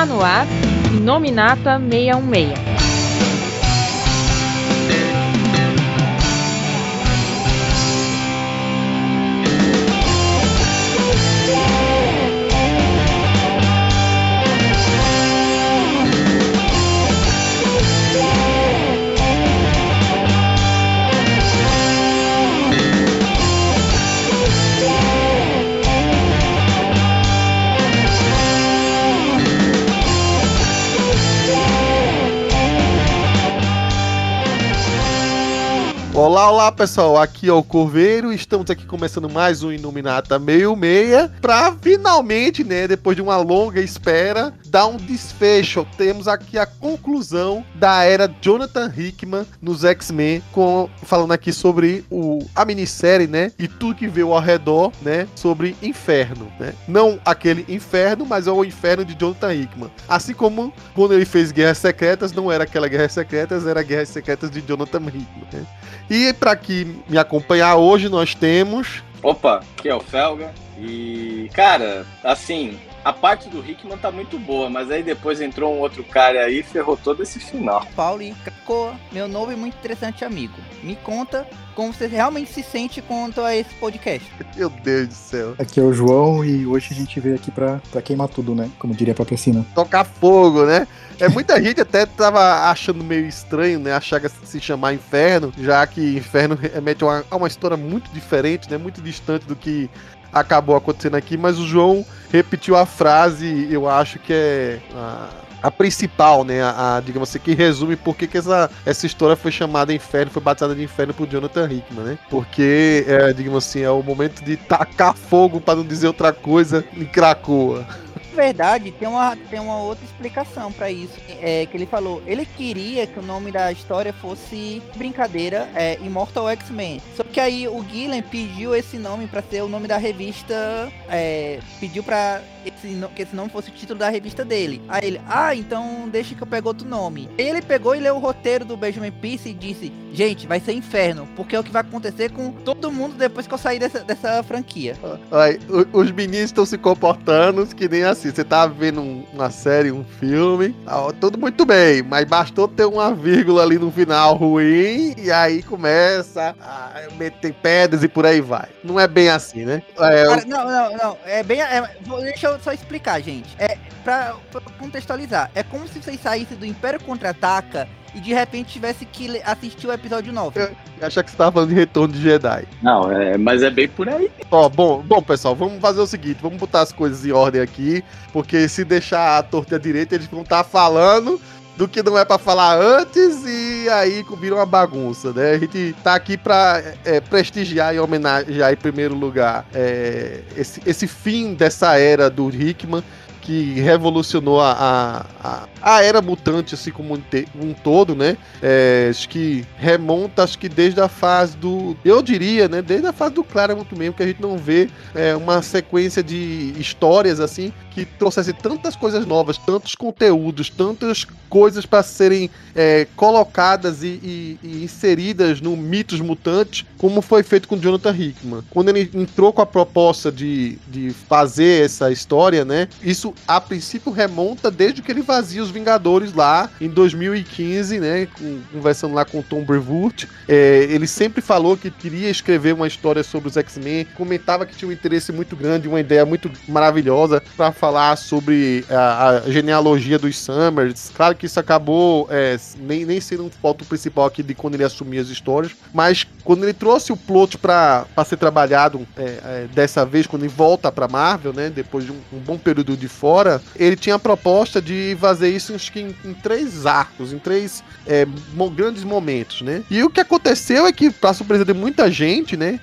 Está no ar, Nominata 616. call Olá, olá pessoal, aqui é o Corveiro, estamos aqui começando mais um Iluminata meio meia, pra finalmente, né, depois de uma longa espera, dar um desfecho. Temos aqui a conclusão da era Jonathan Hickman nos X-Men, falando aqui sobre o, a minissérie, né, e tudo que veio ao redor, né, sobre Inferno, né. Não aquele Inferno, mas é o Inferno de Jonathan Hickman. Assim como quando ele fez Guerras Secretas, não era aquela Guerras Secretas, era Guerras Secretas de Jonathan Hickman, né. E para que me acompanhar hoje nós temos. Opa, aqui é o Felga. E, cara, assim, a parte do Hickman tá muito boa, mas aí depois entrou um outro cara aí e ferrou todo esse final. Paulo e Cracoa, meu novo e muito interessante amigo. Me conta como você realmente se sente quanto a esse podcast. Meu Deus do céu. Aqui é o João e hoje a gente veio aqui pra, pra queimar tudo, né? Como diria a própria Cina. Tocar fogo, né? É, muita gente até tava achando meio estranho, né? Achar se chamar Inferno, já que Inferno remete a uma, uma história muito diferente, né? Muito distante do que acabou acontecendo aqui, mas o João repetiu a frase, eu acho que é a, a principal, né? A, a, digamos assim, que resume por que, que essa, essa história foi chamada Inferno, foi batizada de Inferno por Jonathan Hickman, né? Porque, é, digamos assim, é o momento de tacar fogo, para não dizer outra coisa, em Cracoa verdade, tem uma, tem uma outra explicação para isso. É que ele falou, ele queria que o nome da história fosse brincadeira, é, Immortal X-Men. Só que aí o Gillen pediu esse nome para ser o nome da revista, é, pediu para esse, que esse nome fosse o título da revista dele. Aí ele, ah, então deixa que eu pego outro nome. Ele pegou e leu o roteiro do Benjamin Peace e disse, gente, vai ser inferno, porque é o que vai acontecer com todo mundo depois que eu sair dessa, dessa franquia. Aí, os meninos estão se comportando que nem assim, você tá vendo uma série, um filme, tá tudo muito bem, mas bastou ter uma vírgula ali no final ruim e aí começa a meter pedras e por aí vai. Não é bem assim, né? É, Cara, não, não, não, é bem... É, deixa eu só explicar, gente. É, pra, pra contextualizar, é como se vocês saíssem do Império Contra-Ataca e de repente tivesse que assistir o episódio 9. Eu achava que você tava falando de Retorno de Jedi. Não, é, mas é bem por aí. Ó, bom, bom, pessoal, vamos fazer o seguinte, vamos botar as coisas em ordem aqui, porque se deixar a torta direita, eles vão estar tá falando do que não é para falar antes e aí vira uma bagunça, né? A gente tá aqui para é, prestigiar e homenagear em primeiro lugar é, esse, esse fim dessa era do Hickman que revolucionou a, a, a, era mutante, assim como um, um todo, né? É, acho que remonta, acho que desde a fase do. Eu diria, né? Desde a fase do Claremont mesmo, que a gente não vê é, uma sequência de histórias assim que trouxesse tantas coisas novas, tantos conteúdos, tantas coisas para serem é, colocadas e, e, e, inseridas no mitos mutantes, como foi feito com Jonathan Hickman. Quando ele entrou com a proposta de, de fazer essa história, né? Isso a princípio remonta desde que ele vazia os Vingadores lá em 2015, né? Conversando lá com Tom Brevoort. É, ele sempre falou que queria escrever uma história sobre os X-Men, comentava que tinha um interesse muito grande, uma ideia muito maravilhosa para falar sobre a, a, genealogia dos Summers. Claro que isso acabou é, nem, nem sendo um ponto principal aqui de quando ele assumia as histórias, mas quando ele trouxe o plot para ser trabalhado é, é, dessa vez, quando ele volta para Marvel, né, depois de um, um, bom período de fora, ele tinha a proposta de fazer isso em, em três arcos, em três é, grandes momentos, né? E o que aconteceu é que, para surpresa de muita gente, né,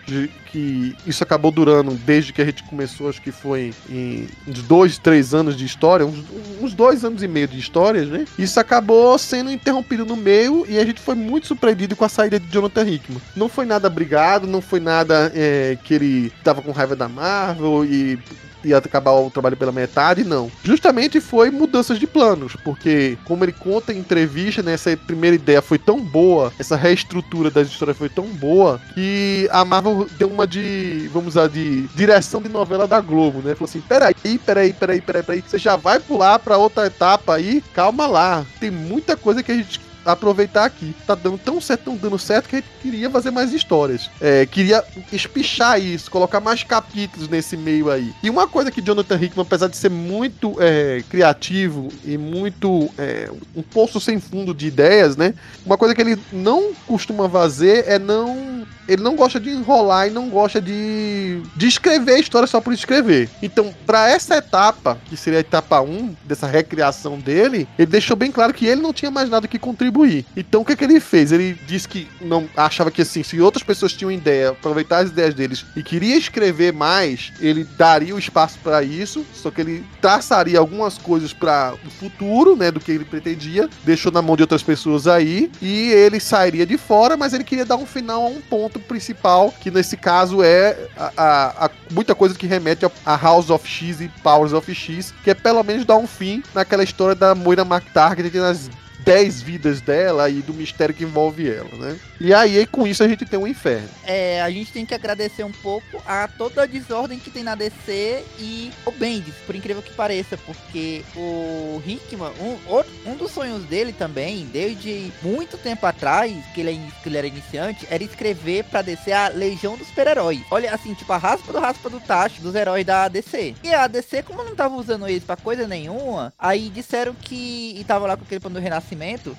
que isso acabou durando desde que a gente começou, acho que foi em uns dois, três anos de história, uns, uns dois anos e meio de histórias, né? Isso acabou sendo interrompido no meio e a gente foi muito surpreendido com a saída de Jonathan Hickman. Não foi nada brigado, não foi nada é, que ele tava com raiva da Marvel e ia acabar o trabalho pela metade, não. Justamente foi mudanças de planos, porque como ele conta em entrevista, né, essa primeira ideia foi tão boa, essa reestrutura das histórias foi tão boa, que a Marvel deu uma de, vamos usar, de direção de novela da Globo, né? Falou assim, peraí, peraí, peraí, peraí, peraí, você já vai pular pra outra etapa aí? Calma lá, tem muita coisa que a gente aproveitar aqui. Tá dando tão certo, tão dando certo que a gente queria fazer mais histórias. É, queria espichar isso, colocar mais capítulos nesse meio aí. E uma coisa que Jonathan Hickman, apesar de ser muito é, criativo e muito é, um poço sem fundo de ideias, né? Uma coisa que ele não costuma fazer é não ele não gosta de enrolar e não gosta de, de escrever a história só por escrever. Então, para essa etapa, que seria a etapa 1 dessa recriação dele, ele deixou bem claro que ele não tinha mais nada que contribuir. Então, o que, que ele fez? Ele disse que não achava que assim, se outras pessoas tinham ideia, aproveitar as ideias deles e queria escrever mais, ele daria o espaço para isso, só que ele traçaria algumas coisas para o futuro, né, do que ele pretendia, deixou na mão de outras pessoas aí e ele sairia de fora, mas ele queria dar um final a um ponto ponto principal, que nesse caso é a, a, a muita coisa que remete a, House of X e Powers of X, que é pelo menos dar um fim naquela história da Moira McTarget nas 10 vidas dela e do mistério que envolve ela, né? E aí, com isso, a gente tem um inferno. É, a gente tem que agradecer um pouco a toda a desordem que tem na DC e o Bendis, por incrível que pareça, porque o Hickman, um, um dos sonhos dele também, desde muito tempo atrás, que ele, é que ele era iniciante, era escrever pra DC a Legião dos Super-Heróis. Olha, assim, tipo, a raspa do raspa do tacho dos heróis da DC. E a DC, como não tava usando eles pra coisa nenhuma, aí disseram que. E tava lá com aquele plano do Renascimento,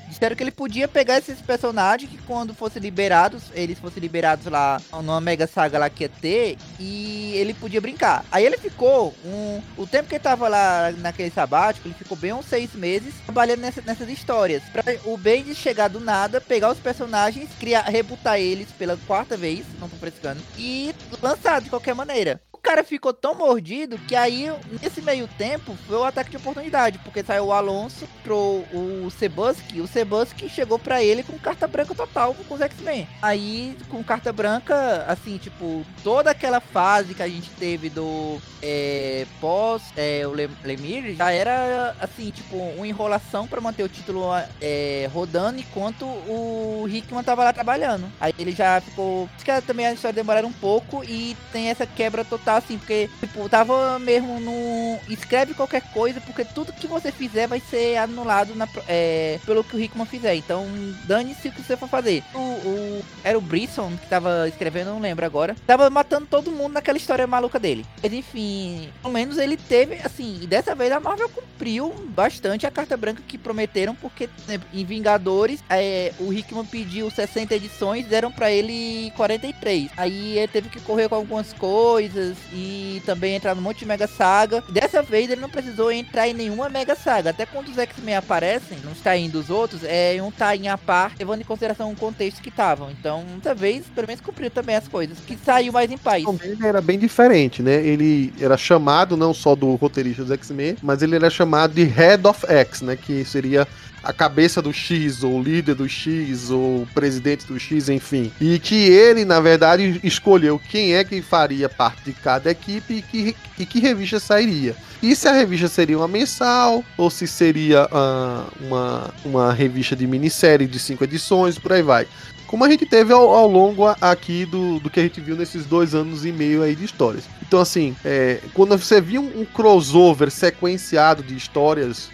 disseram que ele podia pegar esses personagens que quando fosse fossem liberados, eles fossem liberados lá numa mega saga lá que ia ter, e ele podia brincar. Aí ele ficou um. O tempo que ele tava lá naquele sabático, ele ficou bem uns seis meses trabalhando nessa, nessas histórias. Pra o Bendis chegar do nada, pegar os personagens, criar, rebutar eles pela quarta vez, não tô frescando, e lançar de qualquer maneira cara ficou tão mordido que aí, nesse meio tempo, foi o ataque de oportunidade, porque saiu o Alonso pro o Sebuski, o Sebuski chegou para ele com carta branca total com os X-Men. Aí, com carta branca, assim, tipo, toda aquela fase que a gente teve do é, pós é, o Lemir já era, assim, tipo, uma enrolação para manter o título é, rodando enquanto o Hickman tava lá trabalhando. Aí ele já ficou. Acho que também a história demoraram um pouco e tem essa quebra total assim, porque, tipo, tava mesmo no. Escreve qualquer coisa, porque tudo que você fizer vai ser anulado na, é, pelo que o Hickman fizer. Então, dane-se o que você for fazer. O, o, era o Brisson que tava escrevendo, não lembro agora. Tava matando todo mundo naquela história maluca dele. Mas enfim, pelo menos ele teve, assim, e dessa vez a Marvel cumpriu bastante a carta branca que prometeram, porque né, em Vingadores, é, o Hickman pediu 60 edições, deram para ele 43. Aí ele teve que correr com algumas coisas, e também entrar no monte de Mega Saga. Dessa vez ele não precisou entrar em nenhuma Mega Saga. Até quando os X-Men aparecem, não está indo os outros, é um tá a par, levando em consideração o contexto que estavam. Então, dessa vez, pelo menos cumpriu também as coisas. Que saiu mais em paz. Ele era bem diferente, né? Ele era chamado não só do roteirista dos X-Men, mas ele era chamado de Head of X, né? Que seria a cabeça do X, ou líder do X, ou presidente do X, enfim. E que ele, na verdade, escolheu quem é que faria parte de cada equipe e que, e que revista sairia. E se a revista seria uma mensal, ou se seria uh, uma, uma revista de minissérie de cinco edições, por aí vai como a gente teve ao, ao longo aqui do, do que a gente viu nesses dois anos e meio aí de histórias. Então, assim, é, quando você via um, um crossover sequenciado de histórias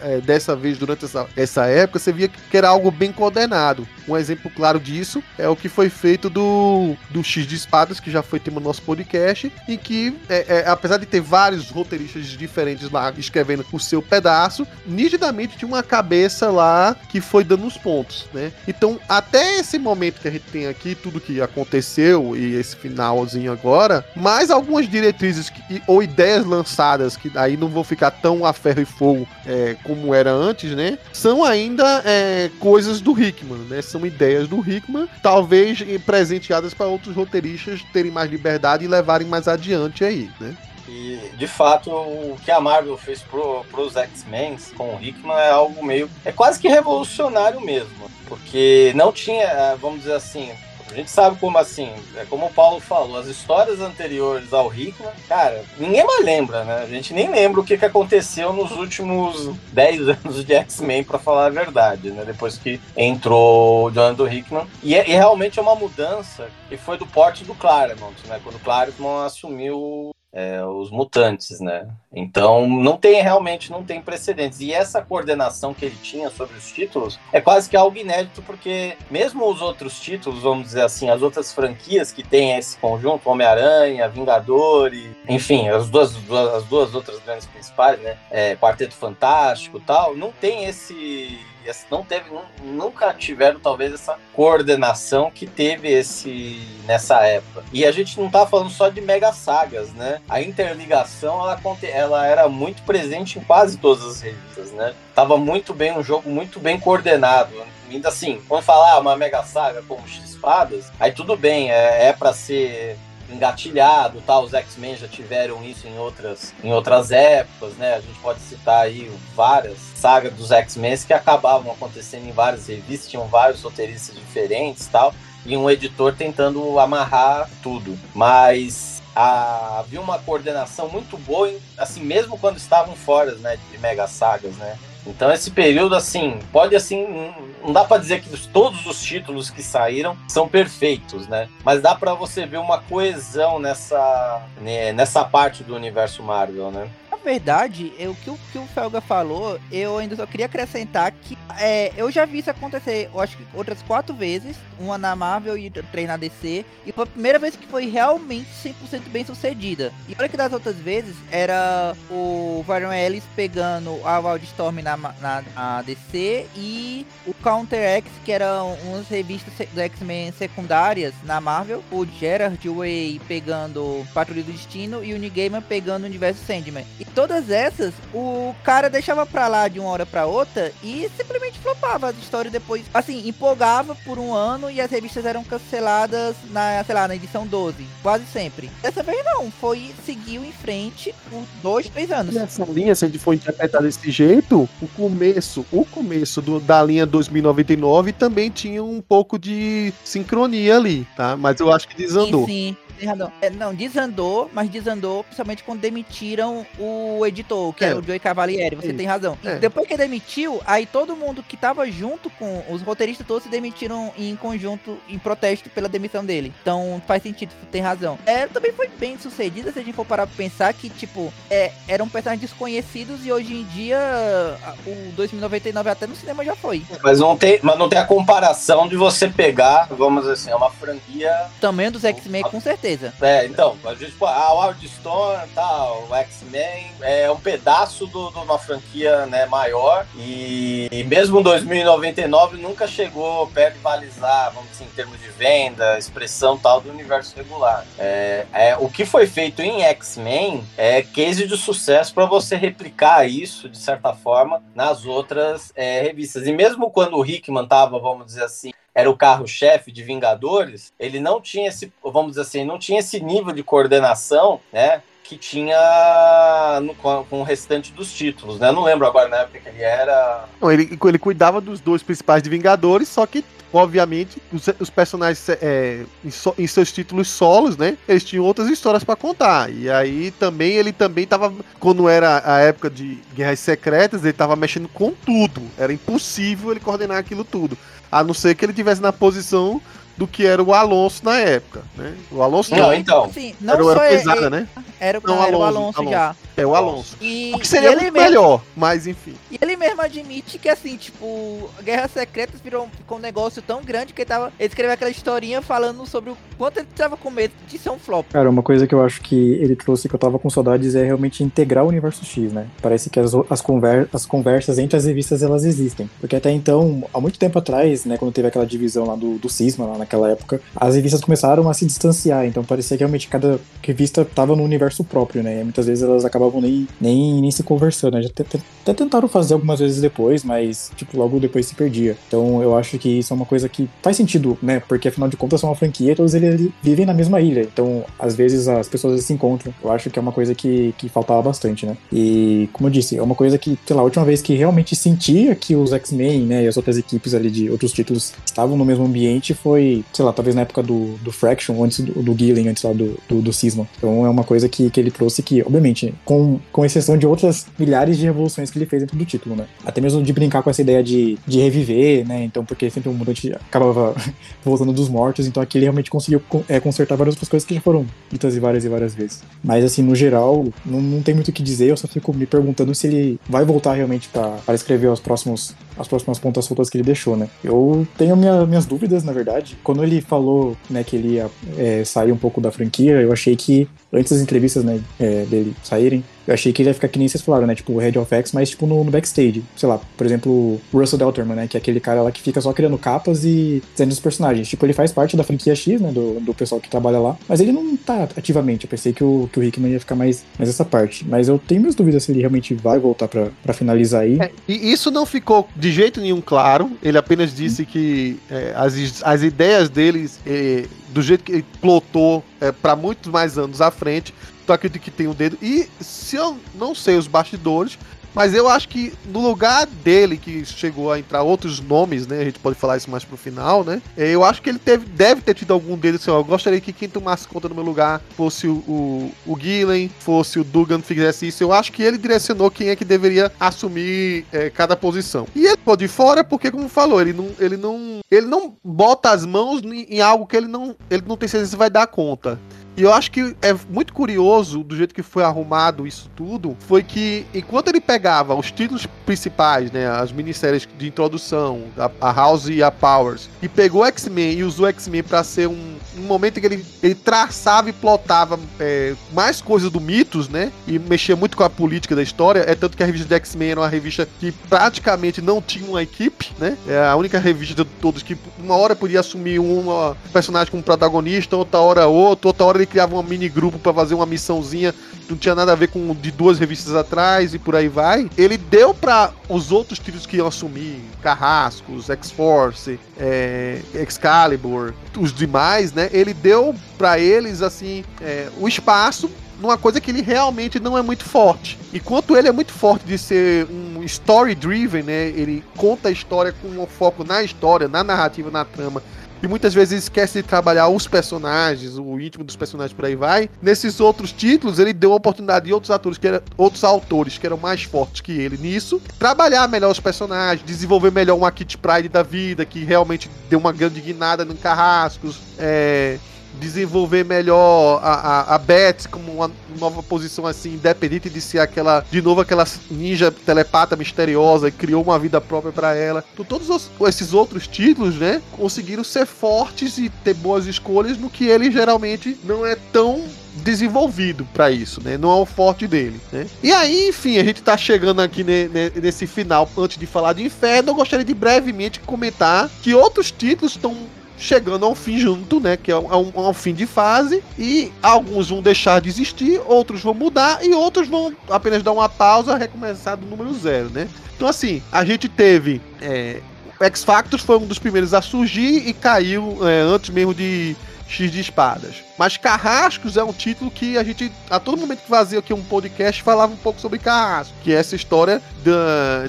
é, dessa vez durante essa, essa época, você via que era algo bem coordenado. Um exemplo claro disso é o que foi feito do, do X de Espadas, que já foi tema nosso podcast, e que, é, é, apesar de ter vários roteiristas diferentes lá escrevendo o seu pedaço, nitidamente tinha uma cabeça lá que foi dando os pontos, né? Então, até esse momento que a gente tem aqui, tudo que aconteceu e esse finalzinho agora, mais algumas diretrizes que, ou ideias lançadas, que aí não vão ficar tão a ferro e fogo é, como era antes, né? São ainda é, coisas do Hickman, né? São ideias do Hickman, talvez presenteadas para outros roteiristas terem mais liberdade e levarem mais adiante aí, né? E, de fato, o que a Marvel fez pro, pros X-Men com o Hickman é algo meio. É quase que revolucionário mesmo. Porque não tinha, vamos dizer assim, A gente sabe como assim, é como o Paulo falou, as histórias anteriores ao Hickman, cara, ninguém mais lembra, né? A gente nem lembra o que, que aconteceu nos últimos 10 anos de X-Men, para falar a verdade, né? Depois que entrou o Jonathan Hickman. E, é, e realmente é uma mudança que foi do porte do Claremont, né? Quando o Claremont assumiu é, os mutantes, né? Então não tem realmente não tem precedentes. E essa coordenação que ele tinha sobre os títulos é quase que algo inédito, porque mesmo os outros títulos, vamos dizer assim, as outras franquias que tem esse conjunto, Homem-Aranha, Vingadores, enfim, as duas, as duas outras grandes principais, né? É, Quarteto Fantástico tal, não tem esse não teve, nunca tiveram talvez essa coordenação que teve esse nessa época. E a gente não tá falando só de mega sagas, né? A interligação ela, ela era muito presente em quase todas as revistas, né? Tava muito bem um jogo muito bem coordenado. Ainda assim, quando falar uma mega saga como X-Espadas, aí tudo bem, é, é para ser engatilhado, tá? Os X-Men já tiveram isso em outras, em outras épocas, né? A gente pode citar aí várias sagas dos X-Men que acabavam acontecendo em várias revistas, tinham vários roteiristas diferentes, tal, e um editor tentando amarrar tudo. Mas a, havia uma coordenação muito boa, assim, mesmo quando estavam fora, né, de mega sagas, né? Então esse período, assim, pode assim, não dá para dizer que todos os títulos que saíram são perfeitos, né? Mas dá para você ver uma coesão nessa, né, nessa parte do universo Marvel, né? Verdade, eu, o, que, o que o Felga falou, eu ainda só queria acrescentar que é, eu já vi isso acontecer, eu acho que outras quatro vezes, uma na Marvel e três na DC, e foi a primeira vez que foi realmente 100% bem sucedida. E olha que das outras vezes era o Varian Ellis pegando a Wildstorm na, na, na DC e o Counter X, que eram umas revistas do X-Men secundárias na Marvel, o Gerard Way pegando Patrulha do Destino e o Gaiman pegando o Universo Sandman. E todas essas, o cara deixava pra lá de uma hora pra outra e simplesmente flopava as histórias depois. Assim, empolgava por um ano e as revistas eram canceladas na, sei lá, na edição 12. Quase sempre. Dessa vez não, foi, seguiu em frente por dois, três anos. Nessa linha, se a gente for interpretar desse jeito, o começo, o começo do, da linha 2099 também tinha um pouco de sincronia ali, tá? Mas eu acho que desandou. Sim, sim tem razão. É, não, desandou, mas desandou principalmente quando demitiram o editor, que é, o Joey Cavalieri. Você é. tem razão. É. Depois que demitiu, aí todo mundo que tava junto com os roteiristas todos se demitiram em conjunto, em protesto pela demissão dele. Então faz sentido, você tem razão. É, também foi bem sucedida se a gente for parar pra pensar que, tipo, é, eram personagens desconhecidos e hoje em dia o 2099 até no cinema já foi. Mas não tem, mas não tem a comparação de você pegar, vamos dizer assim, é uma franquia. Tamanho dos X-Men, com certeza certeza. É, então, a gente, a Wildstorm, tá, o X-Men é um pedaço de uma franquia né, maior e, e mesmo 2099 nunca chegou perto de valizar, vamos dizer, em termos de venda, expressão tal do universo regular. É, é o que foi feito em X-Men é case de sucesso para você replicar isso, de certa forma, nas outras é, revistas. E mesmo quando o Hickman tava, vamos dizer assim, era o carro-chefe de Vingadores, ele não tinha esse, vamos dizer assim, não tinha esse nível de coordenação, né? Que tinha no, com, o restante dos títulos, né? Não lembro agora na época que ele era. Não, ele, ele cuidava dos dois principais de Vingadores, só que obviamente, os, os personagens é, em, so, em, seus títulos solos, né? Eles tinham outras histórias para contar. E aí também ele também tava, quando era a época de Guerras Secretas, ele tava mexendo com tudo. Era impossível ele coordenar aquilo tudo. A não ser que ele tivesse na posição do que era o Alonso na época, né? O Alonso não, não então. Assim, não era, era pesada, é, né? Era, não, era Alonso, o Alonso, Alonso, já. É o Alonso. E, o que seria muito mesmo, melhor, mas enfim. E ele mesmo admite que assim, tipo, Guerras Secretas virou ficou um negócio tão grande que ele tava. Ele escreveu aquela historinha falando sobre o quanto ele tava com medo de ser um flop. Cara, uma coisa que eu acho que ele trouxe que eu tava com saudades é realmente integrar o universo X, né? Parece que as, as, conver, as conversas entre as revistas elas existem. Porque até então, há muito tempo atrás, né, quando teve aquela divisão lá do, do Cisma, lá naquela época, as revistas começaram a se distanciar. Então parecia que realmente cada revista tava no universo próprio, né? E muitas vezes elas acabavam nem, nem, nem se conversando. Né? Até, até tentaram fazer algumas vezes depois, mas, tipo, logo depois se perdia. Então eu acho que isso é uma coisa que faz sentido, né? Porque afinal de contas são uma franquia, todos eles vivem na mesma ilha. Então, às vezes as pessoas se encontram. Eu acho que é uma coisa que, que faltava bastante, né? E, como eu disse, é uma coisa que, sei lá, a última vez que realmente sentia que os X-Men, né, e as outras equipes ali de outros títulos estavam no mesmo ambiente foi, sei lá, talvez na época do, do Fraction, antes do, do Gillen, antes lá do, do, do Cisma. Então é uma coisa que, que ele trouxe que, obviamente, com, com exceção de outras milhares de revoluções que ele fez dentro do título, né? Até mesmo de brincar com essa ideia de, de reviver, né? Então, porque sempre um mutante acabava voltando dos mortos, então aqui ele realmente conseguiu é, consertar várias outras coisas que já foram ditas várias e várias vezes. Mas, assim, no geral, não, não tem muito o que dizer, eu só fico me perguntando se ele vai voltar realmente para escrever os próximos, as próximas pontas soltas que ele deixou, né? Eu tenho minha, minhas dúvidas, na verdade. Quando ele falou, né, que ele ia é, sair um pouco da franquia, eu achei que antes das entrevistas, né, é, dele saírem, eu achei que ele ia ficar que nem vocês falaram, né? Tipo, o Head of X, mas tipo no, no, backstage. Sei lá, por exemplo, o Russell Delterman, né? Que é aquele cara lá que fica só criando capas e dizendo os personagens. Tipo, ele faz parte da franquia X, né? Do, do pessoal que trabalha lá. Mas ele não tá ativamente. Eu pensei que o, que o ia ficar mais, mais essa parte. Mas eu tenho minhas dúvidas se ele realmente vai voltar pra, pra finalizar aí. É, e isso não ficou de jeito nenhum claro. Ele apenas disse que é, as, as ideias deles, é, do jeito que ele plotou é, para muitos mais anos à frente, tu acredita que tem um dedo. E se eu não sei os bastidores, mas eu acho que no lugar dele, que chegou a entrar outros nomes, né? A gente pode falar isso mais pro final, né? É, eu acho que ele teve, deve ter tido algum deles. Assim, ó, eu gostaria que quem tomasse conta no meu lugar fosse o, o, o Gillen, fosse o Dugan fizesse isso. Eu acho que ele direcionou quem é que deveria assumir é, cada posição. E ele ficou de fora porque, como falou, ele não, ele não, ele não bota as mãos em algo que ele não, ele não tem certeza se vai dar conta. E eu acho que é muito curioso do jeito que foi arrumado isso tudo, foi que enquanto ele pegava os títulos principais, né, as minisséries de introdução, a, a House e a Powers, e pegou X-Men e usou X-Men para ser um, um momento em que ele, ele traçava e plotava é, mais coisas do mitos, né, e mexia muito com a política da história, é tanto que a revista de X-Men era uma revista que praticamente não tinha uma equipe, né, é a única revista de todos que uma hora podia assumir um personagem como protagonista, outra hora outro, outra hora ele criava um mini grupo para fazer uma missãozinha, não tinha nada a ver com de duas revistas atrás e por aí vai. Ele deu para os outros títulos que iam assumir, Carrascos, X-Force, é, Excalibur, os demais, né? Ele deu para eles assim é, o espaço numa coisa que ele realmente não é muito forte. Enquanto ele é muito forte de ser um story driven, né? Ele conta a história com um foco na história, na narrativa, na trama e muitas vezes esquece de trabalhar os personagens, o íntimo dos personagens por aí vai. Nesses outros títulos, ele deu a oportunidade de outros atores, que eram, outros autores que eram mais fortes que ele nisso, trabalhar melhor os personagens, desenvolver melhor uma Kit Pride da vida, que realmente deu uma grande guinada no Carrascos, é, desenvolver melhor a, a, a Beth como uma nova posição assim, independente de ser aquela, de novo, aquela ninja telepata misteriosa e criou uma vida própria para ela. Então, todos os, esses outros títulos, né, conseguiram ser fortes e ter boas escolhas no que ele geralmente não é tão desenvolvido para isso, né? Não é o forte dele, né? E aí, enfim, a gente tá chegando aqui ne, ne, nesse final, antes de falar de Inferno, eu gostaria de brevemente comentar que outros títulos estão chegando ao fim junto, né? Que é um, um, fim de fase. E alguns vão deixar de existir, outros vão mudar e outros vão apenas dar uma pausa, recomeçar do número zero, né? Então, assim, a gente teve. É, X Factor foi um dos primeiros a surgir e caiu é, antes mesmo de X de Espadas. Mas Carrascos é um título que a gente, a todo momento que fazia aqui um podcast, falava um pouco sobre Carrascos, que é essa história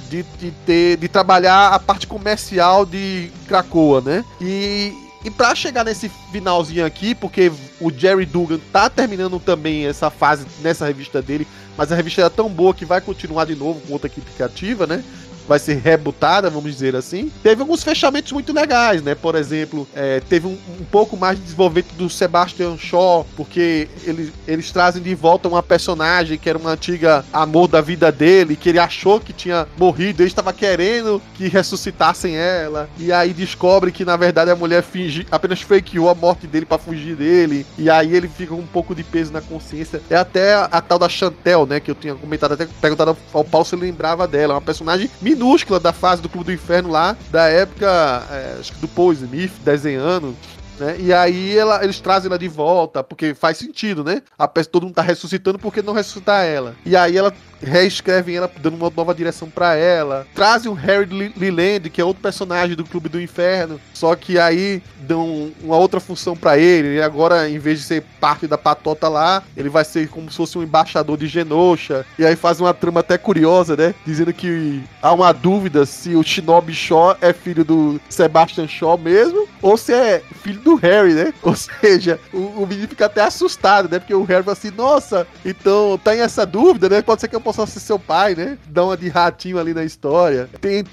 de, de, ter, de trabalhar a parte comercial de Cracoa, né? E, e para chegar nesse finalzinho aqui, porque o Jerry Dugan tá terminando também essa fase nessa revista dele, mas a revista é tão boa que vai continuar de novo com outra equipe criativa, né? Vai ser rebutada, vamos dizer assim. Teve alguns fechamentos muito legais, né? Por exemplo, é, teve um, um, pouco mais de desenvolvimento do Sebastian Shaw, porque ele, eles trazem de volta uma personagem que era uma antiga amor da vida dele, que ele achou que tinha morrido, ele estava querendo que ressuscitassem ela, e aí descobre que na verdade a mulher fingi, apenas fakeou a morte dele para fugir dele, e aí ele fica com um pouco de peso na consciência. É até a, a tal da Chantel, né? Que eu tinha comentado, até perguntado ao Paulo se ele lembrava dela, uma personagem minúscula da fase do Clube do Inferno lá, da época, é, acho que do Paul Smith desenhando. né? E aí ela, eles trazem ela de volta, porque faz sentido, né? A peça todo mundo tá ressuscitando, por que não ressuscitar ela? E aí ela reescrevem ela, dando uma nova direção para ela. Trazem o Harry Leland, que é outro personagem do Clube do Inferno, só que aí dão uma outra função para ele. E agora, em vez de ser parte da patota lá, ele vai ser como se fosse um embaixador de Genosha. E aí faz uma trama até curiosa, né? Dizendo que há uma dúvida se o Shinobi Shaw é filho do Sebastian Shaw mesmo, ou se é filho do Harry, né? Ou seja, o, o menino fica até assustado, né? Porque o Harry fala assim, nossa, então tá em essa dúvida, né? Pode ser que eu possa ser seu pai, né? Dá uma de ratinho ali na história. Tem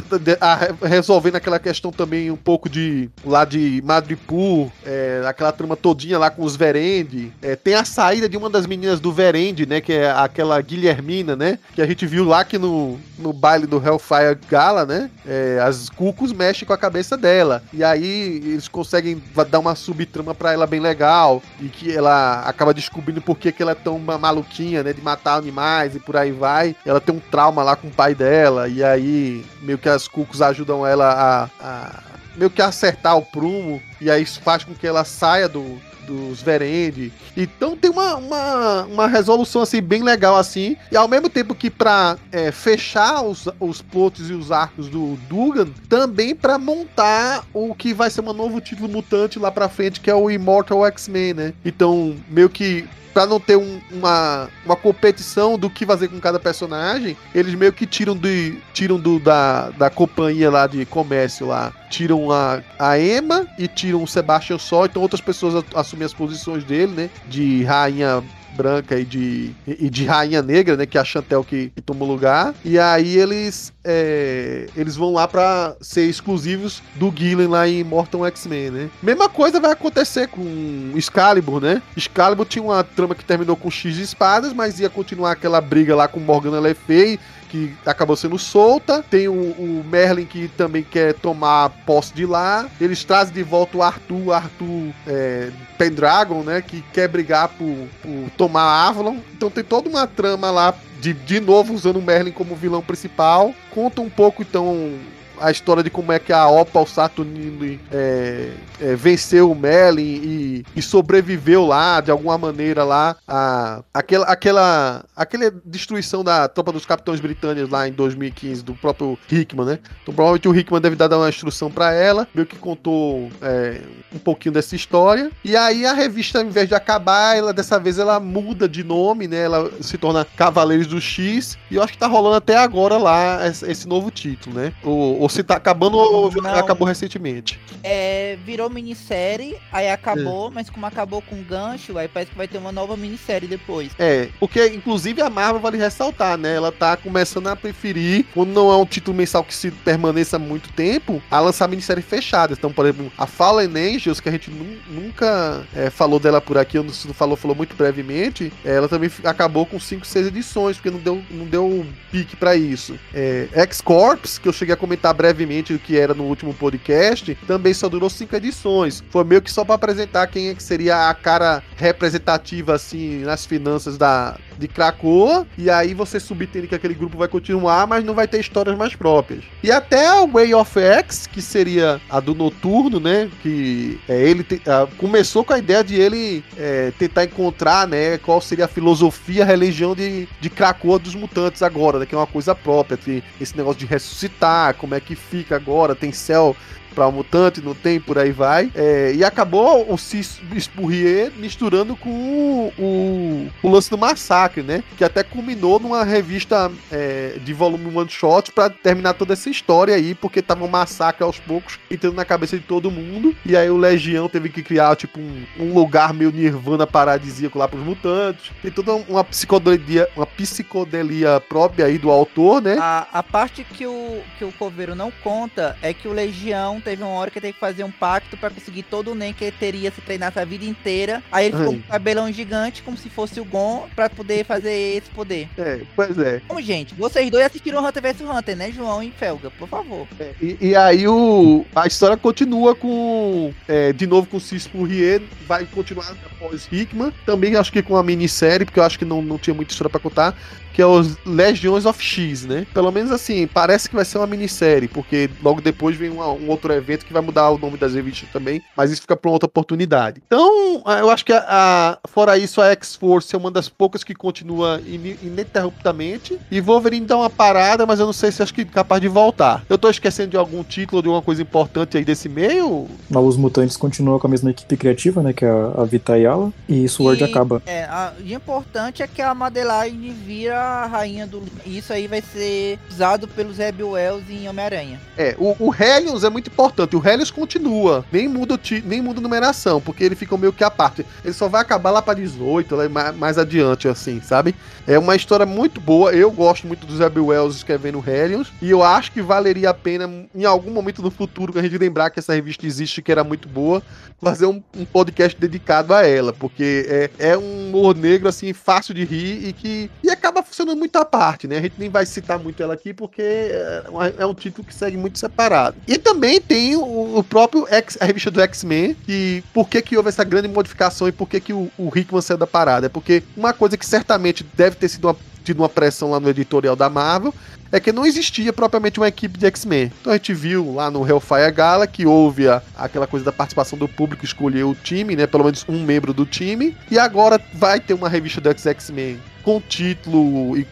a, resolvendo aquela questão também um pouco de lá de Madripoor, é, aquela trama todinha lá com os Verende. É, tem a saída de uma das meninas do Verende, né? Que é aquela Guilhermina, né? Que a gente viu lá que no, no baile do Hellfire Gala, né? É, as cucos mexem com a cabeça dela. E aí eles conseguem dar uma subtrama pra ela bem legal. E que ela acaba descobrindo por que, que ela é tão maluquinha, né? De matar animais e por aí vai vai, ela tem um trauma lá com o pai dela, e aí meio que as cucos ajudam ela a, a meio que acertar o prumo, e aí isso faz com que ela saia do, dos Verende. Então tem uma, uma, uma, resolução assim bem legal assim. E ao mesmo tempo que para é, fechar os, os plots e os arcos do Dugan, também para montar o que vai ser um novo título mutante lá para frente, que é o Immortal X-Men, né? Então, meio que para não ter um, uma, uma competição do que fazer com cada personagem, eles meio que tiram, de, tiram do, da, da companhia lá de comércio lá. Tiram a, a Emma e tiram o Sebastian só, então outras pessoas assumem as posições dele, né? De rainha branca e de, e de rainha negra, né? Que é a Chantel que, que toma o lugar. E aí eles é, eles vão lá para ser exclusivos do Gillen lá em Mortal X-Men, né? Mesma coisa vai acontecer com Excalibur, né? Excalibur tinha uma trama que terminou com X de espadas, mas ia continuar aquela briga lá com Morgana Le Fay que acabou sendo solta. Tem o, o, Merlin que também quer tomar posse de lá. Eles trazem de volta o Arthur, Arthur é, Pendragon, né? Que quer brigar por, por tomar Avalon. Então tem toda uma trama lá de, de novo usando o Merlin como vilão principal. Conta um pouco então a história de como é que a Opa, o Saturnino, é, é, venceu o Merlin e, e, sobreviveu lá, de alguma maneira lá, a, aquela, aquela, aquela destruição da tropa dos capitães britânicos lá em 2015, do próprio Hickman, né? Então provavelmente o Hickman deve dar uma instrução para ela, meio que contou é, um pouquinho dessa história. E aí a revista, ao invés de acabar, ela dessa vez ela muda de nome, né? Ela se torna Cavaleiros do X, e eu acho que tá rolando até agora lá esse, esse novo título, né? O, ou se tá acabando ou não, acabou recentemente. É, virou minissérie, aí acabou, é. mas como acabou com gancho, aí parece que vai ter uma nova minissérie depois. É, porque inclusive a Marvel vale ressaltar, né? Ela tá começando a preferir, quando não é um título mensal que se permaneça muito tempo, a lançar minissérie fechada. Então, por exemplo, a Fallen Angels, que a gente nunca é, falou dela por aqui, não falou, falou muito brevemente, ela também acabou com 5, 6 edições, porque não deu, não deu pique para isso. É, X-Corps, que eu cheguei a comentar brevemente o que era no último podcast, também só durou cinco edições. Foi meio que só para apresentar quem é que seria a cara representativa assim nas finanças da de Krakoa, e aí você subentende que aquele grupo vai continuar, mas não vai ter histórias mais próprias. E até a Way of X, que seria a do Noturno, né, que é, ele te, a, começou com a ideia de ele é, tentar encontrar, né, qual seria a filosofia, a religião de, de Krakoa dos mutantes agora, né, que é uma coisa própria, tem esse negócio de ressuscitar, como é que fica agora, tem céu para o mutante, não tem, por aí vai. É, e acabou o Cis Spurrier misturando com o, o, o, lance do massacre, né? Que até culminou numa revista é, de volume one shot para terminar toda essa história aí, porque tava um massacre aos poucos entrando na cabeça de todo mundo. E aí o Legião teve que criar, tipo, um, um lugar meio nirvana paradisíaco lá pros mutantes. Tem toda uma psicodelia, uma psicodelia própria aí do autor, né? A, a parte que o, que o Coveiro não conta é que o Legião teve uma hora que teve que fazer um pacto para conseguir todo o Nen que ele teria se treinado a vida inteira. Aí ele ficou com um cabelão gigante, como se fosse o Gon, para poder fazer esse poder. É, pois é. Bom, gente, vocês dois assistiram Hunter vs Hunter, né, João e Felga? Por favor. É, e, e, aí o, a história continua com. É, de novo com o Cis Pourrier, vai continuar após Hickman. Também acho que com a minissérie, porque eu acho que não, não tinha muita história para contar que é os Legions of X, né? Pelo menos assim, parece que vai ser uma minissérie, porque logo depois vem uma, um outro evento que vai mudar o nome das revistas também, mas isso fica para outra oportunidade. Então, ah, eu acho que a, a, fora isso, a X-Force é uma das poucas que continua in, ininterruptamente. E Wolverine dá uma parada, mas eu não sei se acho que é capaz de voltar. Eu tô esquecendo de algum título, de alguma coisa importante aí desse meio? Novos Mutantes continua com a mesma equipe criativa, né? Que é a Vita Ayala. E Sword E, acaba. É, a, o importante é que a Madeline vira a rainha do. Isso aí vai ser usado pelos Rebel Wells em Homem-Aranha. É, o, o Hellions é muito importante. O Hellions continua. Nem muda, nem muda a numeração, porque ele fica meio que à parte. Ele só vai acabar lá pra 18, lá mais, mais adiante, assim, sabe? É uma história muito boa. Eu gosto muito dos Rebel Wells escrevendo Hellions. E eu acho que valeria a pena, em algum momento no futuro, que a gente lembrar que essa revista existe, que era muito boa, fazer um, um podcast dedicado a ela. Porque é, é um humor negro, assim, fácil de rir e que. E acaba funcionando muito à parte, né? A gente nem vai citar muito ela aqui, porque é, é um título que segue muito separado. E também tem o, próprio X, a revista do X-Men, que por que, que houve essa grande modificação e por que, que o, o Hickman saiu da parada? É porque uma coisa que certamente deve ter sido uma, tido uma pressão lá no editorial da Marvel é que não existia propriamente uma equipe de X-Men. Então a gente viu lá no Hellfire Gala que houve a- aquela coisa da participação do público escolher o time, né? Pelo menos um membro do time. E agora vai ter uma revista do X-Men com título e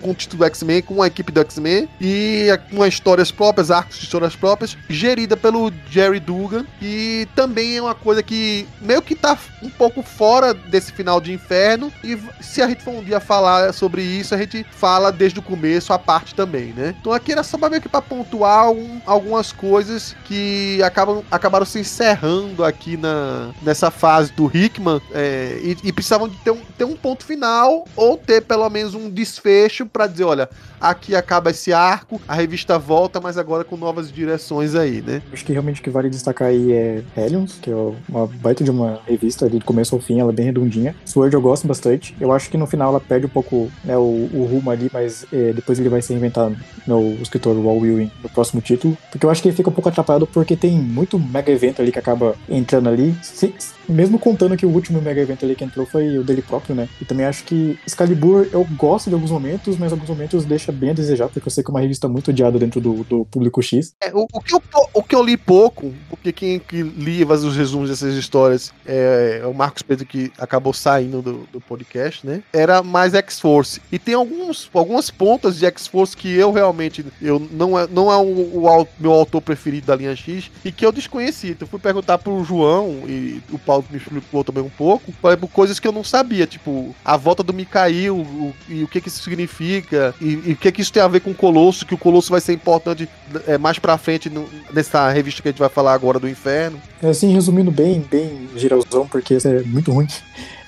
com- título X-Men, com uma equipe do X-Men e com histórias próprias, arcos de histórias próprias, gerida pelo Jerry Dugan. E também é uma coisa que meio que tá um pouco fora desse final de inferno. E se a gente for um dia falar sobre isso, a gente fala desde o começo a parte também, né? Então aqui era só meio que pra pontuar algum- algumas coisas que acabam, acabaram se encerrando aqui na, nessa fase do Hickman é, e, e precisavam de ter um, ter um ponto final ou ter pelo menos um desfecho pra dizer, olha, aqui acaba esse arco, a revista volta, mas agora com novas direções aí, né? Acho que realmente o que vale destacar aí é Hellions, que é uma baita de uma revista, ali do começo ao fim, ela é bem redondinha. Sword eu gosto bastante. Eu acho que no final ela perde um pouco né, o, o rumo ali, mas é, depois ele vai se reinventar no escritor Wall Ewing no próximo título. Porque eu acho que ele fica um pouco atrapalhado porque tem muito mega evento ali que acaba entrando ali. Mesmo contando que o último mega evento ali que entrou foi o dele próprio, né? E também acho que Excalibur eu gosto de alguns momentos, mas alguns momentos deixa bem a desejar, porque eu sei que é uma revista muito odiada dentro do, do público X. É, o, o que eu, o que eu li pouco, porque quem que lia os resumos dessas histórias é, é o Marcos Pedro que acabou saindo do, do podcast, né? Era mais X-Force. E tem alguns, algumas pontas de X-Force que eu realmente eu não é, não é o, o meu autor preferido da linha X e que eu desconhecia. Então eu fui perguntar pro João e o Paulo me explicou também um pouco, por exemplo, coisas que eu não sabia, tipo a volta do Mikael o- e o que que isso significa e, e o que que isso tem a ver com o Colosso, que o Colosso vai ser importante é, mais pra frente no- nessa revista que a gente vai falar agora do Inferno. É, assim, resumindo bem, bem geralzão, porque é muito ruim.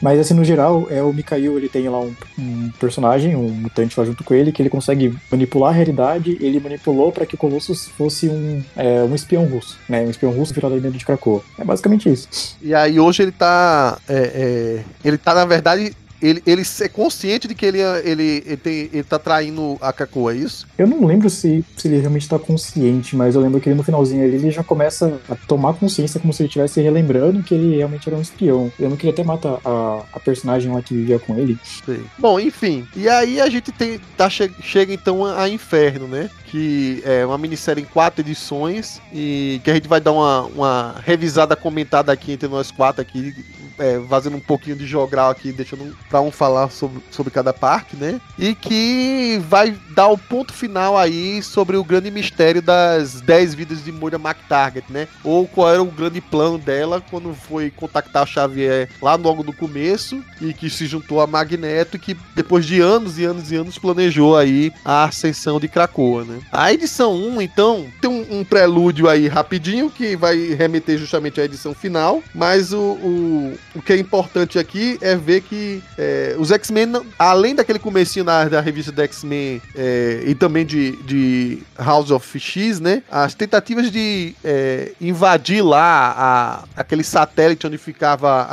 Mas assim, no geral, é o Mikhail, ele tem lá um, um personagem, um mutante lá junto com ele, que ele consegue manipular a realidade. Ele manipulou para que o Colossus fosse um, é, um espião russo, né? Um espião russo virado dentro de Krakoa. É basicamente isso. E aí hoje ele tá. é, é, ele tá, na verdade. Ele, ele é consciente de que ele, ele, ele, tem, ele tá traindo a Krakoa, é isso? Eu não lembro se, se ele realmente tá consciente, mas eu lembro que ele, no finalzinho ali, ele já começa a tomar consciência como se ele estivesse relembrando que ele realmente era um espião. Eu lembro que ele até mata a, a personagem lá que vivia com ele. Sei. Bom, enfim. E aí a gente tem, tá, che- chega então a, a Inferno, né? Que é uma minissérie em quatro edições e que a gente vai dar uma, uma revisada comentada aqui entre nós quatro aqui, é, fazendo um pouquinho de jogral aqui, deixando pra um falar sobre, sobre cada parte, né? E que vai dar o ponto final aí sobre o grande mistério das 10 vidas de Moira McTarget, né? Ou qual era o grande plano dela quando foi contactar o Xavier lá logo no começo e que se juntou a Magneto e que depois de anos e anos e anos planejou aí a ascensão de Krakoa, né? A edição 1, então, tem um, um prelúdio aí rapidinho que vai remeter justamente à edição final, mas o, o, o que é importante aqui é ver que é, os X-Men, além daquele comecinho da, da revista do X-Men é, e também de, de House of X, né? As tentativas de é, invadir lá a, aquele satélite onde ficava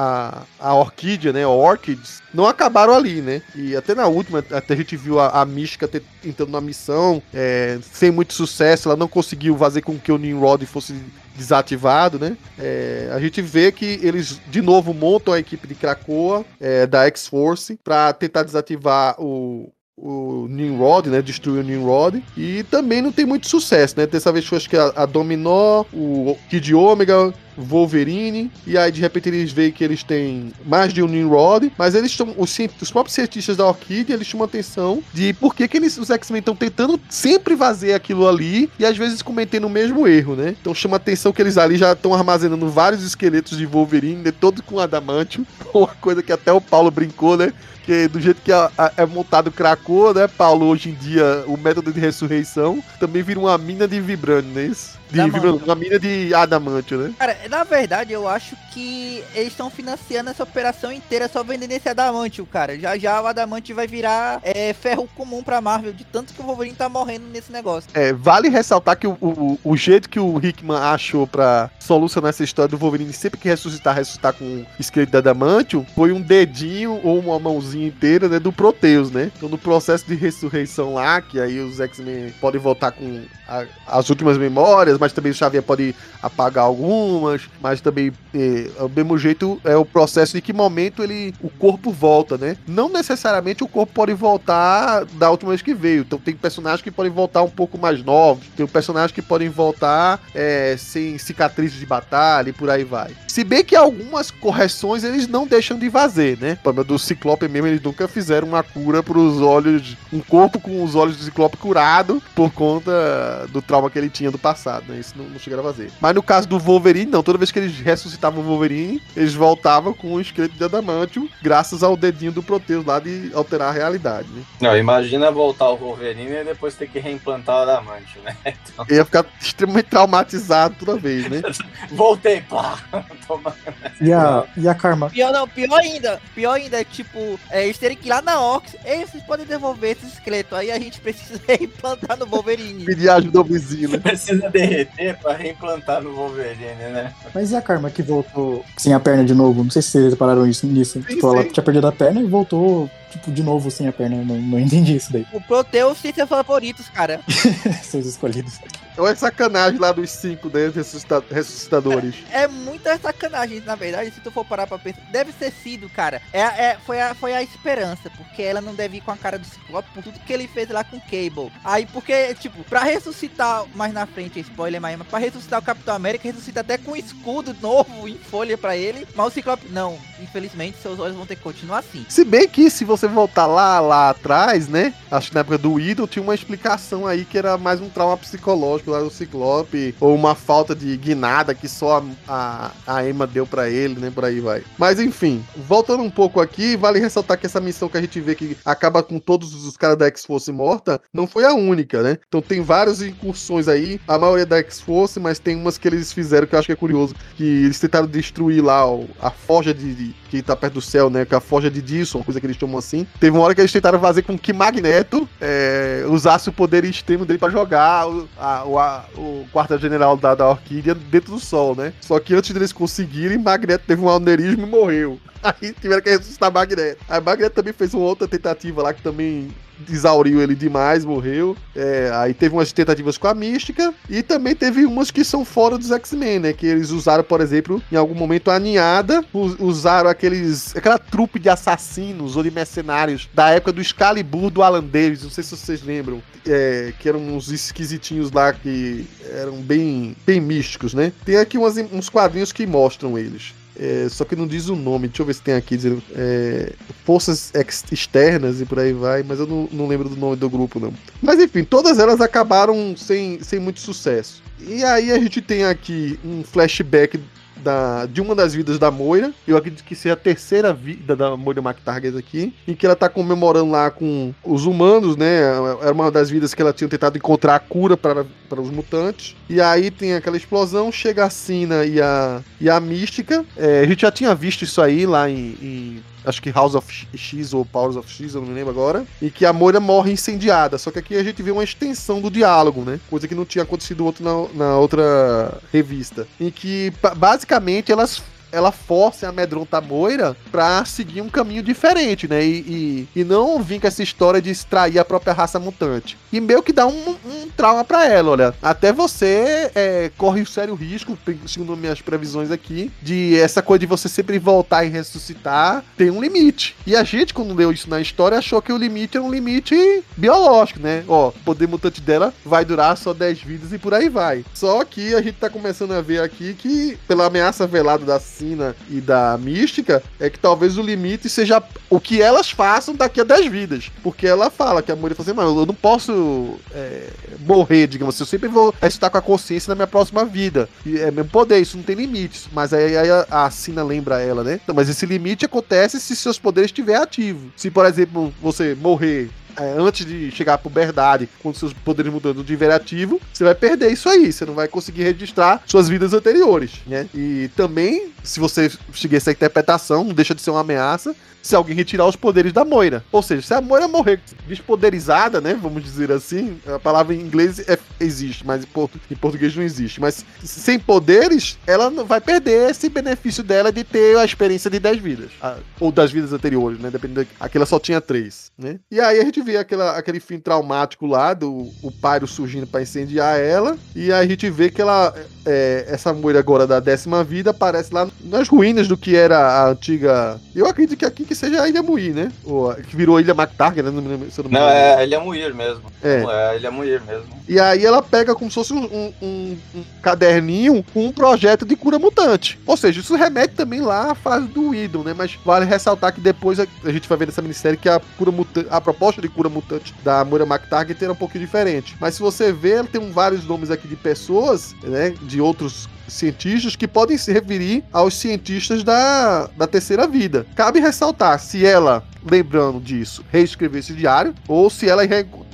a, a Orquídea, né? Orchids, não acabaram ali, né? E até na última, até a gente viu a, a Mística tentando uma missão, é, sem muito sucesso, ela não conseguiu fazer com que o Nimrod fosse desativado, né? É, a gente vê que eles de novo montam a equipe de Krakoa, é, da X-Force, para tentar desativar o, o Nimrod, né? Destruir o Nimrod. E também não tem muito sucesso, né? Dessa vez foi acho que a, a Dominó, o Kid Omega, Wolverine, e aí de repente eles veem que eles têm mais de um Nimrod, mas eles estão, os, os próprios cientistas da Orquídea, eles chamam atenção de por que, que eles, os X-Men estão tentando sempre fazer aquilo ali e às vezes cometendo o mesmo erro, né? Então chama atenção que eles ali já estão armazenando vários esqueletos de Wolverine, né? todo com adamantio, uma coisa que até o Paulo brincou, né? Que do jeito que a- a- é montado Krakoa, né, Paulo? Hoje em dia, o método de ressurreição também vira uma mina de vibrânio, não é isso? De Adamantio. uma mina de adamantio, né? Cara, na verdade, eu acho que eles estão financiando essa operação inteira só vendendo esse adamantio, cara. Já já o adamantio vai virar é, ferro comum pra Marvel, de tanto que o Wolverine tá morrendo nesse negócio. É, vale ressaltar que o, o, o jeito que o Hickman achou pra solucionar essa história do Wolverine sempre que ressuscitar, ressuscitar com o esqueleto de Adamantium, foi um dedinho ou uma mãozinha inteira, né, do Proteus, né? Então no processo de ressurreição lá, que aí os X-Men podem voltar com a- as últimas memórias, mas também o Xavier pode apagar algumas, mas também é, mesmo jeito é o processo de que momento ele o corpo volta, né? Não necessariamente o corpo pode voltar da última vez que veio. Então tem personagens que podem voltar um pouco mais novos, tem personagens que podem voltar é, sem cicatrizes de batalha e por aí vai. Se bem que algumas correções eles não deixam de fazer, né? Do Ciclope mesmo, eles nunca fizeram uma cura para os olhos, um corpo com os olhos do Ciclope curado por conta do trauma que ele tinha do passado, né? Isso não, não chegaram a fazer. Mas no caso do Wolverine, não. Toda vez que eles ressuscitavam o Wolverine, eles voltavam com o esqueleto de Adamantium, graças ao dedinho do Proteus lá de alterar a realidade, né? Não, imagina voltar o Wolverine e depois ter que reimplantar o Adamante, né? Ele ia ficar extremamente traumatizado toda vez, né? Voltei, pá! Toma. E a, e a Karma? Pior não, pior ainda, pior ainda é tipo, é, eles terem que ir lá na Ox, ei, vocês podem devolver esse esqueleto, aí a gente precisa implantar no Wolverine. Pedir ajuda ao vizinho, né? Precisa derreter pra reimplantar no Wolverine, né? Mas e a Karma que voltou sem a perna de novo? Não sei se vocês repararam isso, nisso. tipo, ela sim. tinha perdido a perna e voltou, tipo, de novo sem a perna. Não, não entendi isso daí. O Proteus tem seus favoritos, cara. Seus escolhidos. Então é sacanagem lá dos cinco, né? Ressuscita- ressuscitadores. É muita sacanagem, na verdade, se tu for parar pra pensar. Deve ter sido, cara. É, é, foi, a, foi a esperança, porque ela não deve ir com a cara do Ciclope por tudo que ele fez lá com o Cable. Aí, porque, tipo, pra ressuscitar mais na frente, spoiler mais, mas pra ressuscitar o Capitão América, ressuscita até com um escudo novo em folha pra ele. Mas o Ciclope, não. Infelizmente, seus olhos vão ter que continuar assim. Se bem que, se você voltar lá, lá atrás, né? Acho que na época do Idol tinha uma explicação aí que era mais um trauma psicológico lá do Ciclope, ou uma falta de guinada que só a, a, a Emma deu pra ele, né? Por aí vai. Mas enfim, voltando um pouco aqui, vale ressaltar que essa missão que a gente vê que acaba com todos os caras da X-Force morta, não foi a única, né? Então tem várias incursões aí, a maioria da X-Force, mas tem umas que eles fizeram que eu acho que é curioso, que eles tentaram destruir lá a forja de, de- que tá perto do céu, né? Que é a forja de Dilson, coisa que eles chamam assim. Teve uma hora que eles tentaram fazer com que Magneto é, usasse o poder extremo dele pra jogar o, a- o, a- o quarta-general da, da Orquídea dentro do sol, né? Só que antes deles conseguirem, Magneto teve um aneurisma e morreu. Aí tiveram que ressuscitar Magneto. Aí Magneto também fez uma outra tentativa lá que também exauriu ele demais, morreu. É, aí teve umas tentativas com a Mística e também teve umas que são fora dos X-Men, né? Que eles usaram, por exemplo, em algum momento a Ninhada, us- usaram aqueles aquela trupe de assassinos ou de mercenários da época do Excalibur do Alan Davis, não sei se vocês lembram, é, que eram uns esquisitinhos lá que eram bem, bem místicos, né? Tem aqui umas- uns quadrinhos que mostram eles. É, só que não diz o nome, deixa eu ver se tem aqui dizendo é, forças ex- externas e por aí vai, mas eu não, não lembro do nome do grupo não. Mas enfim, todas elas acabaram sem, sem muito sucesso. E aí a gente tem aqui um flashback da, de uma das vidas da Moira, eu acredito que seja a terceira vida da Moira McTarget aqui, em que ela tá comemorando lá com os humanos, né? Era uma das vidas que ela tinha tentado encontrar a cura para, os mutantes. E aí tem aquela explosão, chega a Sina e a, e a Mística. É, a gente já tinha visto isso aí lá em, em acho que House of X ou Powers of X, eu não me lembro agora, e que a Moira morre incendiada. Só que aqui a gente vê uma extensão do diálogo, né? Coisa que não tinha acontecido outro na, na outra revista. Em que ba- basicamente elas ela força e amedronta a Moira pra seguir um caminho diferente, né? E, e, e não vir com essa história de extrair a própria raça mutante. E meio que dá um, um trauma pra ela, olha. Até você é, corre um sério risco, segundo minhas previsões aqui, de essa coisa de você sempre voltar e ressuscitar, tem um limite. E a gente, quando leu isso na história, achou que o limite era um limite biológico, né? Ó, o poder mutante dela vai durar só 10 vidas e por aí vai. Só que a gente tá começando a ver aqui que, pela ameaça velada da Sina e da Mística, é que talvez o limite seja o que elas façam daqui a 10 vidas. Porque ela fala que a mulher fala assim, eu não posso é, morrer, digamos assim, eu sempre vou estar com a consciência na minha próxima vida. E é meu poder, isso não tem limites. Mas aí, aí a, a Sina lembra ela, né? Então, mas esse limite acontece se seus poderes estiverem ativos. Se, por exemplo, você morrer antes de chegar à puberdade, com seus poderes mudando de ativo, você vai perder isso aí. Você não vai conseguir registrar suas vidas anteriores, né? E também, se você seguir essa interpretação, não deixa de ser uma ameaça se alguém retirar os poderes da Moira. Ou seja, se a Moira morrer despoderizada, né? Vamos dizer assim, a palavra em inglês é, existe, mas em, portu, em, português não existe. Mas sem poderes, ela vai perder esse benefício dela de ter a experiência de 10 vidas. A, ou das vidas anteriores, né? Dependendo. Aqui ela só tinha 3, né? E aí a gente vê aquela, aquele fim traumático lá do o Pyro surgindo para incendiar ela. E a gente vê que ela. É, essa Moira agora da décima vida aparece lá nas ruínas do que era a antiga. Eu acredito que aqui que seja a Ilha Muir, né? Ou, que virou a Ilha MacTarget, né? Não, não, não, não é a Ilha Muir mesmo. É. é a Ilha Muir mesmo. E aí ela pega como se fosse um, um, um, um, caderninho com um projeto de cura mutante. Ou seja, isso remete também lá à fase do Idol, né? Mas vale ressaltar que depois a, a gente vai ver nessa minissérie que a cura mutante, a proposta de cura mutante da Moira MacTarget era um pouquinho diferente. Mas se você ver, ela tem vários nomes aqui de pessoas, né? De outros cientistas que podem se referir aos cientistas da, da terceira vida. Cabe ressaltar se ela, lembrando disso, reescreveu esse diário ou se ela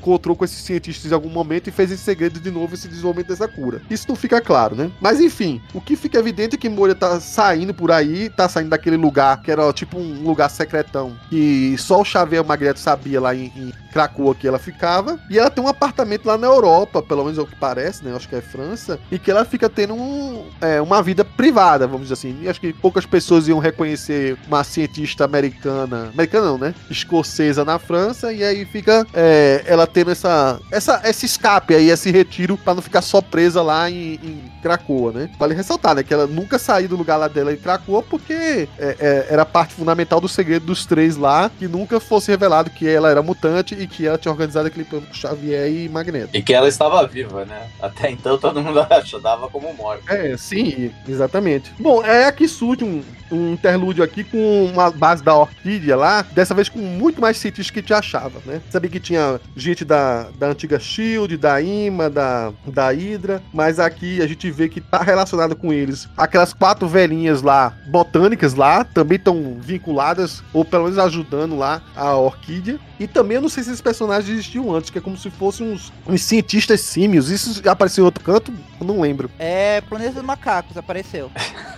encontrou com esses cientistas em algum momento e fez em segredo de novo esse desenvolvimento dessa cura. Isso não fica claro, né? Mas enfim, o que fica evidente é que Moria tá saindo por aí, tá saindo daquele lugar que era tipo um lugar secretão que só o Xavier Magneto sabia lá em, em que ela ficava. E ela tem um apartamento lá na Europa, pelo menos é o que parece, né? Acho que é França. E que ela fica tendo um, é, uma vida privada, vamos dizer assim. E acho que poucas pessoas iam reconhecer uma cientista americana. Americana não, né? Escocesa na França. E aí fica é, ela tendo essa, essa, esse escape aí, esse retiro, para não ficar só presa lá em, em Krakoa, né? Vale ressaltar, né? Que ela nunca saiu do lugar lá dela em Krakoa porque é, é, era parte fundamental do segredo dos três lá, que nunca fosse revelado que ela era mutante e que ela tinha organizado aquele plano com Xavier e Magneto. E que ela estava viva, né? Até então todo mundo achava como morta. É, sim, exatamente. Bom, é aqui surge um, um interlúdio aqui com uma base da Orquídea lá, dessa vez com muito mais cientistas que te achava, né? Sabia que tinha gente da, da antiga Shield, da IMA, da, da Hydra, mas aqui a gente vê que tá relacionado com eles. Aquelas quatro velhinhas lá, botânicas lá, também estão vinculadas, ou pelo menos ajudando lá a Orquídea. E também eu não sei se esses personagens existiam antes, que é como se fossem uns, uns cientistas símios. Isso apareceu em outro canto? Eu não lembro. É, Planeta dos Macacos apareceu.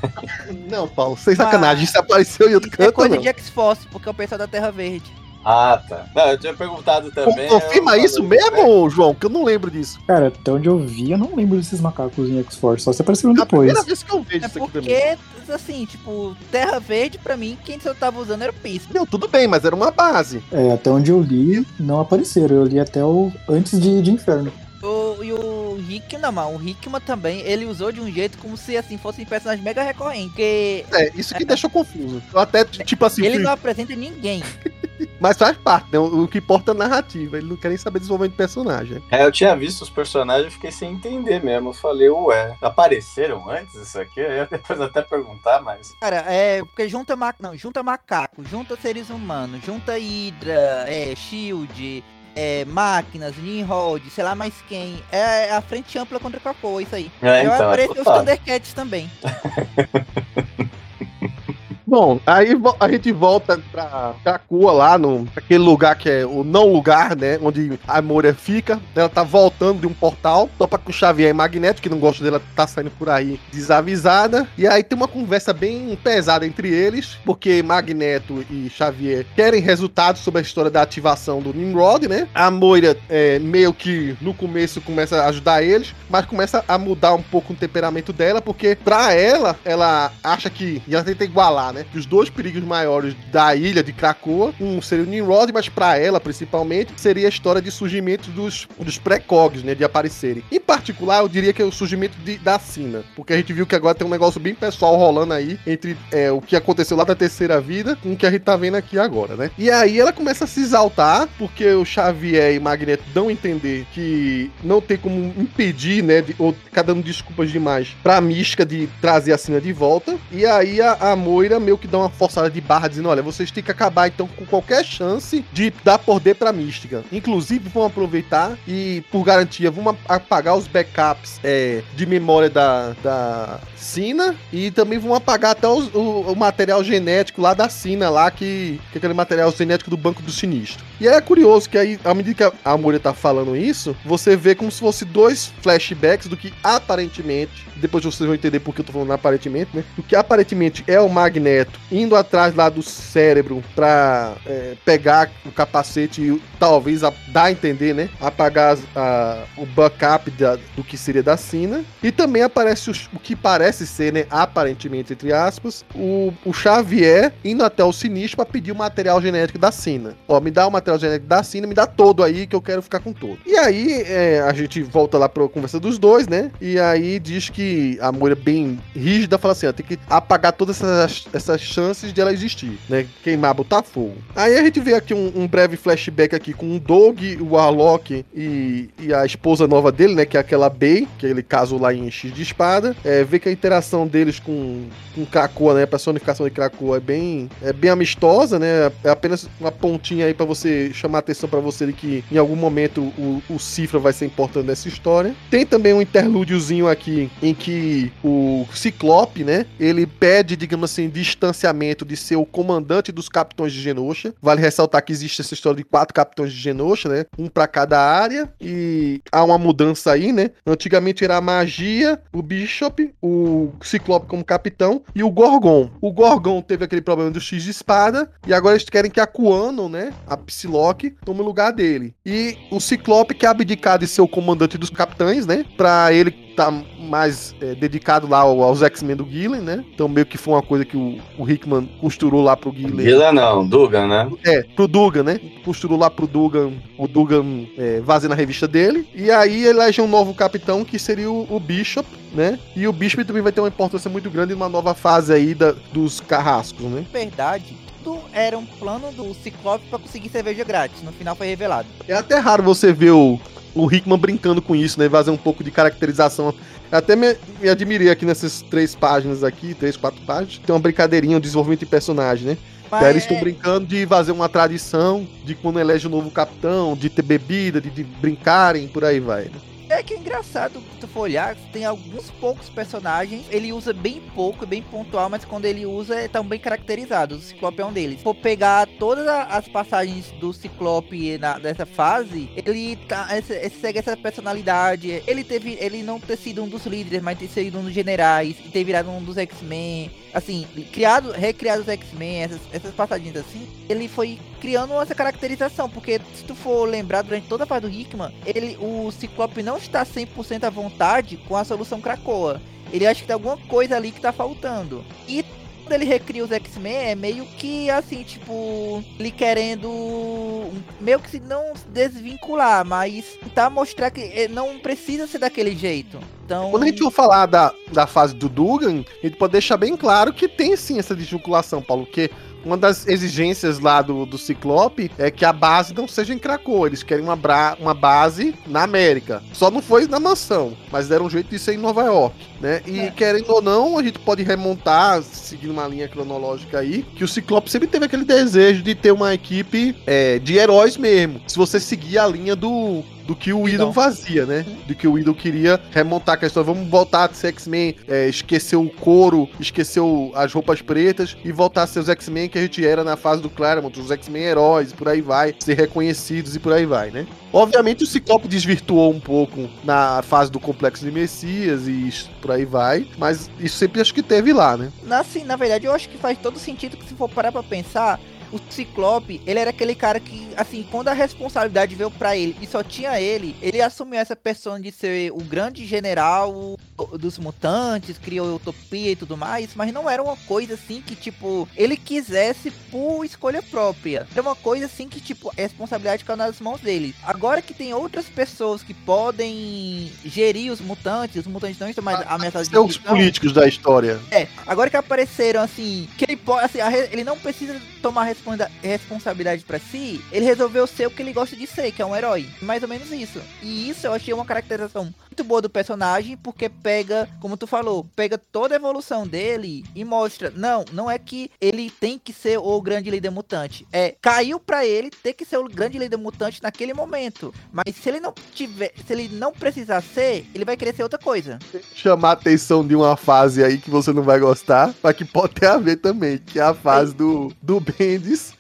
não, Paulo, sem sacanagem, isso apareceu em outro é canto. É coisa não? de X-Force, porque é o pessoal da Terra Verde. Ah, tá. Não, eu tinha perguntado também. Confirma isso mesmo, João? Que eu não lembro disso. Cara, até onde eu vi, eu não lembro desses macacos em X-Force, só se apareceram depois. É a primeira vez que eu vejo é isso aqui porque, também. assim, tipo, Terra Verde, pra mim, quem só tava usando era o Pisco. Não, tudo bem, mas era uma base. É, até onde eu li, não apareceram. Eu li até o antes de, de Inferno. O, e o Hickman, o Hickman também, ele usou de um jeito como se assim fosse um personagem mega recorrente. Porque, é, isso que é, deixou confuso. Eu até, tipo assim. Ele fui... não apresenta ninguém. Mas faz parte, né? O que importa é a narrativa. Ele não quer nem saber desenvolvimento de personagem. É, eu tinha visto os personagens e fiquei sem entender mesmo. Eu falei, ué, apareceram antes isso aqui? Eu ia depois até perguntar, mas. Cara, é. Porque junta, ma... não, junta macaco, junta seres humanos, junta Hydra, é, Shield, é, máquinas, Nimrod, sei lá mais quem. É a frente ampla contra Krakoa, isso aí. É, então, apareceu os Thundercats também. Bom, aí a gente volta pra Krakoa lá, no, aquele lugar que é o não lugar, né? Onde a Moria fica. Ela tá voltando de um portal. Topa com o Xavier e Magneto, que não gosta dela, tá saindo por aí desavisada. E aí tem uma conversa bem pesada entre eles, porque Magneto e Xavier querem resultados sobre a história da ativação do Nimrod, né? A Moira é, meio que no começo começa a ajudar eles, mas começa a mudar um pouco o temperamento dela, porque pra ela, ela acha que, ela tenta igualar, né? Que os dois perigos maiores da ilha de Krakoa, um seria o Nimrod, mas pra ela, principalmente, seria a história de surgimento dos, dos pré-cogs, né? De aparecerem. Em particular, eu diria que é o surgimento de- da Sina, porque a gente viu que agora tem um negócio bem pessoal rolando aí entre é, o que aconteceu lá da terceira vida com o que a gente tá vendo aqui agora, né? E aí ela começa a se exaltar, porque o Xavier e Magneto dão a entender que não tem como impedir, né? De, ou ficar dando desculpas demais pra mística de trazer a Sina de volta. E aí a, a Moira meio que dá uma forçada de barra, dizendo: olha, vocês têm que acabar então com qualquer chance de dar poder pra mística. Inclusive, vão aproveitar e, por garantia, vão apagar os backups é, de memória da, da Sina e também vão apagar até os- o, o material genético lá da Sina, lá que, que é aquele material genético do Banco do Sinistro. E aí é curioso que aí, à medida que a, a tá falando isso, você vê como se fosse dois flashbacks do que aparentemente, depois vocês vão entender por que eu tô falando aparentemente, né? Do que aparentemente é o Magneto indo atrás lá do cérebro pra é, pegar o capacete e talvez a- dar a entender, né? Apagar a- o backup da- do que seria da Sina. E também aparece os- o, que parece ser, né? Aparentemente, entre aspas, o, o Xavier indo até o Sinistro pra pedir o material genético da Sina. Ó, me dá o material genético da Sina, me dá todo aí que eu quero ficar com todo. E aí é, a gente volta lá pra conversa dos dois, né? E aí diz que a Moira bem rígida fala assim: ó, tem que apagar todas essas, essas chances de ela existir, né? Queimar, botar fogo. Aí a gente vê aqui um, um breve flashback aqui com o Doug, o Warlock e, e a esposa nova dele, né? Que é aquela Bey, que ele casou lá em X de espada. É, vê que a interação deles com, com Krakoa, né? A personificação de Krakoa é bem, é bem amistosa, né? É apenas uma pontinha aí pra você chamar atenção pra você de que em algum momento o, o Cifra vai ser importante nessa história. Tem também um interlúdiozinho aqui em que o Ciclope, né? Ele pede, digamos assim, distanciamento de ser o comandante dos capitões de Genosha. Vale ressaltar que existe essa história de quatro capitões de Genosha, né? Um pra cada área e há uma mudança aí, né? Antigamente era a magia, o Bishop, o Ciclope como capitão e o Gorgon. O Gorgon teve aquele problema do X de espada e agora eles querem que a Kuano, né? A Psylocke tome o lugar dele. E o Ciclope quer abdicar de ser o comandante dos capitães, né? Pra ele tá mais é, dedicado lá ao- aos X-Men do Gillen, né? Então meio que foi uma coisa que o, o Hickman costurou lá pro Gillen. Vila não, Dugan, né? É, pro Dugan, né? Costurou lá pro Dugan, o Dugan é, vazando a revista dele. E aí elege um novo capitão, que seria o, o Bishop, né? E o Bishop também vai ter uma importância muito grande numa nova fase aí da, dos carrascos, né? verdade, tudo era um plano do Ciclope pra conseguir cerveja grátis. No final foi revelado. É até raro você ver o, o Hickman brincando com isso, né? Fazer um pouco de caracterização. Eu até me, me admirei aqui nessas três páginas aqui, três, quatro páginas. Tem uma brincadeirinha, um desenvolvimento de personagem, né? Mas Daí eles estão é- brincando de fazer uma tradição de quando elege o novo capitão, de ter bebida, de, de brincarem, por aí vai. né? É que é engraçado, tu for olhar, tem alguns poucos personagens, ele usa bem pouco, bem pontual, mas quando ele usa, é tão bem caracterizado. O Ciclope é um deles. For pegar todas as passagens do Ciclope na, dessa fase, ele tá, segue essa personalidade. Ele teve, ele não ter sido um dos líderes, mas ter sido um dos generais, e ter virado um dos X-Men. Assim, criado, recriado os X-Men, essas, essas passagens assim, ele foi criando essa caracterização, porque se tu for lembrar durante toda a fase do Hickman, ele, o Ciclope não está 100% à vontade com a solução Krakoa. Ele acha que tem alguma coisa ali que tá faltando. E quando ele recria os X-Men, é meio que assim, tipo, ele querendo meio que se não desvincular, mas tentar mostrar que não precisa ser daquele jeito. Então, Quando a gente for falar da, da fase do Dugan, a gente pode deixar bem claro que tem sim essa desvinculação, Paulo, porque uma das exigências lá do, do Ciclope é que a base não seja em Krakow. Eles querem uma, bra- uma base na América. Só não foi na mansão, mas deram um jeito de ser em Nova York, né? E É. querendo ou não, a gente pode remontar, seguindo uma linha cronológica aí, que o Ciclope sempre teve aquele desejo de ter uma equipe é, de heróis mesmo. Se você seguir a linha do, do que o Whedon fazia, né? Do que o Whedon queria remontar a questão. Vamos voltar a ser X-Men, é, esquecer o couro, esquecer o- as roupas pretas e voltar a ser os X-Men que a gente era na fase do Claremont, os X-Men heróis, por aí vai, ser reconhecidos e por aí vai, né? Obviamente o Ciclope desvirtuou um pouco na fase do Complexo de Messias e por aí vai, mas isso sempre acho que teve lá, né? Assim, na verdade, eu acho que faz todo sentido que se for parar pra pensar, o Ciclope, ele era aquele cara que, assim, quando a responsabilidade veio pra ele e só tinha ele, ele assumiu essa persona de ser o grande general dos mutantes, criou utopia e tudo mais, mas não era uma coisa assim que, tipo, ele quisesse por escolha própria. Era uma coisa assim que, tipo, a responsabilidade caiu nas mãos dele. Agora que tem outras pessoas que podem gerir os mutantes, os mutantes não estão mais ameaçados de São os políticos da história. É, agora que apareceram assim, que ele pode, assim, ele não precisa tomar responsabilidade pra si, ele resolveu ser o que ele gosta de ser, que é um herói. Mais ou menos isso. E isso eu achei uma caracterização muito boa do personagem, porque pega, como tu falou, pega toda a evolução dele e mostra, não, não é que ele tem que ser o grande líder mutante. É, caiu pra ele ter que ser o grande líder mutante naquele momento. Mas se ele não tiver, se ele não precisar ser, ele vai querer ser outra coisa. chamar a atenção de uma fase aí que você não vai gostar, mas que pode ter a ver também, que é a fase do, do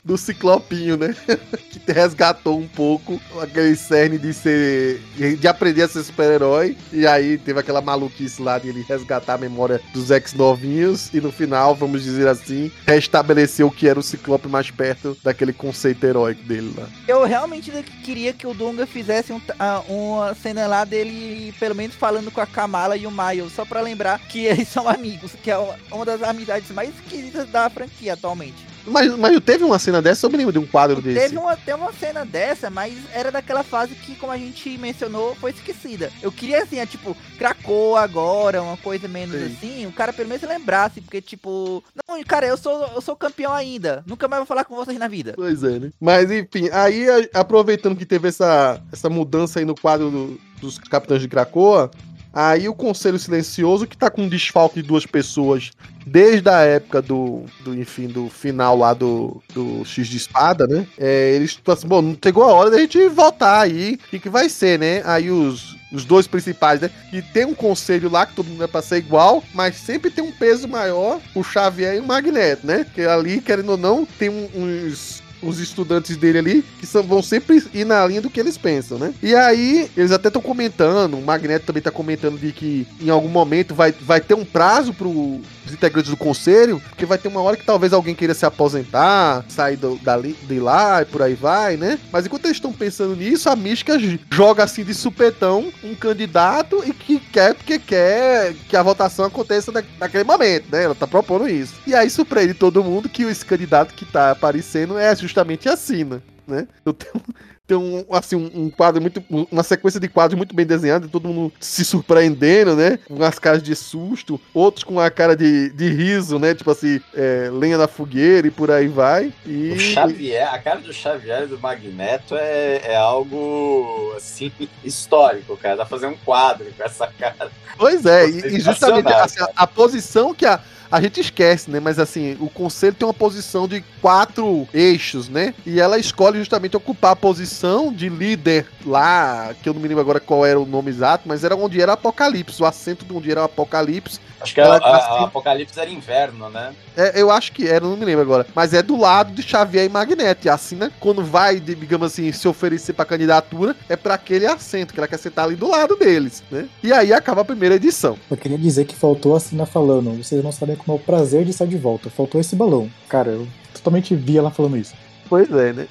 Do Ciclopinho, né? que resgatou um pouco aquele cerne de ser. de aprender a ser super-herói. E aí teve aquela maluquice lá de ele resgatar a memória dos ex-novinhos. E no final, vamos dizer assim, restabelecer o que era o Ciclope mais perto daquele conceito heróico dele lá. Eu realmente queria que o Dunga fizesse um- ah, uma cena lá dele, pelo menos falando com a Kamala e o Miles, só pra lembrar que eles são amigos, que é uma das amizades mais esquisitas da franquia atualmente. Mas, mas teve uma cena dessa? Eu me lembro de um quadro desse. Teve uma, tem uma cena dessa, mas era daquela fase que, como a gente mencionou, foi esquecida. Eu queria, assim, é, tipo, Krakoa agora, uma coisa menos Sim. assim, o cara pelo menos lembrasse, porque, tipo, não, cara, eu sou, eu sou campeão ainda, nunca mais vou falar com vocês na vida. Pois é, né? Mas enfim, aí a- aproveitando que teve essa, essa mudança aí no quadro do- dos Capitães de Krakoa, aí o Conselho Silencioso, que tá com um desfalque de duas pessoas desde a época do, do enfim, do final lá do, do X de Espada, né? É, eles estão assim, bom, não chegou a hora da gente voltar aí, o que, que vai ser, né? Aí os, os dois principais, né? Que tem um conselho lá que todo mundo é pra ser igual, mas sempre tem um peso maior, o Xavier e o Magneto, né? Que ali, querendo ou não, tem uns os estudantes dele ali, que são, vão sempre ir na linha do que eles pensam, né? E aí, eles até estão comentando, o Magneto também tá comentando de que em algum momento vai, vai ter um prazo pro os integrantes do conselho, porque vai ter uma hora que talvez alguém queira se aposentar, sair do, dali, de lá e por aí vai, né? Mas enquanto eles estão pensando nisso, a Mística joga assim de supetão um candidato e que quer porque quer que a votação aconteça na, naquele momento, né? Ela tá propondo isso. E aí surpreende todo mundo que esse candidato que tá aparecendo é justamente a Sina, né? Eu tenho, tem um, assim, um, quadro muito. Uma sequência de quadros muito bem desenhada, todo mundo se surpreendendo, né? Com as caras de susto, outros com a cara de, de riso, né? Tipo assim, é, lenha na fogueira e por aí vai. E. O Xavier, a cara do Xavier e do Magneto é, é algo assim histórico, cara. Dá pra fazer um quadro com essa cara. Pois é, e, e justamente assim, a, a posição que a. A gente esquece, né? Mas assim, o conselho tem uma posição de quatro eixos, né? E ela escolhe justamente ocupar a posição de líder lá, que eu não me lembro agora qual era o nome exato, mas era onde era Apocalipse, o assento de onde era o Apocalipse. Acho que a, Ela- a- assim- a Apocalipse era inverno, né? É, eu acho que era, não me lembro agora. Mas é do lado de Xavier e Magneto. E assim, né? Quando vai, de- digamos assim, se oferecer pra candidatura, é pra aquele assento, que ela quer sentar ali do lado deles, né? E aí acaba a primeira edição. Eu queria dizer que faltou a Sina falando. Vocês não sabem como é o prazer de estar de volta. Faltou esse balão. Cara, eu totalmente vi ela falando isso. Pois é, né?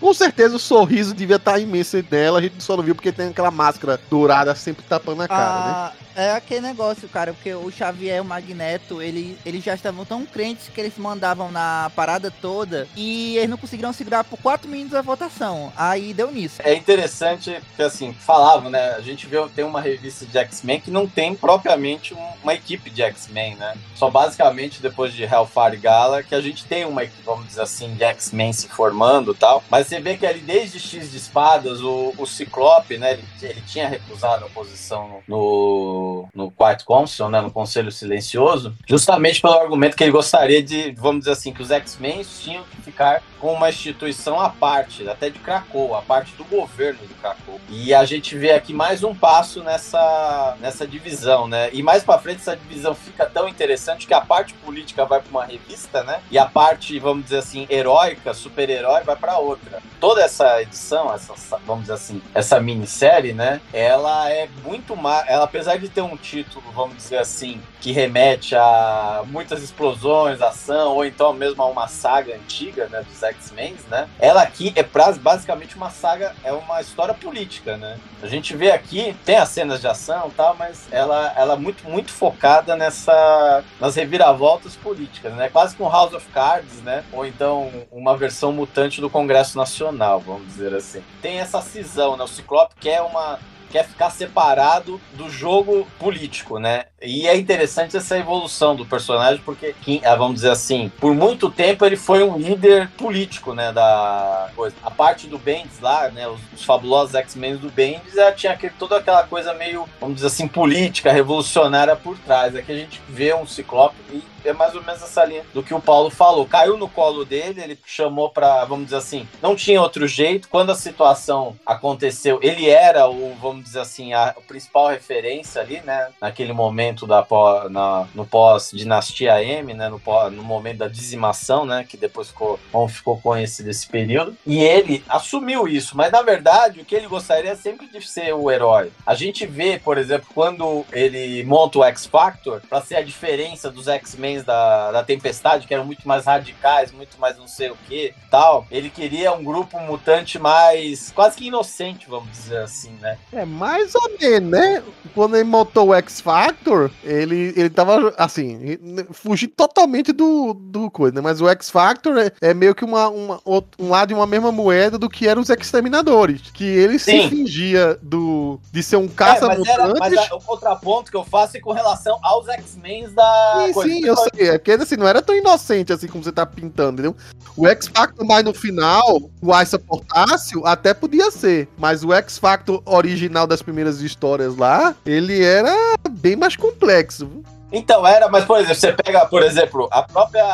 Com certeza o sorriso devia estar imenso nela, a gente só não viu porque tem aquela máscara dourada sempre tapando a cara, né? Ah, é aquele negócio, cara, porque o Xavier e o Magneto, ele, eles já estavam tão crentes que eles mandavam na parada toda e eles não conseguiram segurar por 4 minutos a votação. Aí deu nisso. É interessante porque, assim, falavam, né? A gente vê, tem uma revista de X-Men que não tem propriamente um- uma equipe de X-Men, né? Só basicamente depois de Hellfire Gala que a gente tem uma equipe, vamos dizer assim, de X-Men se formando tal. Mas você vê que ali desde X de Espadas, o, o Ciclope, né? Ele, ele tinha recusado a posição no, no, Quiet Council, né, no Conselho Silencioso, justamente pelo argumento que ele gostaria de, vamos dizer assim, que os X-Men tinham que ficar com uma instituição à parte, até de Krakow, a parte do governo de Krakow. E a gente vê aqui mais um passo nessa, nessa divisão, né? E mais para frente essa divisão fica tão interessante que a parte política vai para uma revista, né? E a parte, vamos dizer assim, heróica, super-herói vai para outra. Toda essa edição, essa, vamos dizer assim, essa minissérie, né? Ela é muito mais, ela apesar de ter um título, vamos dizer assim, que remete a muitas explosões, ação, ou então mesmo a uma saga antiga, né, dos X-Men, né? Ela aqui é basicamente uma saga, é uma história política, né? A gente vê aqui, tem as cenas de ação e tal, mas ela, ela é muito, muito focada nessa, nas reviravoltas políticas, né? Quase com House of Cards, né? Ou então uma versão mutante do Congresso Nacional, vamos dizer assim. Tem essa cisão, né? O Ciclope quer uma quer ficar separado do jogo político, né? E é interessante essa evolução do personagem, porque, ah, vamos dizer assim, por muito tempo ele foi um líder político, né, da coisa. A parte do Bendis lá, né, os, os fabulosos X-Men do Bendis, ela tinha aquele, toda aquela coisa meio, vamos dizer assim, política, revolucionária por trás. Aqui a gente vê um Ciclope e é mais ou menos essa linha do que o Paulo falou. Caiu no colo dele, ele chamou para, vamos dizer assim, não tinha outro jeito. Quando a situação aconteceu, ele era o, vamos dizer assim, a, principal referência ali, né, naquele momento da na, no pós dinastia M, né, no, no momento da dizimação, né, que depois ficou, ficou conhecido esse período. E ele assumiu isso, mas na verdade o que ele gostaria é sempre de ser o herói. A gente vê, por exemplo, quando ele monta o X Factor para ser a diferença dos X-Men da, da Tempestade, que eram muito mais radicais, muito mais não sei o que tal. Ele queria um grupo mutante mais quase que inocente, vamos dizer assim, né? É, mais ou menos, né? Quando ele montou o X Factor, ele, ele tava assim, fugindo totalmente do, do coisa, né? Mas o X Factor é, é meio que uma, uma, um lado de uma mesma moeda do que eram os exterminadores. Que ele Sim. se fingia do, de ser um caça-mutante. É, mas, mas o contraponto que eu faço é com relação aos X-Men da. Sim, coisa. sim, eu sei. É porque assim, não era tão inocente assim como você tá pintando, entendeu? O X-Factor mais no final, o Ice Portácio, até podia ser. Mas o X-Factor original das primeiras histórias lá, ele era bem mais complexo. Então, era, mas, por exemplo, você pega, por exemplo, a própria,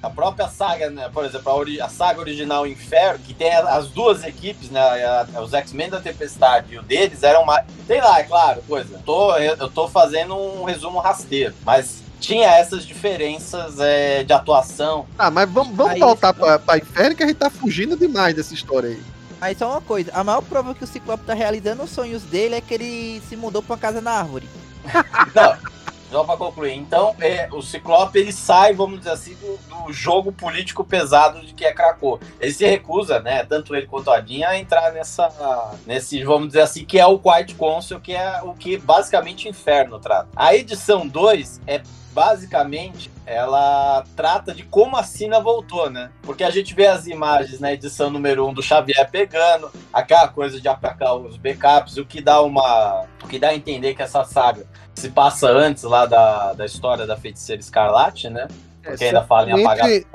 a própria saga, né? Por exemplo, a, ori, a saga original Inferno, que tem as duas equipes, né? A, os X-Men da Tempestade e o deles eram mais. Sei lá, é claro, coisa. Tô, eu tô fazendo um resumo rasteiro, mas tinha essas diferenças é, de atuação. Ah, mas vamos, vamos aí, voltar pra, pra Inferno que a gente tá fugindo demais dessa história aí. Aí só uma coisa, a maior prova que o Ciclope tá realizando os sonhos dele é que ele se mudou pra uma casa na árvore. Não, só pra concluir. Então, é, o Ciclope ele sai, vamos dizer assim, do, do, jogo político pesado de que é Krakow. Ele se recusa, né, tanto ele quanto a Dinha, a entrar nessa, nesse, vamos dizer assim, que é o Quiet Council, que é o que basicamente o inferno trata. A edição 2 é basicamente ela trata de como a Sina voltou, né? Porque a gente vê as imagens na edição número 1 um do Xavier pegando, aquela coisa de apagar os backups, o que dá uma. o que dá a entender que essa saga se passa antes lá da, da história da feiticeira Escarlate, né? Porque é, ainda fala em apagar e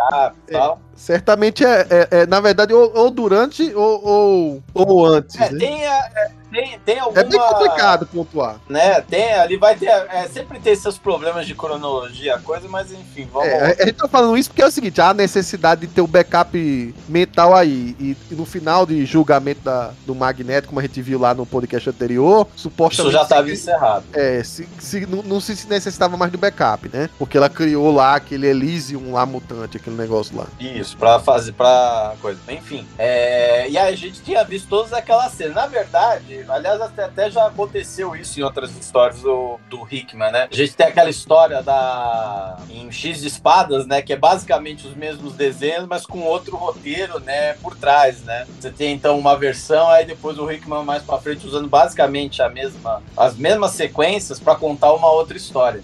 tal. Certamente é, é, é, na verdade, ou, ou durante ou, ou, ou antes. É, né? tem, é, tem, tem alguma... É bem complicado pontuar. Né, tem, ali vai ter, é, sempre tem seus problemas de cronologia, coisa, mas enfim, vamos... É, a gente tá falando isso porque é o seguinte, há a necessidade de ter o um backup mental aí, e, e, no final de julgamento da, do Magneto, como a gente viu lá no podcast anterior, supostamente... Isso já estava encerrado. É, se, se, não, não se necessitava mais do backup, né? Porque ela criou lá aquele Elysium lá mutante, aquele negócio lá. Isso pra fazer, pra coisa. Enfim, é, e aí a gente tinha visto todas aquelas cenas. Na verdade, aliás, até, até já aconteceu isso em outras histórias do, do Hickman, né? A gente tem aquela história da em X de Espadas, né? Que é basicamente os mesmos desenhos, mas com outro roteiro, né? Por trás, né? Você tem então uma versão, aí depois o Hickman mais pra frente usando basicamente a mesma, as mesmas sequências para contar uma outra história.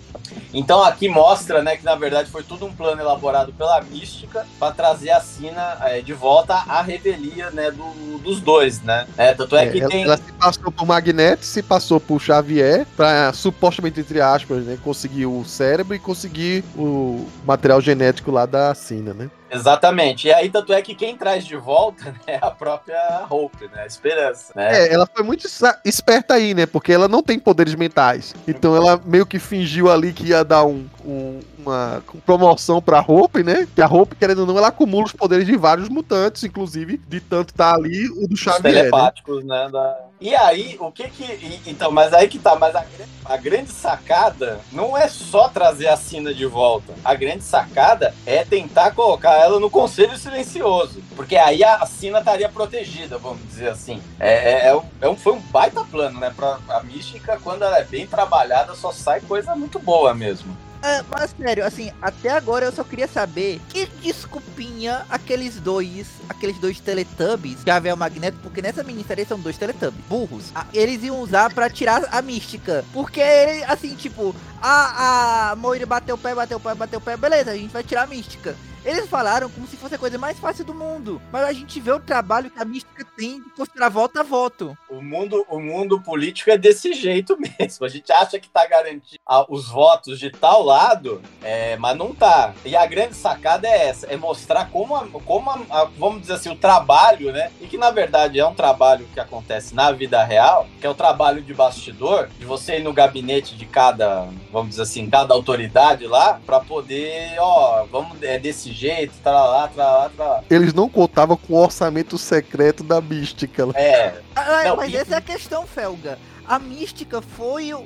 Então aqui mostra, né, que na verdade foi tudo um plano elaborado pela Mística para trazer a Sina é, de volta à revelia, né, do, dos dois, né? É, tanto é, é que ela, tem... ela se passou por Magneto, se passou por Xavier para supostamente entre aspas, né, conseguir o cérebro e conseguir o material genético lá da Sina, né? Exatamente. E aí, tanto é que quem traz de volta né, é a própria Hope, né? A esperança. Né? É, ela foi muito esperta aí, né? Porque ela não tem poderes mentais. Então ela meio que fingiu ali que ia dar um, um- uma promoção pra Hope, né? Que a Hope, querendo ou não, ela acumula os poderes de vários mutantes, inclusive de tanto tá ali o do Os Xavier. Né? telepáticos, né? da- E aí, o que que. e- então, mas aí que tá. Mas a, a grande sacada não é só trazer a Sina de volta. A grande sacada é tentar colocar ela no Conselho Silencioso. Porque aí a Sina estaria protegida, vamos dizer assim. É, é- é é um, foi um baita plano, né? Pra, a mística, quando ela é bem trabalhada, só sai coisa muito boa mesmo. É, mas sério, assim, até agora eu só queria saber que desculpinha aqueles dois, aqueles dois Teletubbies, o Magneto, porque nessa minissérie são dois Teletubbies, burros, a- eles iam usar pra tirar a mística. Porque, assim, tipo, a, a Moira bateu o pé, bateu o pé, bateu o pé, beleza, a gente vai tirar a mística. Eles falaram como se fosse a coisa mais fácil do mundo. Mas a gente vê o trabalho que a mística tem de considerar voto a voto. O mundo, o mundo político é desse jeito mesmo. A gente acha que tá garantindo ah, os votos de tal lado, é, mas não tá. E a grande sacada é essa, é mostrar como, a- como a- a- vamos dizer assim, o trabalho, né? E que na verdade é um trabalho que acontece na vida real, que é o trabalho de bastidor, de você ir no gabinete de cada, vamos dizer assim, cada autoridade lá, pra poder, ó, vamos, é desse jeito, tralá, tralá, tralá. Eles não contavam com o orçamento secreto da mística. É, Ah, Não, mas e- essa é a questão, Felga. A mística foi o,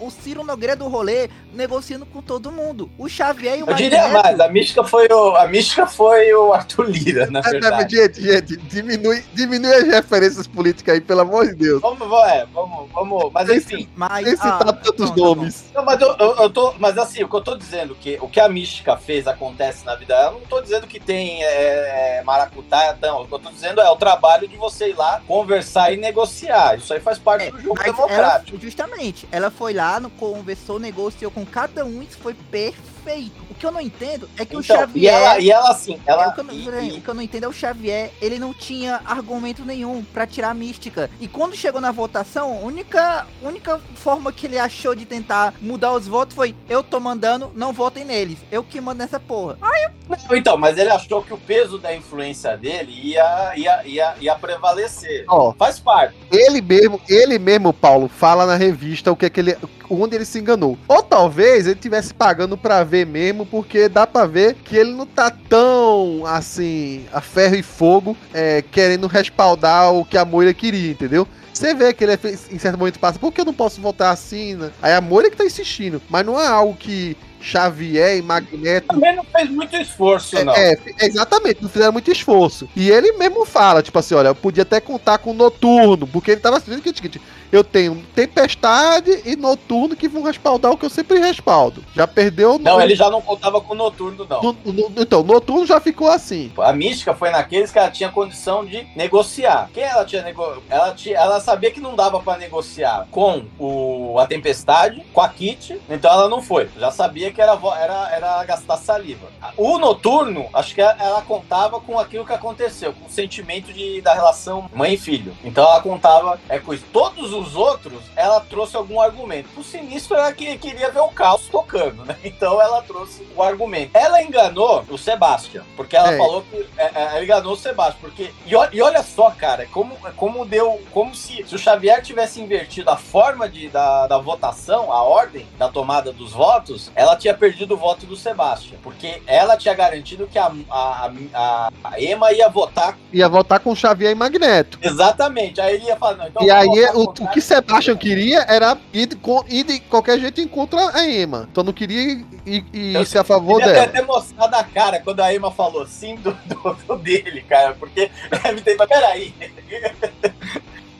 o Ciro Nogueira do rolê negociando com todo mundo. O Xavier e o eu diria Magneto. mais, a mística foi o, a mística foi o Arthur Lira, na É, né, verdade. gente, gente, diminui, diminui as referências políticas aí, pelo amor de Deus. Vamos, vamos, é, vamos, vamos, mas enfim. Mas, ah, citar tantos não, tá bom. nomes. Não, mas eu, eu, eu tô, mas assim, o que eu tô dizendo que o que a mística fez acontece na vida dela, eu não tô dizendo que tem é, maracutaia, não. O que eu tô dizendo é o trabalho de você ir lá conversar e negociar. Isso aí faz parte É, do jogo mas ela, democrático. justamente, ela foi lá, conversou, negociou com cada um, isso foi perfeito. O que eu não entendo é que o Então, Xavier. e ela, e ela assim, É, ela o, que eu não, e- o que eu não entendo é o Xavier, ele não tinha argumento nenhum pra tirar a mística. E quando chegou na votação, a única, única forma que ele achou de tentar mudar os votos foi: eu tô mandando, não votem neles. Eu que mando nessa porra. Não, então, mas ele achou que o peso da influência dele ia, ia, ia, ia prevalecer. Ó, Faz parte. ele mesmo, ele mesmo, Paulo, fala na revista o que é que ele, onde ele se enganou. Ou talvez ele tivesse pagando pra ver mesmo, porque dá pra ver que ele não tá tão assim a ferro e fogo, é, querendo respaldar o que a Moira queria, entendeu? Você vê que ele em certo momento passa, por que eu não posso votar assim? né? Aí a Moira que tá insistindo, mas não é algo que Xavier e Magneto Também não fez muito esforço, não. é, é, exatamente, não fizeram muito esforço. E ele mesmo fala, tipo assim, olha, eu podia até contar com o Noturno, porque ele tava dizendo que é o seguinte, eu tenho Tempestade e Noturno que vão respaldar o que eu sempre respaldo. Já perdeu... Não, no- ele já não contava com o noturno, não. no- no- então, Noturno já ficou assim. A mística foi naqueles que ela tinha condição de negociar. Quem ela tinha nego... ela tinha, ela sabia que não dava pra negociar com o a tempestade, com a Kit, então ela não foi. Já sabia que era era, era gastar saliva. O noturno, acho que ela, contava com aquilo que aconteceu, com o sentimento de da relação mãe e filho. Então ela contava é com isso. Todos os outros, ela trouxe algum argumento. O sinistro era que queria ver o caos tocando, né? Então ela trouxe o argumento. Ela enganou o Sebastian, porque ela É. falou que é, é, ela enganou o Sebastian, porque e, e olha só, cara, como como deu, como se, se o Xavier tivesse invertido a forma de, da, da votação, a ordem da tomada dos votos, ela tinha perdido o voto do Sebastian, porque ela tinha garantido que a, a, a, a Emma ia votar Ia votar com Xavier e Magneto. exatamente. Aí ele ia falar, não, então e aí, o, o que Sebastian queria era ir de, ir de qualquer jeito contra a Emma. Então não queria ir, ir- ir Eu ser a favor dela. até ter mostrado a cara quando a Emma falou sim do, do, do dele, cara, porque deve ter. Peraí.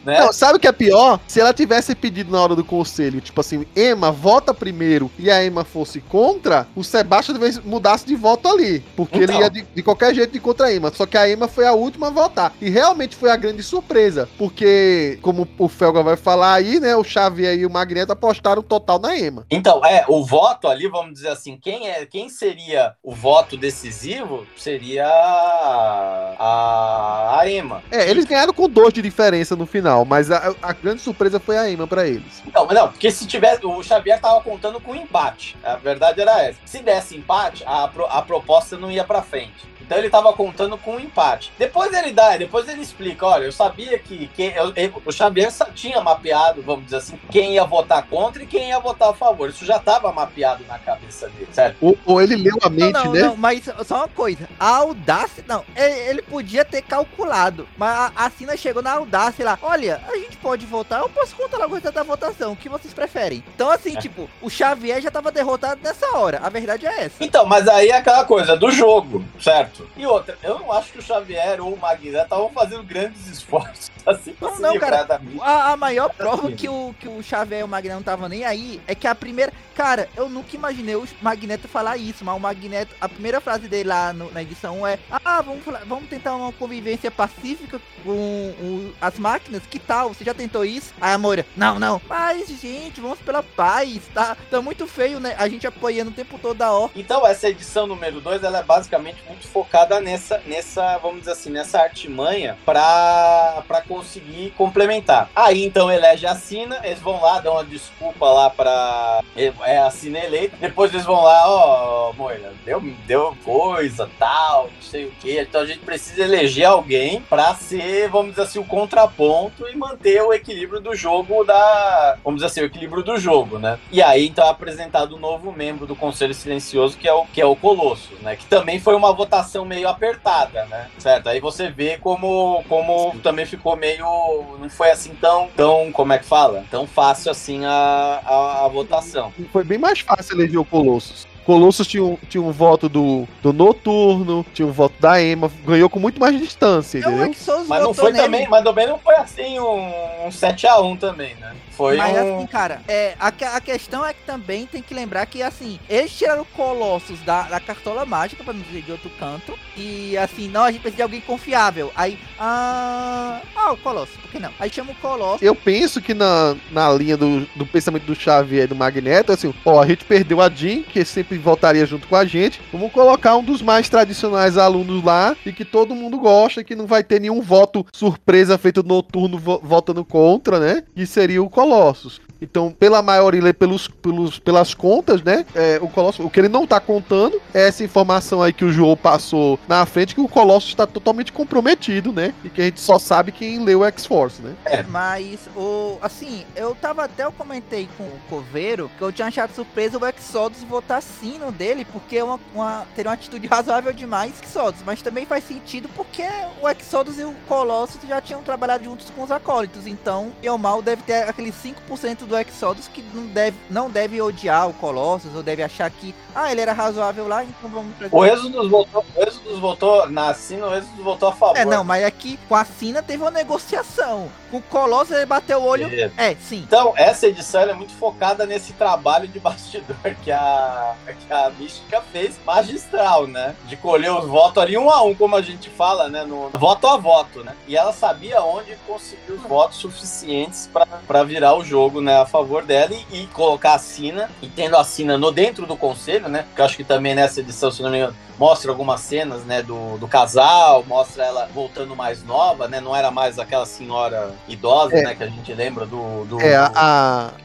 Né? Não, sabe o que é pior? Se ela tivesse pedido na hora do conselho, tipo assim, Emma, vota primeiro, e a Emma fosse contra, o Sebastião talvez mudasse de voto ali. Porque ele Então. ia de, de qualquer jeito de contra a Emma. Só que a Emma foi a última a votar. E realmente foi a grande surpresa. Porque, como o Felga vai falar aí, né? O Xavier e o Magneto apostaram total na Emma. Então, é, o voto ali, vamos dizer assim, quem, é, quem seria o voto decisivo seria a, a a Emma. É, eles ganharam com dois de diferença no final, mas a, a grande surpresa foi a Emma pra eles. Não, não, porque se tivesse. O Xavier tava contando com empate. A verdade era essa. Se desse empate, a, a proposta não ia pra frente. Então ele tava contando com um empate. Depois ele dá, depois ele explica: olha, eu sabia que, que eu- eu- o Xavier tinha mapeado, vamos dizer assim, quem ia votar contra e quem ia votar a favor. Isso já tava mapeado na cabeça dele, certo? Ou, ou ele leu a Não, mente, não, né? não, mas só uma coisa. A audácia, não, ele, ele podia ter calculado, mas a, a Sina chegou na audácia lá. Olha, a gente pode votar, eu posso contar o resultado da votação, o que vocês preferem? Então, assim, tipo, o Xavier já tava derrotado nessa hora. A verdade é essa. Então, mas aí é aquela coisa do jogo, certo? E outra, eu não acho que o Xavier ou o Magneto estavam fazendo grandes esforços assim pra Não, se não, cara. da mídia. A, a maior prova que o, que o Xavier e o Magneto não estavam nem aí é que a primeira. Cara, eu nunca imaginei o Magneto falar isso, mas o Magneto, a primeira frase dele lá no- na edição é: Ah, vamos, falar- vamos tentar uma convivência pacífica com o- as máquinas, que tal? Você já tentou isso? Aí a Moira, não, não. Mas, gente, vamos pela paz, tá? Tá muito feio, né? A gente apoiando o tempo todo a Orca. Então, essa edição número 2, ela é basicamente muito focada nessa, nessa vamos dizer assim, nessa artimanha pra conseguir complementar. Aí, então, elege a Sina, eles vão lá, dão uma desculpa lá pra... É a Sina eleita. Depois eles vão lá, ó, Moira, deu, deu coisa, tal, não sei o quê. Então, a gente precisa eleger alguém pra ser, vamos dizer assim, o contraponto e manter o equilíbrio do jogo da... Vamos dizer assim, o equilíbrio do jogo, né? E aí, então, é apresentado um novo membro do Conselho Silencioso, que é o, que é o Colossus, né? Que também foi uma votação meio apertada, né? Certo? Aí você vê como, como também ficou meio... Não foi assim tão, tão, como é que fala? Tão fácil assim a, a, a votação. Foi bem mais fácil eleger o Colossus. Colossus tinha um, tinha um voto do, do Noturno, tinha um voto da Emma, ganhou com muito mais distância, É entendeu? Mas não foi nele. também, mas também não foi assim um, um 7x1 também, né? Foi Mas um... assim, cara, é, a, a questão é que também tem que lembrar que, assim, eles tiraram o Colossus da, da cartola mágica, pra não dizer de outro canto. E, assim, não, a gente precisa de alguém confiável. Aí, ah, ah o Colossus, por que não? Aí chama o Colossus. Eu penso que na, na linha do, do pensamento do Xavier e do Magneto, assim, ó, a gente perdeu a Jean, que sempre voltaria junto com a gente. Vamos colocar um dos mais tradicionais alunos lá e que todo mundo gosta, que não vai ter nenhum voto surpresa feito noturno vo- votando contra, né? Que seria o Colossus. Colossos. Então, pela maioria, pelos, pelos, pelas contas, né? é, o Colossus, o que ele não tá contando é essa informação aí que o João passou na frente, que o Colossus está totalmente comprometido, né? E que a gente só sabe quem leu o X-Force, né? Mas, o, assim, eu tava até, eu comentei com o Coveiro que eu tinha achado surpresa o Exodus votar sim no dele, porque é uma, uma, teria uma atitude razoável demais Exodus. Mas também faz sentido porque o Exodus e o Colossus já tinham trabalhado juntos com os acólitos. Então, eu mal deve ter aqueles 5% do Exodus que não deve, não deve odiar o Colossus, ou deve achar que, ah, ele era razoável lá, então vamos trazer. O Êxodos votou, o Êxodos votou na Sina, o Êxodos votou a favor. É, não, mas aqui com a Sina teve uma negociação. Com o Colossus ele bateu o olho. É. É, sim. Então, essa edição é muito focada nesse trabalho de bastidor que a, que a Mística fez, magistral, né? De colher os votos ali um a um, como a gente fala, né? No voto a voto, né? E ela sabia onde conseguir os votos suficientes para virar o jogo, né? A favor dela e, e colocar a Sina, e tendo a Sina no dentro do conselho, né? Que eu acho que também nessa edição, se não me engano, mostra algumas cenas, né, do, do casal, mostra ela voltando mais nova, né, não era mais aquela senhora idosa, É. né, que a gente lembra do... do É, a,